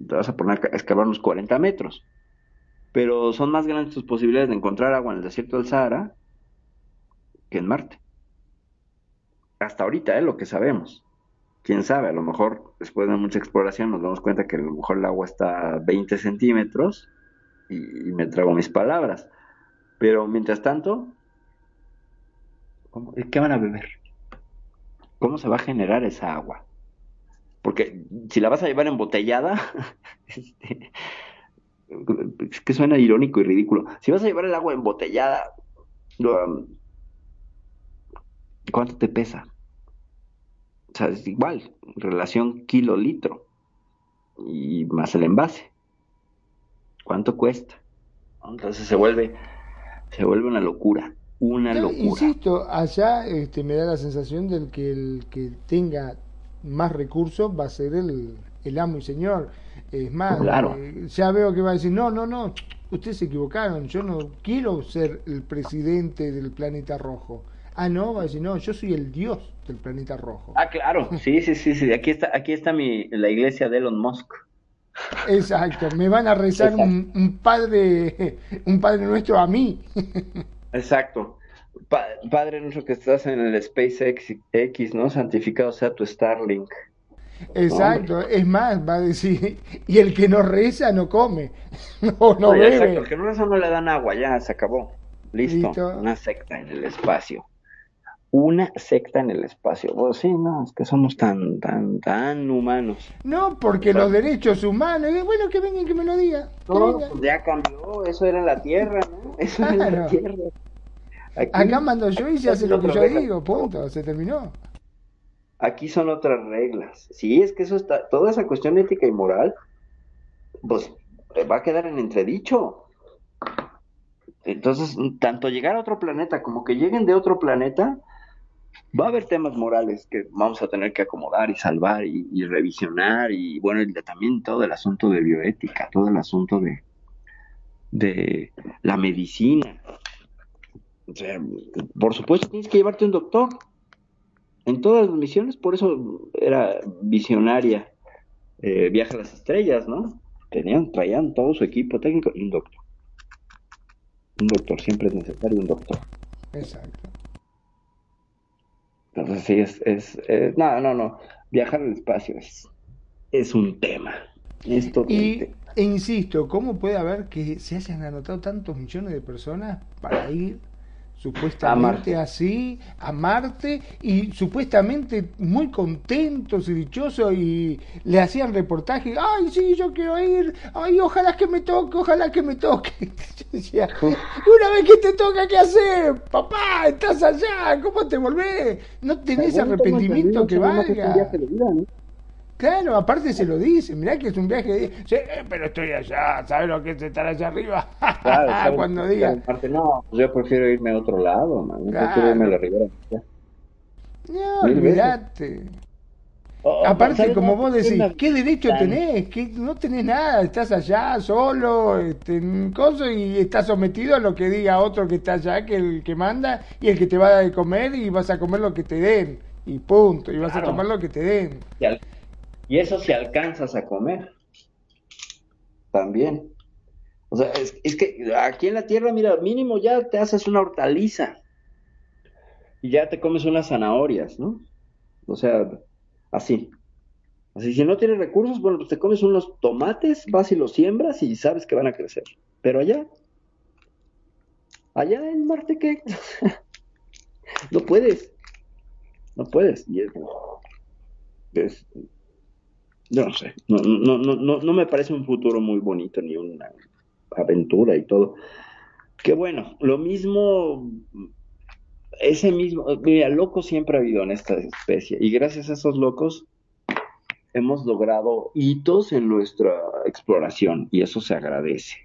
Te vas a poner a excavar unos 40 metros. Pero son más grandes tus posibilidades de encontrar agua en el desierto del Sahara que en Marte. Hasta ahorita, ¿eh? Lo que sabemos. Quién sabe, a lo mejor después de mucha exploración nos damos cuenta que a lo mejor el agua está a 20 centímetros y, y me trago mis palabras. Pero mientras tanto, ¿cómo- ¿qué van a beber? ¿Cómo se va a generar esa agua? Porque si la vas a llevar embotellada, este, es que suena irónico y ridículo. Si vas a llevar el agua embotellada, um, ¿cuánto te pesa? O sea, es igual, relación kilo-litro y más el envase. ¿Cuánto cuesta? Entonces se vuelve, se vuelve una locura, una
Yo
locura.
Insisto, allá este, me da la sensación del que el que tenga más recursos va a ser el, el amo y señor. Es más,
Claro.
eh, ya veo que va a decir, no, no, no, ustedes se equivocaron, yo no quiero ser el presidente del planeta rojo. Ah, no, va a decir, no, yo soy el dios del planeta rojo.
Ah, claro, sí, sí, sí, sí. Aquí está, aquí está mi, la iglesia de Elon Musk.
Exacto, me van a rezar un, un padre, un padre nuestro a mí.
Exacto. Pa- padre nuestro que estás en el SpaceX X, ¿no? Santificado sea tu Starlink.
Exacto, es más, va a decir, y el que no reza no come, no, no
Oye,
bebe.
Exacto, el que no eso no le dan agua, ya se acabó. Listo.
Listo.
Una secta en el espacio. Una secta en el espacio. Pues sí, no, es que somos tan, tan, tan humanos.
No, porque los derechos humanos, bueno, que vengan que me lo digan.
No, pues ya cambió, eso era la Tierra, ¿no? Eso era la. Tierra. Aquí-
Acá mando yo y se hace lo que yo
regla.
digo, punto, se terminó.
Aquí son otras reglas. Sí, es que eso está, toda esa cuestión ética y moral, pues va a quedar en entredicho. Entonces, tanto llegar a otro planeta como que lleguen de otro planeta, va a haber temas morales que vamos a tener que acomodar y salvar y, y revisionar y bueno, y también todo el asunto de bioética, todo el asunto de, de la medicina. O sea, por supuesto tienes que llevarte un doctor. En todas las misiones, por eso era visionaria. eh, Viaje a las estrellas, ¿no? Tenían, traían todo su equipo técnico y un doctor. Un doctor, siempre es necesario un doctor.
Exacto.
Entonces sí, es, es, es- no, no, no. Viajar al espacio es, es un tema. Es
Y,
tema.
e insisto, ¿cómo puede haber que se hayan anotado tantos millones de personas para ir supuestamente
A Marte.
así a Marte y supuestamente muy contentos y dichosos y le hacían reportaje, ay sí, yo quiero ir, ay ojalá que me toque, ojalá que me toque. Yo decía, una vez que te toca, ¿qué hacer? Papá, estás allá, ¿cómo te volvés? No tenés arrepentimiento que valga.
viaje de vida, ¿no?
Claro, aparte se lo dice, mirá que es un viaje de... Sí, eh, pero estoy allá, ¿sabes lo que es estar allá arriba?
Claro.
Cuando diga...
Aparte, no, yo prefiero irme a otro lado, man.
Claro.
prefiero irme a la Ribera. Ya.
No, olvídate.
Oh,
Aparte, como vos decís, ¿qué derecho tenés? que No tenés nada, estás allá solo, este, coso, y estás sometido a lo que diga otro que está allá, que el que manda, y el que te va a dar de comer, y vas a comer lo que te den, y punto, y vas a tomar lo que te den.
Y, al- y eso si alcanzas a comer. También. O sea, es, es que aquí en la tierra, mira, mínimo ya te haces una hortaliza. Y ya te comes unas zanahorias, ¿no? O sea, así. Así, si no tienes recursos, bueno, pues te comes unos tomates, vas y los siembras y sabes que van a crecer. Pero allá, allá en Marte, ¿qué? no puedes. No puedes. Y es, es- no sé, no, no, no, no, me parece un futuro muy bonito ni una aventura y todo. Que bueno, lo mismo, ese mismo, mira, locos siempre ha habido en esta especie y gracias a esos locos hemos logrado hitos en nuestra exploración y eso se agradece.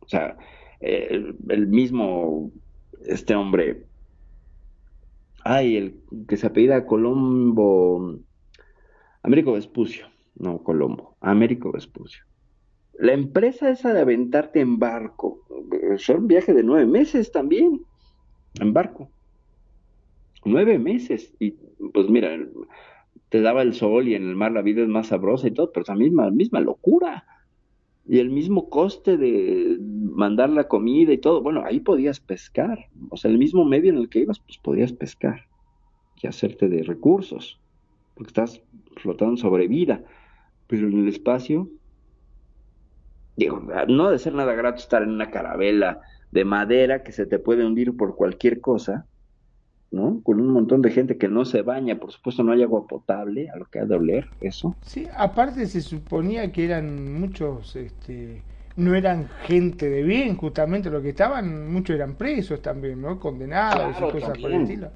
O sea, el, el mismo, este hombre, ay, el que se apellida Colombo, Américo Vespucio, no Colombo, Américo Vespucio. La empresa esa de aventarte en barco, eh, son un viaje de nueve meses también, en barco. Nueve meses. Y pues mira, te daba el sol y en el mar la vida es más sabrosa y todo, pero es la misma, misma locura. Y el mismo coste de mandar la comida y todo, bueno, ahí podías pescar, o sea, el mismo medio en el que ibas, pues podías pescar y hacerte de recursos, porque estás flotando sobre vida, pero en el espacio, digo, no ha de ser nada grato estar en una carabela de madera que se te puede hundir por cualquier cosa, ¿no? Con un montón de gente que no se baña, por supuesto no hay agua potable, a lo que ha de oler eso.
Sí, aparte se suponía que eran muchos, este, no eran gente de bien, justamente lo que estaban, muchos eran presos también, ¿no? Condenados y cosas por el estilo.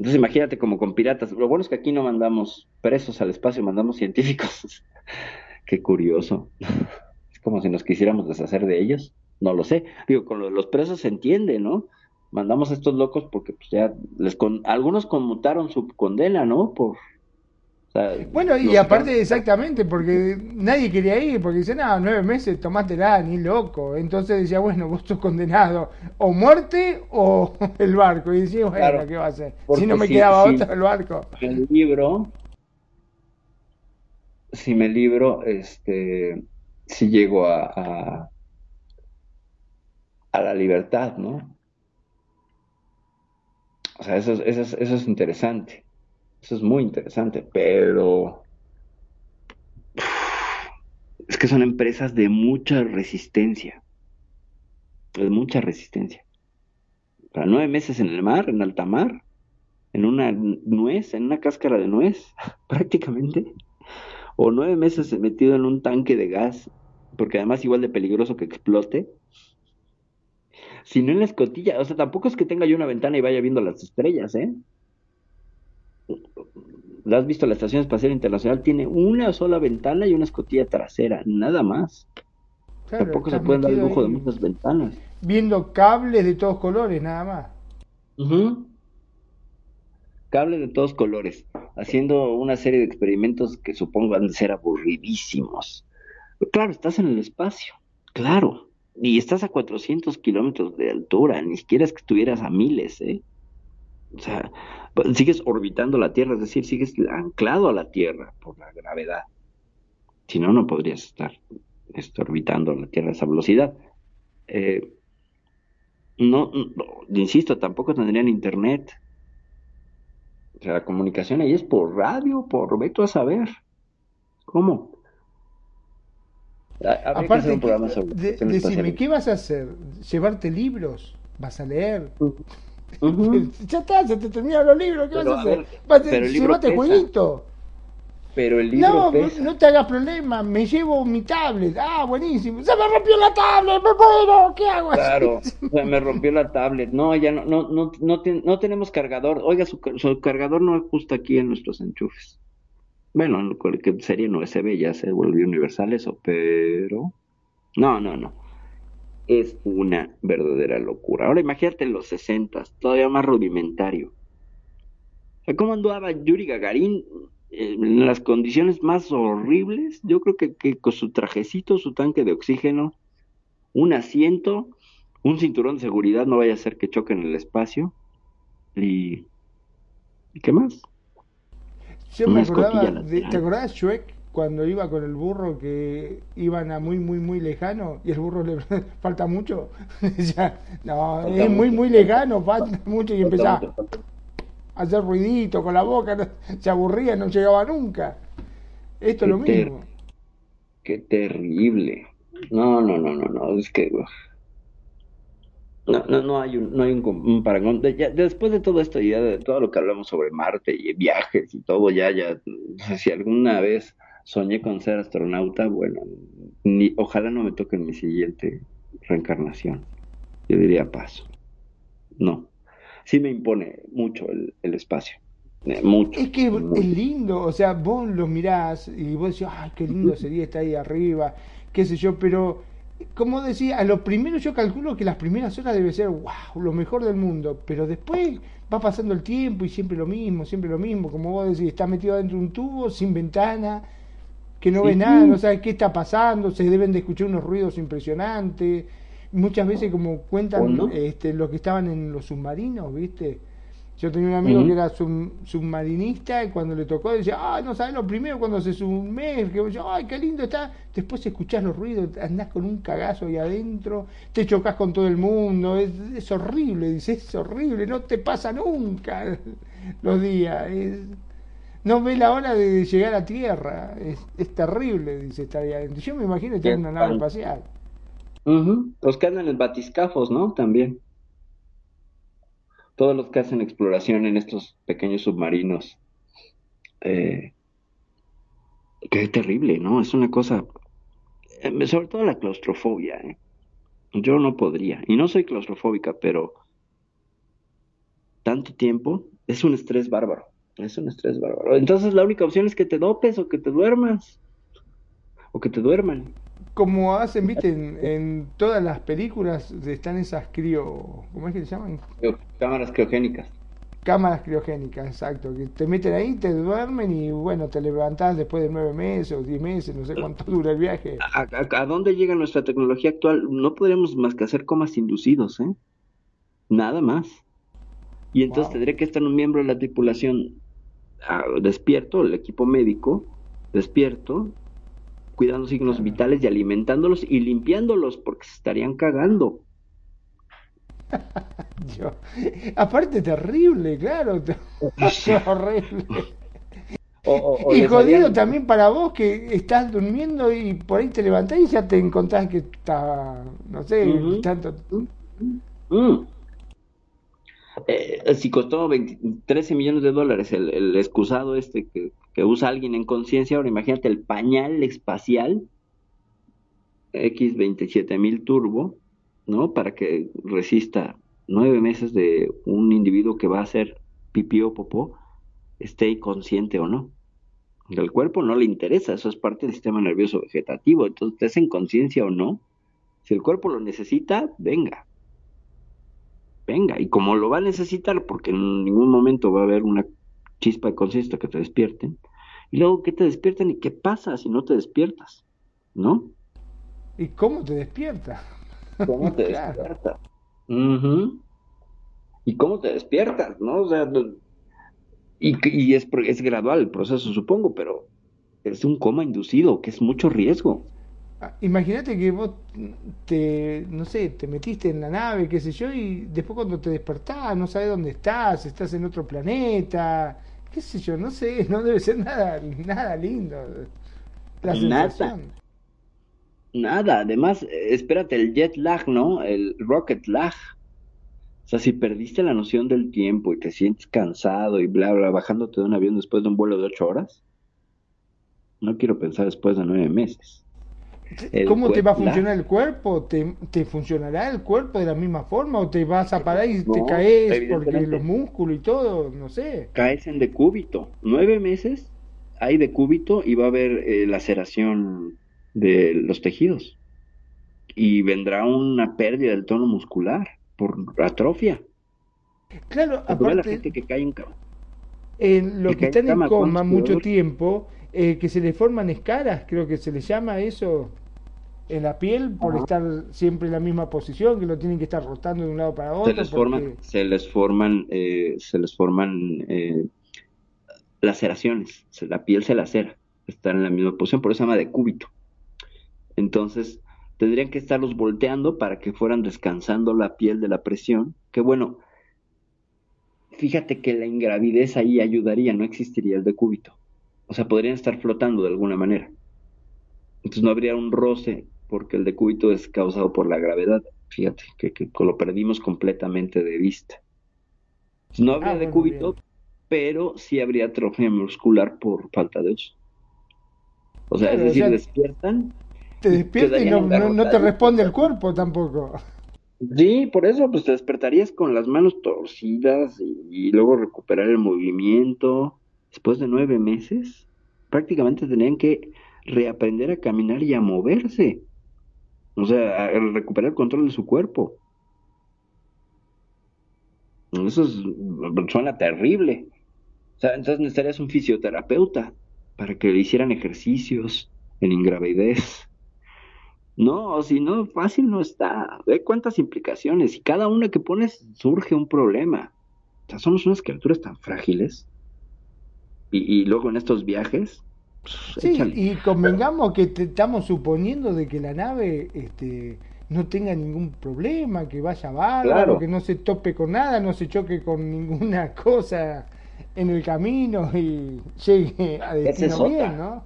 Entonces imagínate como con piratas. Lo bueno es que aquí no mandamos presos al espacio, mandamos científicos. Qué curioso. Es como si nos quisiéramos deshacer de ellos. No lo sé. Digo, con los presos se entiende, ¿no? mandamos a estos locos porque pues ya les con, algunos conmutaron su condena, ¿no? Por
bueno, y aparte exactamente, porque nadie quería ir, porque dicen, ah, nueve meses, tomátela, ni loco. Entonces decía, bueno, vos sos condenado, o muerte o el barco. Y decía, bueno, ¿qué va a hacer? Si no me quedaba otro, el barco.
El libro, si me libro, este, si llego a, a, a la libertad, ¿no? O sea, eso, eso, eso es interesante. Eso es muy interesante, pero es que son empresas de mucha resistencia. De mucha resistencia. Para nueve meses en el mar, en alta mar, en una nuez, en una cáscara de nuez, prácticamente. O nueve meses metido en un tanque de gas, porque además igual de peligroso que explote sino en la escotilla. O sea, tampoco es que tenga yo una ventana y vaya viendo las estrellas, ¿eh? ¿La has visto? La Estación Espacial Internacional tiene una sola ventana y una escotilla trasera, nada más. tampoco se pueden dar el lujo de muchas ventanas.
Viendo cables de todos colores, nada más.
Cables de todos colores, haciendo una serie de experimentos que supongo van a ser aburridísimos. claro, estás en el espacio, claro y estás a 400 kilómetros de altura, ni siquiera es que estuvieras a miles, ¿eh? O sea, sigues orbitando la Tierra, es decir, sigues anclado a la Tierra por la gravedad. Si no, no podrías estar orbitando la Tierra a esa velocidad. Eh, no, insisto, tampoco tendrían internet. O sea, la comunicación ahí es por radio, por veto a saber. ¿Cómo?
Aparte, decime, ¿qué vas a hacer? ¿Llevarte libros? ¿Vas a leer? ya está, se te terminaron los libros, ¿qué vas a hacer? Llevate jueguito.
Pero el libro
no, no te hagas problema, me llevo mi tablet. Ah, buenísimo. Se me rompió la tablet, me muero, ¿qué hago?
Claro, se me rompió la tablet. No, ya no, no, no, no, no tenemos cargador. Oiga, su, su cargador no es justo aquí en nuestros enchufes. Bueno, que sería en USB ya se volvió universal eso, pero no, no, no. Es una verdadera locura. Ahora imagínate en los 60, todavía más rudimentario. O ¿cómo andaba Yuri Gagarin en las condiciones más horribles? Yo creo que, que con su trajecito, su tanque de oxígeno, un asiento, un cinturón de seguridad, no vaya a ser que choque en el espacio. ¿Y, ¿y qué más?
Yo me acordaba, de, ¿te acordás Shrek cuando iba con el burro que iban a muy, muy, muy lejano y el burro le falta mucho? no, es muy, muy lejano, falta mucho y empezaba a hacer ruidito con la boca, se aburría, no llegaba nunca. Esto es lo mismo.
Qué terrible. No, no, no, no, no, es que no, no, no hay un, no hay un, parangón. después de todo esto, ya de todo lo que hablamos sobre Marte y viajes y todo, ya, ya, si alguna vez soñé con ser astronauta, bueno, ni, ojalá no me toque en mi siguiente reencarnación. Yo diría paso. No. Sí me impone mucho el, el espacio. Eh, mucho.
Es que es lindo, o sea, vos lo mirás y vos decís, ay, qué lindo sería estar ahí arriba, qué sé yo, pero como decía, a lo primero yo calculo que las primeras horas debe ser, wow, lo mejor del mundo, pero después va pasando el tiempo y siempre lo mismo, siempre lo mismo, como vos decís, está metido dentro de un tubo, sin ventana, que no ve nada, no sabe qué está pasando, se deben de escuchar unos ruidos impresionantes, muchas veces como cuentan este, los que estaban en los submarinos, ¿viste? Yo tenía un amigo que era submarinista y cuando le tocó decía, ah, no sabes lo primero cuando se sumerge, yo, ay, qué lindo está. Después escuchás los ruidos, andás con un cagazo ahí adentro, te chocas con todo el mundo, es, horrible, dice, es horrible, no te pasa nunca los días. No ve la hora de llegar a tierra, es, terrible, dice, estar ahí adentro. Yo me imagino estar en una nave espacial.
Los que andan en batiscafos, ¿no? También todos los que hacen exploración en estos pequeños submarinos. Eh, qué terrible, ¿no? Es una cosa, eh, sobre todo la claustrofobia. ¿eh? Yo no podría, y no soy claustrofóbica, pero tanto tiempo es un estrés bárbaro. Es un estrés bárbaro. Entonces la única opción es que te dopes o que te duermas. O que te duerman
como hacen, viste, en, todas las películas están esas crio... ¿Cómo es que se llaman?
Cámaras criogénicas.
Cámaras criogénicas, exacto. Que te meten ahí, te duermen y bueno, te levantás después de nueve meses o diez meses, no sé cuánto dura el viaje.
¿A, dónde llega nuestra tecnología actual? No podríamos más que hacer comas inducidos, ¿eh? Nada más. Y entonces tendría que estar un miembro de la tripulación despierto, el equipo médico, despierto, cuidando signos vitales y alimentándolos y limpiándolos porque se estarían cagando.
Yo, aparte terrible, claro, horrible. y jodido también para vos que estás durmiendo y por ahí te levantás y ya te encontrás que está, no sé, tanto...
Mm. Eh, si costó 13 millones de dólares el, el excusado este que, que usa alguien en conciencia, ahora imagínate el pañal espacial X27000 turbo, ¿no? Para que resista nueve meses de un individuo que va a hacer pipí o popó, esté consciente o no. El cuerpo no le interesa, eso es parte del sistema nervioso vegetativo, entonces estés en conciencia o no, si el cuerpo lo necesita, venga. Venga, y como lo va a necesitar, porque en ningún momento va a haber una chispa de conciencia que te despierten. Y luego que te despiertan y qué pasa si no te despiertas, ¿no?
¿Y cómo te despiertas?
¿Cómo te despiertas? ¿Y cómo te despiertas, no? O sea, y, y es, es gradual el proceso, supongo, pero es un coma inducido, que es mucho riesgo.
Ah, imagínate que vos te, no sé, te metiste en la nave, qué sé yo, y después cuando te despertás, no sabes dónde estás, estás en otro planeta, qué sé yo, no sé, no debe ser nada, nada lindo. La
nada. Nada, además, espérate, el jet lag, ¿no? El rocket lag. O sea, si perdiste la noción del tiempo y te sientes cansado y bla, bla, bajándote de un avión después de un vuelo de ocho horas, no quiero pensar después de nueve meses.
¿Cómo te va a funcionar el cuerpo? ¿Te, ¿Te, funcionará el cuerpo de la misma forma o te vas a parar y te caes porque los músculos y todo? No sé.
Caes en decúbito. Nueve meses hay decúbito y va a haber eh, laceración de los tejidos. Y vendrá una pérdida del tono muscular por atrofia.
Claro, aparte...
la gente que cae en
En lo que, están en coma mucho tiempo, eh, que se le forman escaras, creo que se le llama eso en la piel por estar siempre en la misma posición, que lo tienen que estar rotando de un lado para otro.
Se les forman, se les forman, eh, se les forman eh, laceraciones, la piel se lacera, estar en la misma posición, por eso se llama decúbito. Entonces, tendrían que estarlos volteando para que fueran descansando la piel de la presión, que bueno, fíjate que la ingravidez ahí ayudaría, no existiría el decúbito. O sea, podrían estar flotando de alguna manera. Entonces no habría un roce porque el decúbito es causado por la gravedad. Fíjate, que, lo perdimos completamente de vista. no habría ah, decúbito, pero sí habría atrofia muscular por falta de uso. O sea, es decir, despiertan.
Te despiertan y no, te responde el cuerpo tampoco.
Sí, por eso, pues te despertarías con las manos torcidas y, y luego recuperar el movimiento. Después de nueve meses, prácticamente tenían que reaprender a caminar y a moverse. O sea, recuperar el control de su cuerpo. Eso suena terrible. O sea, entonces necesitarías un fisioterapeuta para que le hicieran ejercicios en ingravidez. No, si no, fácil no está. Ve cuántas implicaciones y cada una que pones surge un problema. O sea, somos unas criaturas tan frágiles. Y luego en estos viajes.
Sí,
échale.
y convengamos que te- estamos suponiendo de que la nave este, no tenga ningún problema, que vaya bárbaro,
Claro.
que no se tope con nada, no se choque con ninguna cosa en el camino y llegue a
es
destino
otra.
bien, ¿no?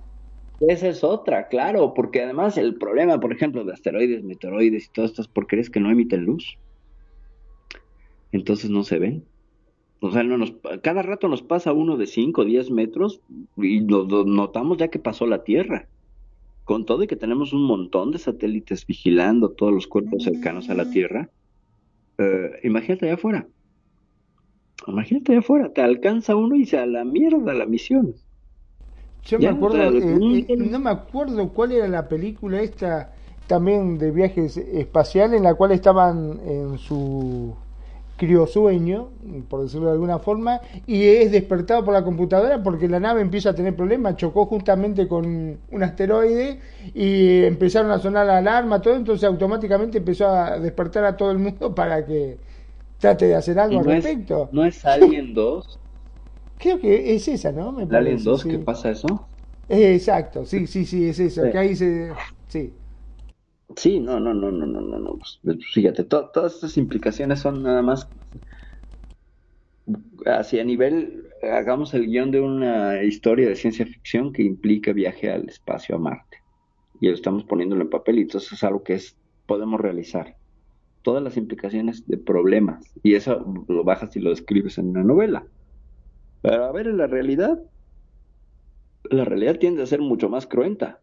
Esa es otra, claro, porque además el problema, por ejemplo, de asteroides, meteoroides y todas estas porquerías es que no emiten luz. Entonces no se ven. O sea, no nos, cada rato nos pasa uno de 5 o 10 metros y lo, lo notamos ya que pasó la Tierra. Con todo y que tenemos un montón de satélites vigilando todos los cuerpos cercanos a la Tierra, eh, imagínate allá afuera. Imagínate allá afuera, te alcanza uno y se a la mierda la misión.
Yo
Ya,
me acuerdo, eh, eh, no me acuerdo cuál era la película esta también de viajes espaciales en la cual estaban en su criosueño, por decirlo de alguna forma, y es despertado por la computadora porque la nave empieza a tener problemas, chocó justamente con un asteroide y empezaron a sonar la alarma, todo, entonces automáticamente empezó a despertar a todo el mundo para que trate de hacer algo al
es,
respecto.
no es Alien 2,
Creo que es esa, ¿no? Me
Alien
parece,
2
sí.
que pasa eso.
Exacto, sí, sí, sí, es eso,
Sí.
que ahí se... Sí.
Sí, no, no, no, no, no, no, no. pues, fíjate, to- todas estas implicaciones son nada más hacia nivel, hagamos el guion de una historia de ciencia ficción que implica viaje al espacio a Marte. Y lo estamos poniéndolo en papel y entonces es algo que es, podemos realizar. Todas las implicaciones de problemas. Y eso lo bajas y lo describes en una novela. Pero a ver, en la realidad, la realidad tiende a ser mucho más cruenta.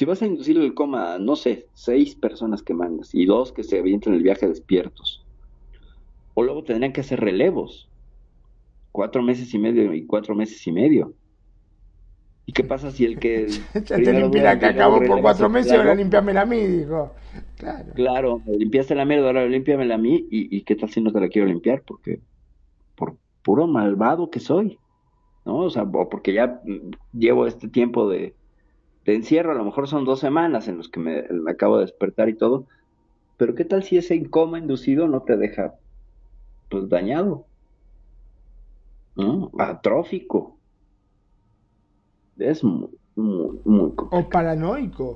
Si vas a inducir el coma a, no sé, seis personas que mandas y dos que se avientan el viaje despiertos, o luego tendrían que hacer relevos, cuatro meses y medio y cuatro meses y medio. ¿Y qué pasa si el que
te la que acabó por cuatro
se-
meses, ahora limpiámela a mí, dijo. Claro.
Claro, limpiaste la mierda, ahora límpiamela a mí y, y qué tal si no te la quiero limpiar porque por puro malvado que soy, ¿no? O sea, porque ya mm, llevo este tiempo de, de encierro, a lo mejor son dos semanas en los que me, me acabo de despertar y todo, pero qué tal si ese coma inducido no te deja pues dañado, ¿no? Atrófico. Es muy, muy, muy
O paranoico.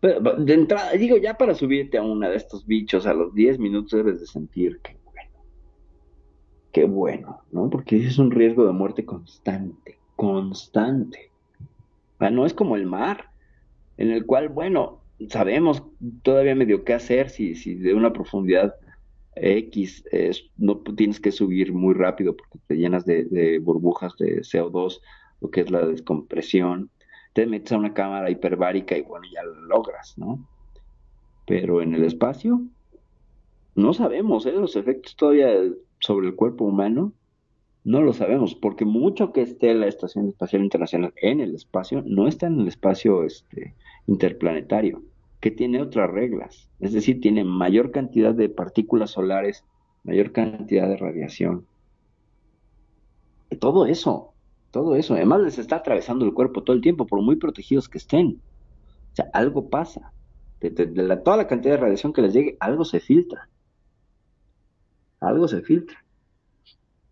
pero, de entrada, digo, ya para subirte a una de estos bichos a los 10 minutos debes de sentir que bueno. Qué bueno, ¿no? Porque es un riesgo de muerte constante, constante. Sea, no es como el mar, en el cual, bueno, sabemos todavía medio qué hacer si, si de una profundidad X no tienes que subir muy rápido porque te llenas de, de burbujas de CO2, lo que es la descompresión te metes a una cámara hiperbárica y bueno, ya lo logras, ¿no? Pero en el espacio, no sabemos, ¿eh? Los efectos todavía sobre el cuerpo humano, no lo sabemos, porque mucho que esté la Estación Espacial Internacional en el espacio, no está en el espacio este, interplanetario, que tiene otras reglas, es decir, tiene mayor cantidad de partículas solares, mayor cantidad de radiación. Todo eso, todo eso. Además les está atravesando el cuerpo todo el tiempo, por muy protegidos que estén. O sea, algo pasa. De, de- la- toda la cantidad de radiación que les llegue, algo se filtra. Algo se filtra.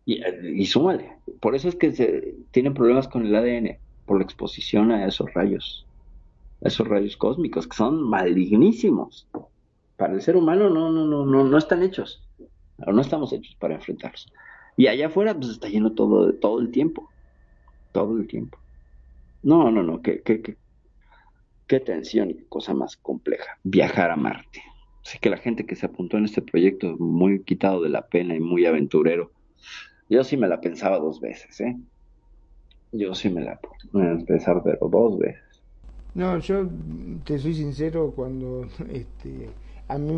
Y, y súmale. Por eso es que se, tienen problemas con el ADN, por la exposición a esos rayos, a esos rayos cósmicos, que son malignísimos. Para el ser humano no, no, no, no, no están hechos. O no estamos hechos para enfrentarlos. Y allá afuera, pues está lleno todo, todo el tiempo. Todo el tiempo. No, no, no, qué, qué, qué, qué tensión y qué cosa más compleja. Viajar a Marte. Así que la gente que se apuntó en este proyecto, muy quitado de la pena y muy aventurero. Yo sí me la pensaba dos veces, ¿eh? Yo sí me la la pensaba, pero dos veces.
No, yo te soy sincero, cuando este, a mí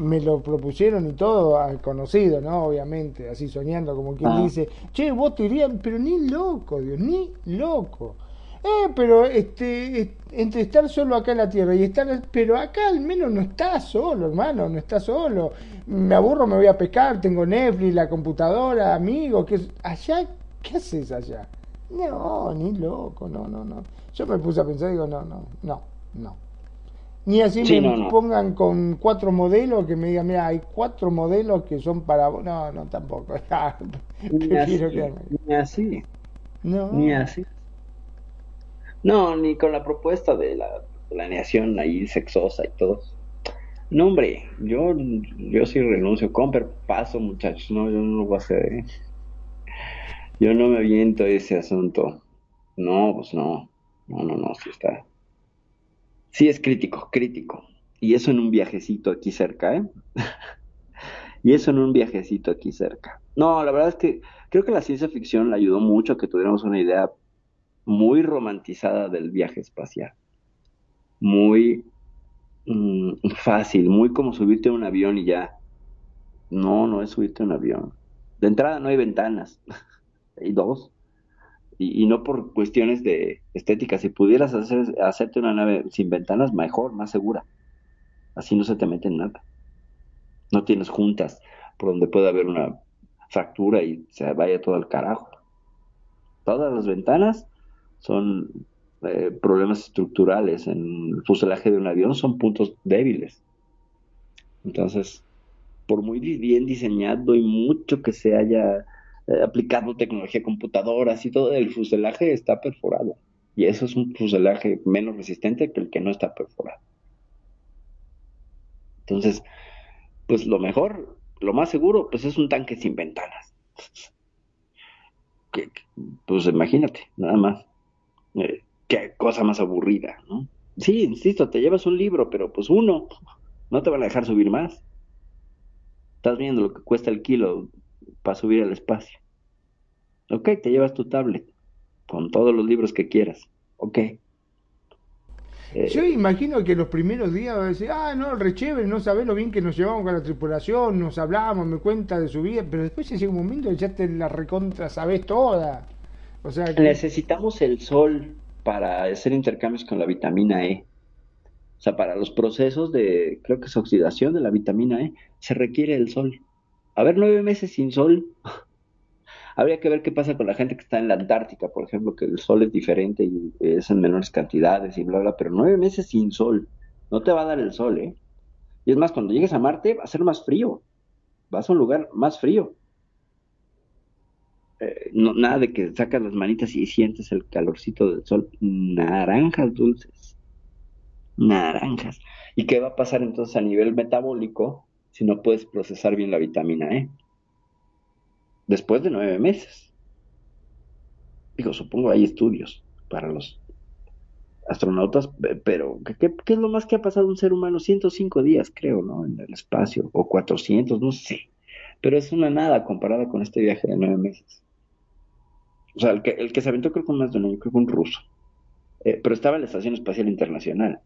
me lo propusieron y todo, al conocido, ¿no? Obviamente, así soñando, como quien
Ah.
dice, che, vos te irías, pero ni loco, Dios, ni loco. Eh, pero este, es- entre estar solo acá en la Tierra y estar, pero acá al menos no estás solo, hermano, no estás solo. Me aburro, me voy a pescar, tengo Netflix, la computadora, amigos, que allá, ¿qué haces allá? No, ni loco, no, no, no. Yo me puse a pensar y digo, no, no, no, no. Ni así me pongan con cuatro modelos que me digan, mira, hay cuatro modelos que son para No, no, tampoco.
ni, así, ni así. No. Ni así. No, ni con la propuesta de la planeación ahí sexosa y todo. No, hombre, yo, yo sí renuncio. Comper, paso, muchachos. No, yo no lo voy a hacer. ¿eh? Yo no me aviento ese asunto. No, pues no. No, no, no, sí está. Sí es crítico, crítico. Y eso en un viajecito aquí cerca, ¿eh? y eso en un viajecito aquí cerca. No, la verdad es que creo que la ciencia ficción le ayudó mucho a que tuviéramos una idea muy romantizada del viaje espacial. Muy mm, fácil, muy como subirte a un avión y ya. No, no es subirte a un avión. De entrada no hay ventanas, hay dos y, no por cuestiones de estética. Si pudieras hacer, hacerte una nave sin ventanas, mejor, más segura. Así no se te mete en nada. No tienes juntas por donde puede haber una fractura y se vaya todo al carajo. Todas las ventanas son eh, problemas estructurales. En el fuselaje de un avión son puntos débiles. Entonces, por muy bien diseñado y mucho que se haya eh, aplicando tecnología computadora, así todo el fuselaje está perforado. Y eso es un fuselaje menos resistente que el que no está perforado. Entonces, pues lo mejor, lo más seguro, pues es un tanque sin ventanas. pues imagínate, nada más. Eh, qué cosa más aburrida, ¿no? Sí, insisto, te llevas un libro, pero pues uno, no te van a dejar subir más. Estás viendo lo que cuesta el kilo para subir al espacio. Ok, te llevas tu tablet con todos los libros que quieras. Ok.
Eh, Yo imagino que los primeros días va a decir, ah, no, re no sabés lo bien que nos llevamos con la tripulación, nos hablamos, me cuenta de su vida, pero después llega un momento que ya te la recontra sabés toda.
Necesitamos el sol para hacer intercambios con la vitamina E. O sea, para los procesos de, creo que es oxidación de la vitamina E, se requiere el sol. A ver, nueve meses sin sol. Habría que ver qué pasa con la gente que está en la Antártica, por ejemplo, que el sol es diferente y es en menores cantidades y bla, bla, pero nueve meses sin sol. No te va a dar el sol, ¿eh? Y es más, cuando llegues a Marte va a ser más frío. Vas a un lugar más frío. Eh, no, nada de que sacas las manitas y sientes el calorcito del sol. Naranjas dulces. Naranjas. ¿Y qué va a pasar entonces a nivel metabólico? si no puedes procesar bien la vitamina E. Después de nueve meses. Digo, supongo hay estudios para los astronautas, pero ¿qué, es lo más que ha pasado un ser humano? 105 días, creo, ¿no? En el espacio, o 400, no sé. Pero es una nada comparada con este viaje de nueve meses. O sea, el que, el que se aventó creo que más de un año, creo que un ruso. Eh, pero estaba en la Estación Espacial Internacional.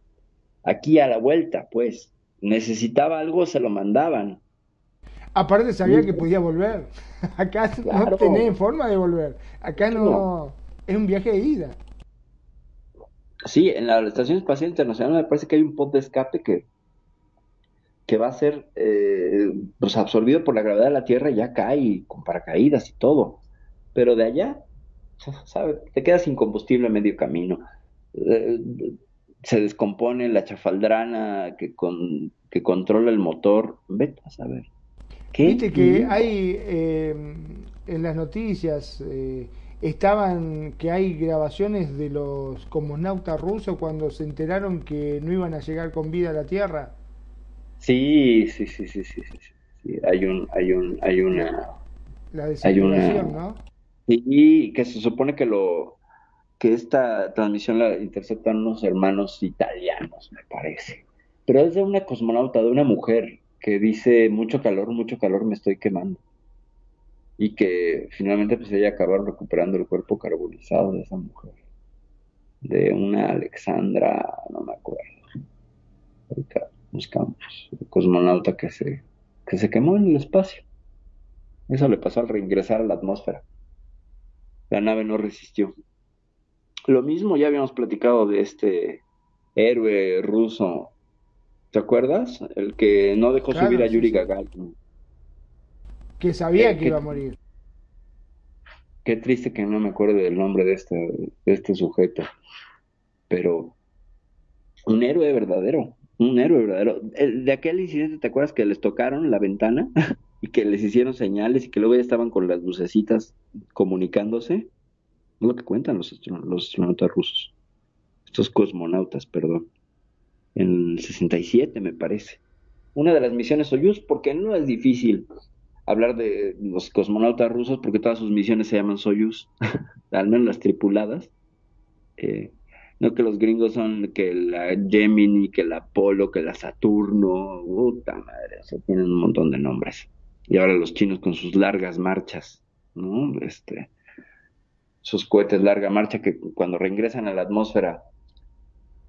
Aquí a la vuelta, pues necesitaba algo, se lo mandaban.
Aparte sabía que podía volver. Acá no tenés forma de volver. Acá no, es un viaje de ida.
Sí, en la Estación Espacial Internacional me parece que hay un pod de escape que, que va a ser eh, pues absorbido por la gravedad de la Tierra y ya cae con paracaídas y todo. Pero de allá, ¿sabes? Te quedas sin combustible a medio camino. Eh, se descompone la chafaldrana que, con, que controla el motor. Vete a saber.
¿Qué? Viste que hay eh, en las noticias eh, estaban que hay grabaciones de los cosmonautas rusos cuando se enteraron que no iban a llegar con vida a la Tierra.
Sí, sí, sí, sí, sí, sí. Hay un, hay un, hay una.
La desesperación, ¿no?
Y que se supone que lo que esta transmisión la interceptan unos hermanos italianos, me parece. Pero es de una cosmonauta, de una mujer, que dice mucho calor, mucho calor, me estoy quemando. Y que finalmente pues ella acabaron recuperando el cuerpo carbonizado de esa mujer. De una Alexandra, no me acuerdo. Buscamos. cosmonauta que se, que se quemó en el espacio. Eso le pasó al reingresar a la atmósfera. La nave no resistió. Lo mismo ya habíamos platicado de este héroe ruso, ¿te acuerdas? El que no dejó subir a Yuri Gagarin.
Que sabía que, iba a morir.
Qué triste que no me acuerde del nombre de este, de este sujeto. Pero un héroe verdadero, Un héroe verdadero. de aquel incidente, ¿te acuerdas que les tocaron la ventana que les hicieron señales y que luego ya estaban con las lucecitas comunicándose? Es lo que cuentan los, los astronautas rusos. Estos cosmonautas, perdón. En el 67, me parece. Una de las misiones Soyuz, porque no es difícil hablar de los cosmonautas rusos, porque todas sus misiones se llaman Soyuz, al menos las tripuladas. Eh, no que los gringos son que la Gemini, que la Apolo, que la Saturno, puta madre, o sea, tienen un montón de nombres. Y ahora los chinos con sus largas marchas, ¿no? Este, sus cohetes larga marcha que cuando reingresan a la atmósfera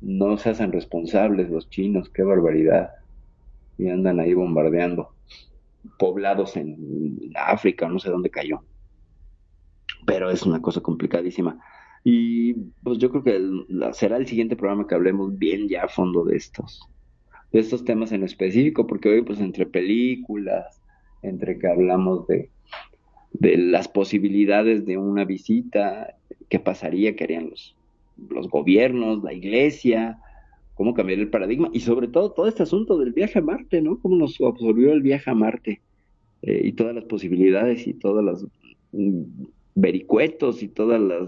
no se hacen responsables los chinos, qué barbaridad. Y andan ahí bombardeando poblados en África, no sé dónde cayó. Pero es una cosa complicadísima. Y pues yo creo que será el siguiente programa que hablemos bien ya a fondo de estos, de estos temas en específico, porque hoy pues entre películas, entre que hablamos de, las posibilidades de una visita, qué pasaría, qué harían los, los gobiernos, la iglesia, cómo cambiar el paradigma y sobre todo todo este asunto del viaje a Marte, ¿no? Cómo nos absorbió el viaje a Marte eh, y todas las posibilidades y todas las mm, vericuetos y todas las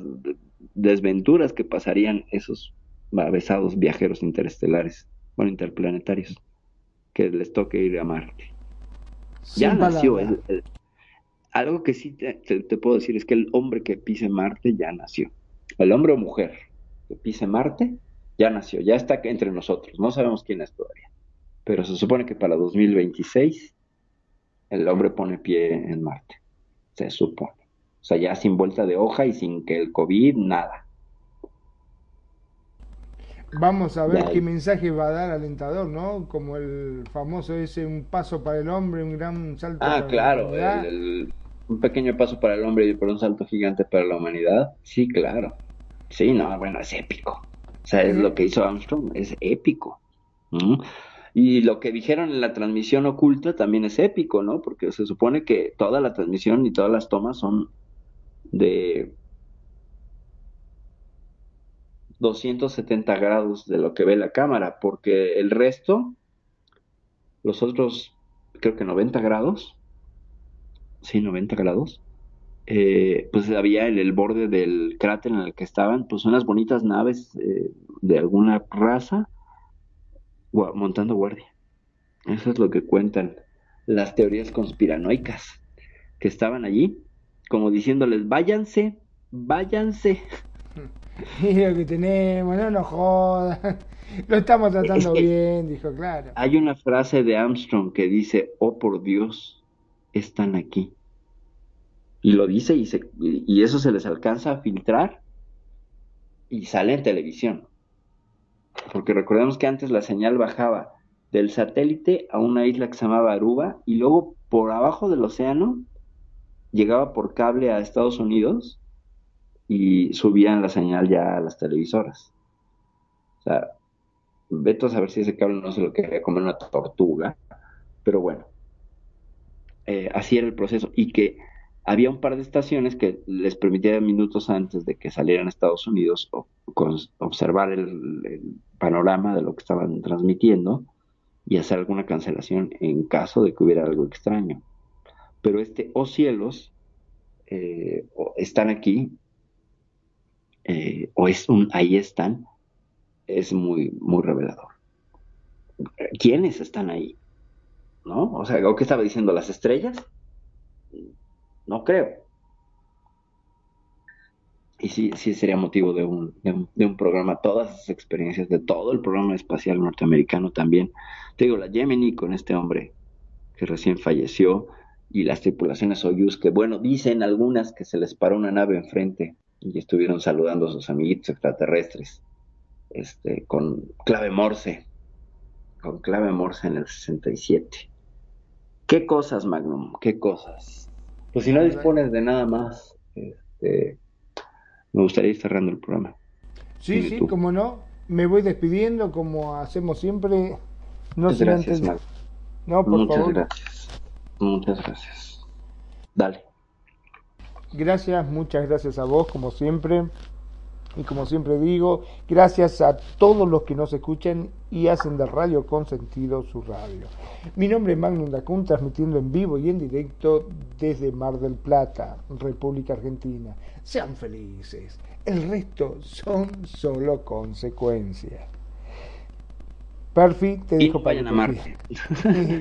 desventuras que pasarían esos besados viajeros interestelares, bueno, interplanetarios, que les toque ir a Marte. Ya nació. algo que sí te, puedo decir es que el hombre que pise Marte ya nació. El hombre o mujer que pise Marte ya nació, ya está entre nosotros. No sabemos quién es todavía. Pero se supone que para 2026 el hombre pone pie en Marte. Se supone. O sea, ya sin vuelta de hoja y sin que el COVID, nada.
Vamos a ver qué mensaje va a dar alentador, ¿no? Como el famoso ese, un paso para el hombre, un gran salto
ah,
para
claro, la humanidad. un pequeño paso para el hombre y por un salto gigante para la humanidad. Sí, claro. Sí, no, bueno, es épico. O sea, es lo que hizo Armstrong, es épico. Y lo que dijeron en la transmisión oculta también es épico, ¿no? Porque se supone que toda la transmisión y todas las tomas son de 270 grados de lo que ve la cámara, porque el resto, los otros, creo que 90 grados, sí, 90 grados, eh, pues había en el borde del cráter en el que estaban, pues unas bonitas naves eh, de alguna raza montando guardia. Eso es lo que cuentan las teorías conspiranoicas que estaban allí como diciéndoles, váyanse, váyanse.
Mira lo que tenemos, no nos jodas. Lo estamos tratando bien, dijo, claro.
Hay una frase de Armstrong que dice, oh por Dios, están aquí. Y lo dice y, se, y eso se les alcanza a filtrar y sale en televisión. Porque recordemos que antes la señal bajaba del satélite a una isla que se llamaba Aruba y luego por abajo del océano llegaba por cable a Estados Unidos y subían la señal ya a las televisoras. O sea, veto a saber si ese cable no se lo quería comer una tortuga, pero bueno, eh, así era el proceso. Y que había un par de estaciones que les permitía minutos antes de que salieran a Estados Unidos observar el, panorama de lo que estaban transmitiendo y hacer alguna cancelación en caso de que hubiera algo extraño pero este oh cielos eh, están aquí eh, o es un ahí están es muy muy revelador. Quiénes están ahí no o sea ¿qué estaba diciendo las estrellas no creo. Y sí, sí sería motivo de un, de un, programa, todas esas experiencias de todo el programa espacial norteamericano también. Te digo, la Gemini con este hombre que recién falleció, y las tripulaciones Soyuz, que bueno, dicen algunas que se les paró una nave enfrente y estuvieron saludando a sus amiguitos extraterrestres, este, con clave Morse, con clave Morse en el 67. ¿Qué cosas, Magnum? ¿Qué cosas? Pues si no dispones de nada más, este, me gustaría ir cerrando el programa.
Sí, sí, como no. Me voy despidiendo como hacemos siempre.
No Muchas gracias, No, por Muchas gracias. Muchas gracias. Dale.
Gracias, muchas gracias a vos, como siempre. Y como siempre digo, gracias a todos los que nos escuchan y hacen de Radio con sentido su radio. Mi nombre es Magnum Dacun, transmitiendo en vivo y en directo desde Mar del Plata, República Argentina. Sean felices. El resto son solo consecuencias. Perfi, te dijo
para vayan a Marte.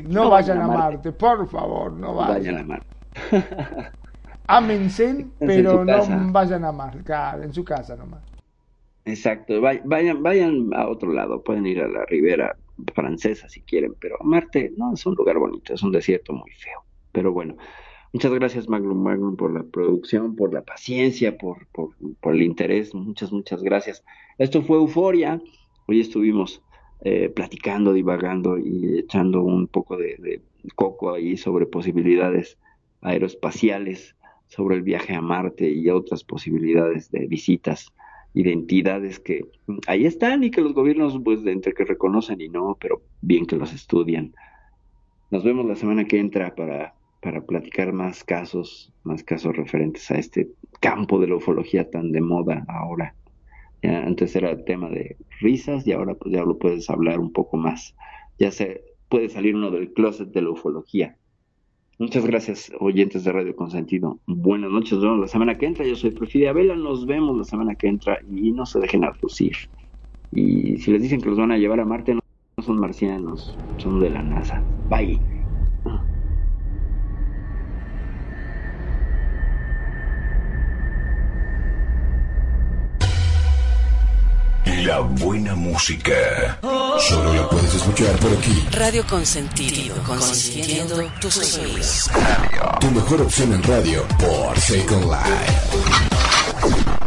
no, vayan a Marte, por favor, no vayan.
Vayan a Marte.
Ámense, pero no vayan a Marte, en su casa nomás.
Exacto, vayan, vayan a otro lado, pueden ir a la ribera francesa si quieren, pero Marte no es un lugar bonito, es un desierto muy feo. Pero bueno, muchas gracias Magnum Magnum por la producción, por la paciencia, por, por, por el interés, muchas, muchas gracias. Esto fue Euforia, hoy estuvimos eh, platicando, divagando y echando un poco de, coco ahí sobre posibilidades aeroespaciales, sobre el viaje a Marte y otras posibilidades de visitas identidades que ahí están y que los gobiernos pues entre que reconocen y no, pero bien que los estudian. Nos vemos la semana que entra para, para platicar más casos, más casos referentes a este campo de la ufología tan de moda ahora antes era tema de risas y ahora pues ya lo puedes hablar un poco más. Ya se puede salir uno del closet de la ufología. Muchas gracias, oyentes de Radio Consentido. Buenas noches, nos vemos la semana que entra. Yo soy Perfidia Vela, nos vemos la semana que entra y no se dejen aducir. Y si les dicen que los van a llevar a Marte, no son marcianos, son de la NASA. Bye.
La buena música. Solo la puedes escuchar por aquí.
Radio Consentido, consintiendo tus oídos.
Tu mejor opción en radio por Second Life.